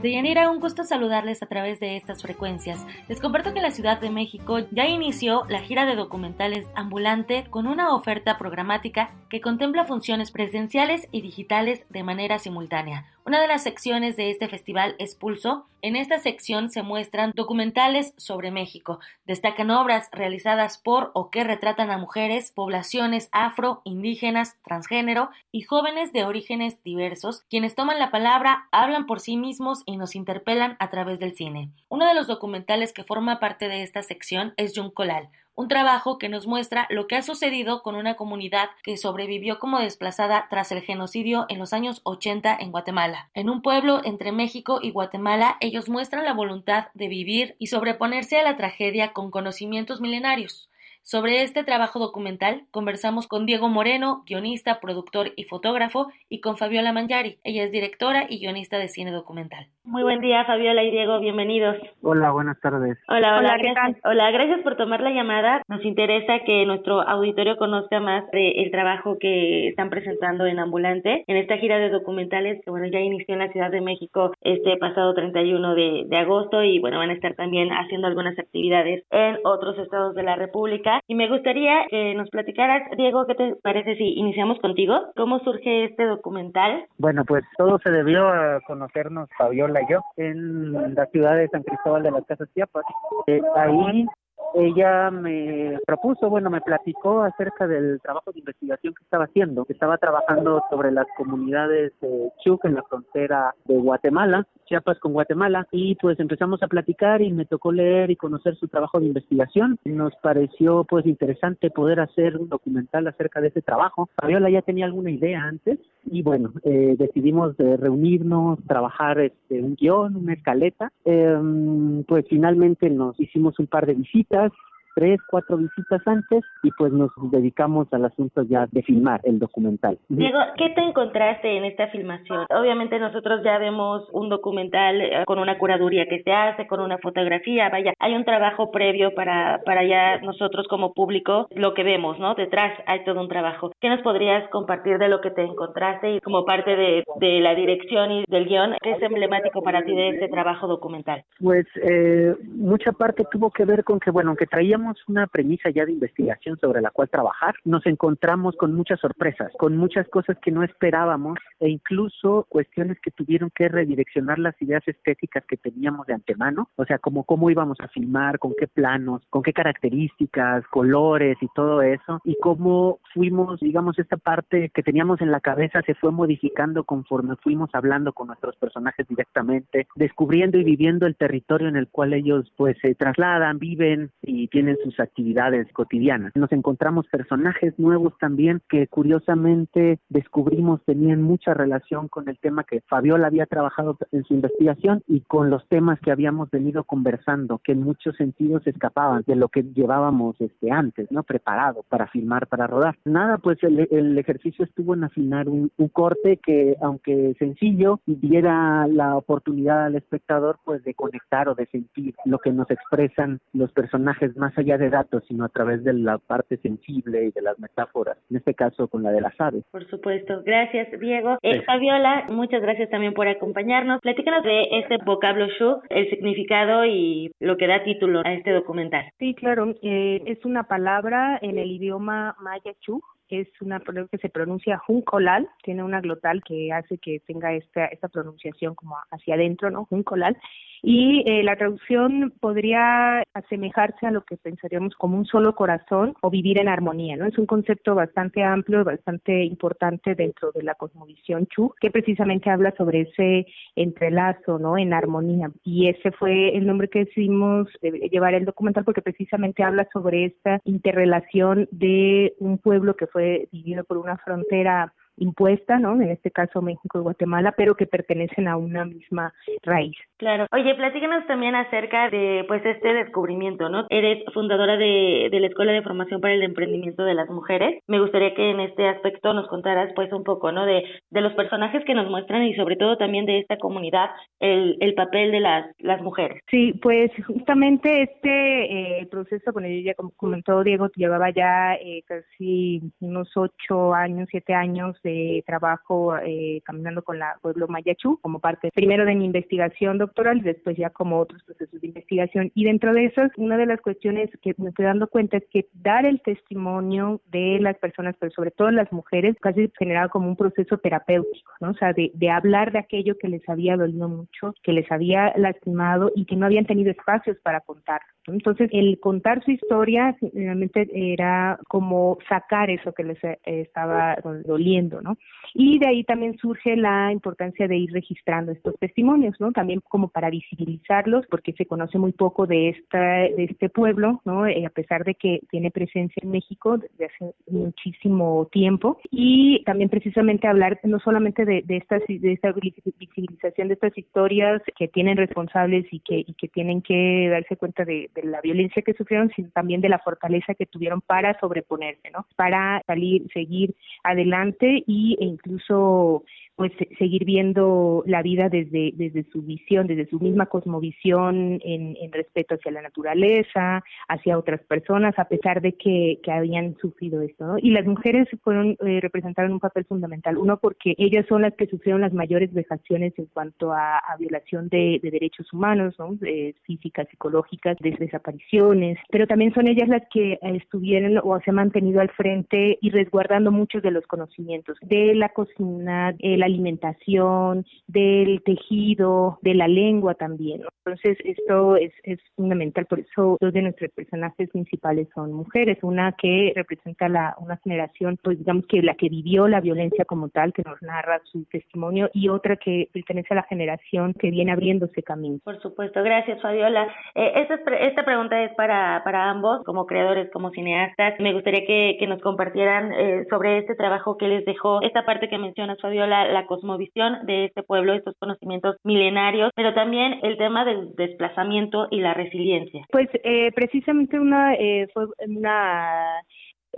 Deyanira, un gusto saludarles a través de estas frecuencias. Les comparto que la Ciudad de México ya inició la gira de documentales ambulante con una oferta programática que contempla funciones presenciales y digitales de manera simultánea. Una de las secciones de este festival es Pulso. En esta sección se muestran documentales sobre México. Destacan obras realizadas por o que retratan a mujeres, poblaciones afro, indígenas, transgénero y jóvenes de orígenes diversos, quienes toman la palabra, hablan por sí mismos y nos interpelan a través del cine. Uno de los documentales que forma parte de esta sección es Yuncolal, un trabajo que nos muestra lo que ha sucedido con una comunidad que sobrevivió como desplazada tras el genocidio en los años 80 en Guatemala. En un pueblo entre México y Guatemala, ellos muestran la voluntad de vivir y sobreponerse a la tragedia con conocimientos milenarios. Sobre este trabajo documental conversamos con Diego Moreno, guionista, productor y fotógrafo, y con Fabiola Mangiari. Ella es directora y guionista de cine documental. Muy buen día, Fabiola y Diego, bienvenidos. Hola, buenas tardes. Hola, hola, gracias. Hola, gracias por tomar la llamada. Nos interesa que nuestro auditorio conozca más del trabajo que están presentando en Ambulante en esta gira de documentales que bueno, ya inició en la Ciudad de México este pasado 31 de, de agosto y bueno, van a estar también haciendo algunas actividades en otros estados de la República Y me gustaría que nos platicaras, Diego, ¿qué te parece si iniciamos contigo? ¿Cómo surge este documental? Bueno, pues todo se debió a conocernos Fabiola y yo en la ciudad de San Cristóbal de las Casas Chiapas. Eh, ahí ella me propuso, bueno, me platicó acerca del trabajo de investigación que estaba haciendo, que estaba trabajando sobre las comunidades de Chuc en la frontera de Guatemala, Chiapas con Guatemala, y pues empezamos a platicar y me tocó leer y conocer su trabajo de investigación. Nos pareció pues interesante poder hacer un documental acerca de ese trabajo. Fabiola ya tenía alguna idea antes y bueno, eh, decidimos de reunirnos, trabajar este, un guion, una escaleta. Em, pues finalmente nos hicimos un par de visitas tres, cuatro visitas antes y pues nos dedicamos al asunto ya de filmar el documental. Diego, ¿qué te encontraste en esta filmación? Obviamente nosotros ya vemos un documental eh, con una curaduría que se hace, con una fotografía, vaya, hay un trabajo previo para, para ya nosotros como público lo que vemos, ¿no? Detrás hay todo un trabajo. ¿Qué nos podrías compartir de lo que te encontraste y como parte de, de la dirección y del guion? ¿Qué es emblemático para ti de este trabajo documental? Pues eh, mucha parte tuvo que ver con que, bueno, que traíamos una premisa ya de investigación sobre la cual trabajar, nos encontramos con muchas sorpresas, con muchas cosas que no esperábamos e incluso cuestiones que tuvieron que redireccionar las ideas estéticas que teníamos de antemano, o sea, como cómo íbamos a filmar, con qué planos, con qué características, colores y todo eso, y cómo fuimos, digamos, esta parte que teníamos en la cabeza se fue modificando conforme fuimos hablando con nuestros personajes directamente, descubriendo y viviendo el territorio en el cual ellos pues se trasladan, viven y tienen sus actividades cotidianas. Nos encontramos personajes nuevos también que curiosamente descubrimos tenían mucha relación con el tema que Fabiola había trabajado en su investigación y con los temas que habíamos venido conversando, que en muchos sentidos escapaban de lo que llevábamos este antes, ¿no? Preparado para filmar, para rodar. Nada, pues el, ejercicio estuvo en afinar un, un corte que, aunque sencillo, diera la oportunidad al espectador pues de conectar o de sentir lo que nos expresan los personajes más allá de datos, sino a través de la parte sensible y de las metáforas, en este caso con la de las aves. Por supuesto. Gracias, Diego. Eh, Fabiola, muchas gracias también por acompañarnos. Platícanos de este vocablo shu, el significado y lo que da título a este documental. Sí, claro. Eh, es una palabra en el idioma maya chu es una que se pronuncia juncolal, tiene una glotal que hace que tenga esta, esta pronunciación como hacia adentro, ¿no? Juncolal. Y eh, la traducción podría asemejarse a lo que pensaríamos como un solo corazón o vivir en armonía, ¿no? Es un concepto bastante amplio, bastante importante dentro de la cosmovisión Chu, que precisamente habla sobre ese entrelazo, ¿no? En armonía. Y ese fue el nombre que decidimos llevar el documental porque precisamente habla sobre esta interrelación de un pueblo que fue dividido por una frontera impuesta, ¿no? En este caso México y Guatemala, pero que pertenecen a una misma raíz. Claro. Oye, platícanos también acerca de pues este descubrimiento, ¿no? Eres fundadora de, de la Escuela de Formación para el Emprendimiento de las Mujeres. Me gustaría que en este aspecto nos contaras pues un poco, ¿no? De, de los personajes que nos muestran y sobre todo también de esta comunidad, el, el papel de las, las mujeres. Sí, pues justamente este eh, proceso, bueno, ya como comentó Diego, llevaba ya eh, casi unos ocho años, siete años de trabajo eh, caminando con la pueblo Mayachú como parte primero de mi investigación doctoral y después ya como otros procesos de investigación. Y dentro de eso, una de las cuestiones que me estoy dando cuenta es que dar el testimonio de las personas, pero sobre todo las mujeres, casi generaba como un proceso terapéutico, ¿no? O sea, de, de hablar de aquello que les había dolido mucho, que les había lastimado y que no habían tenido espacios para contar. Entonces, el contar su historia realmente era como sacar eso que les eh, estaba doliendo, ¿no? Y de ahí también surge la importancia de ir registrando estos testimonios, ¿no? También como para visibilizarlos, porque se conoce muy poco de esta de este pueblo, ¿no? Eh, a pesar de que tiene presencia en México desde hace muchísimo tiempo y también precisamente hablar no solamente de, de de esta visibilización de estas historias que tienen responsables y que que tienen que darse cuenta de de la violencia que sufrieron, sino también de la fortaleza que tuvieron para sobreponerse, ¿no? Para salir, seguir adelante y, e incluso pues seguir viendo la vida desde, desde su visión, desde su misma cosmovisión en, en respeto hacia la naturaleza, hacia otras personas, a pesar de que, que habían sufrido esto. ¿no? Y las mujeres fueron eh, representaron un papel fundamental, uno porque ellas son las que sufrieron las mayores vejaciones en cuanto a, violación de, derechos humanos, ¿no? físicas, psicológicas, de desapariciones, pero también son ellas las que estuvieron o se han mantenido al frente y resguardando muchos de los conocimientos de la cocina, la alimentación, del tejido, de la lengua también. Entonces, esto es, es fundamental, por eso dos de nuestros personajes principales son mujeres, una que representa la, una generación, pues digamos que la que vivió la violencia como tal, que nos narra su testimonio, y otra que pertenece a la generación que viene abriéndose camino. Por supuesto, gracias Fabiola. Eh, esta, pregunta es para, para ambos, como creadores, como cineastas. Me gustaría que, que nos compartieran eh, sobre este trabajo que les dejó, esta parte que mencionas Fabiola, la cosmovisión de este pueblo, estos conocimientos milenarios, pero también el tema del desplazamiento y la resiliencia. Pues eh, precisamente una eh, fue una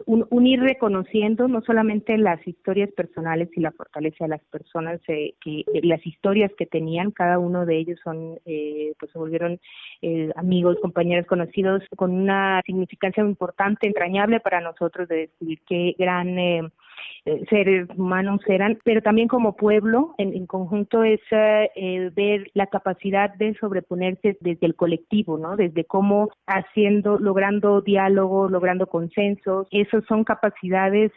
un, ir reconociendo no solamente las historias personales y la fortaleza de las personas, eh, que las historias que tenían, cada uno de ellos son, eh, pues se volvieron eh, amigos, compañeros, conocidos, con una significancia importante, entrañable para nosotros de descubrir qué gran eh, seres humanos eran, pero también como pueblo, en, conjunto es eh, ver la capacidad de sobreponerse desde el colectivo, ¿no? Desde cómo haciendo, logrando diálogo, logrando consensos, esas son capacidades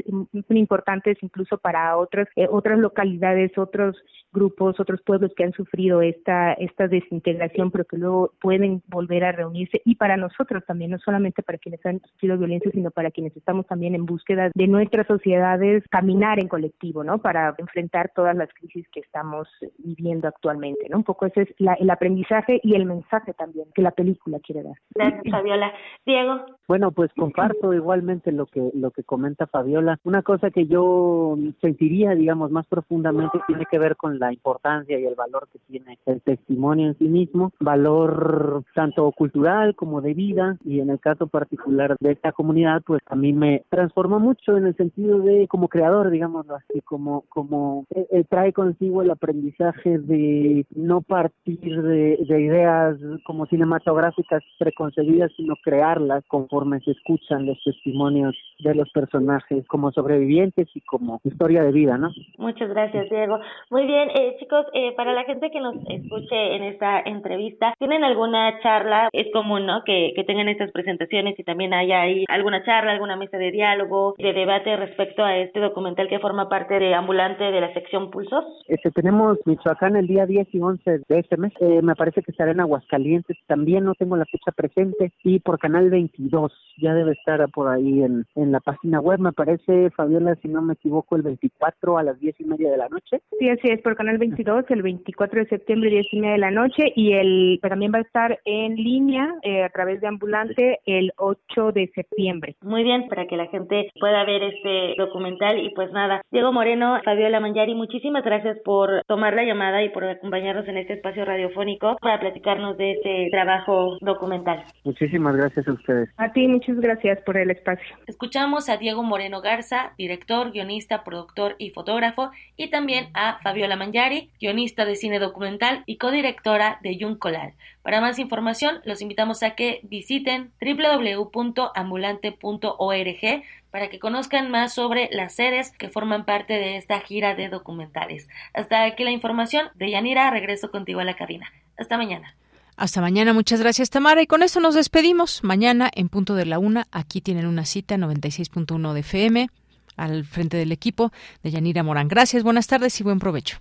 importantes incluso para otras eh, otras localidades, otros grupos, otros pueblos que han sufrido esta esta desintegración, pero que luego pueden volver a reunirse y para nosotros también, no solamente para quienes han sufrido violencia, sino para quienes estamos también en búsqueda de nuestras sociedades caminar en colectivo, ¿no? Para enfrentar todas las crisis que estamos viviendo actualmente, ¿no? Un poco ese es el aprendizaje y el mensaje también que la película quiere dar. Gracias, Fabiola. Diego. Bueno, pues comparto igualmente lo que lo que comenta Fabiola. Una cosa que yo sentiría, digamos, más profundamente tiene que ver con la importancia y el valor que tiene el testimonio en sí mismo, valor tanto cultural como de vida y en el caso particular de esta comunidad, pues a mí me transformó mucho en el sentido de como creador, digámoslo así, como, como eh, eh, trae consigo el aprendizaje de no partir de, ideas como cinematográficas preconcebidas, sino crearlas conforme se escuchan los testimonios de los personajes como sobrevivientes y como historia de vida, ¿no? Muchas gracias, Diego. Muy bien, eh, chicos, para la gente que nos escuche en esta entrevista, ¿tienen alguna charla? Es común, ¿no? Que, que tengan estas presentaciones y también haya ahí alguna charla, alguna mesa de diálogo, de debate respecto a este documental que forma parte de Ambulante de la sección Pulsos? Este, tenemos Michoacán el día 10 y 11 de este mes. Eh, me parece que estará en Aguascalientes. También no tengo la fecha presente. Y por Canal 22. Ya debe estar por ahí en, en la página web. Me parece, Fabiola, si no me equivoco, el 24 a las 10 y media de la noche. Sí, así es, por Canal 22, el 24 de septiembre, 10 y media de la noche. Y el también va a estar en línea eh, a través de Ambulante el 8 de septiembre. Muy bien, para que la gente pueda ver este documental y pues nada, Diego Moreno, Fabiola Mangiari, muchísimas gracias por tomar la llamada y por acompañarnos en este espacio radiofónico para platicarnos de este trabajo documental. Muchísimas gracias a ustedes. A ti, muchas gracias por el espacio. Escuchamos a Diego Moreno Garza, director, guionista, productor y fotógrafo, y también a Fabiola Mangiari, guionista de cine documental y codirectora de Yuncolal. Para más información, los invitamos a que visiten www.ambulante.org para que conozcan más sobre las sedes que forman parte de esta gira de documentales. Hasta aquí la información. De Yanira, regreso contigo a la cabina. Hasta mañana. Hasta mañana, muchas gracias Tamara. Y con esto nos despedimos. Mañana en punto de la una, aquí tienen una cita 96.1 de FM al frente del equipo de Yanira Morán. Gracias, buenas tardes y buen provecho.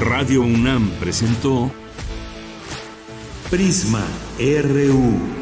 Radio UNAM presentó Prisma RU.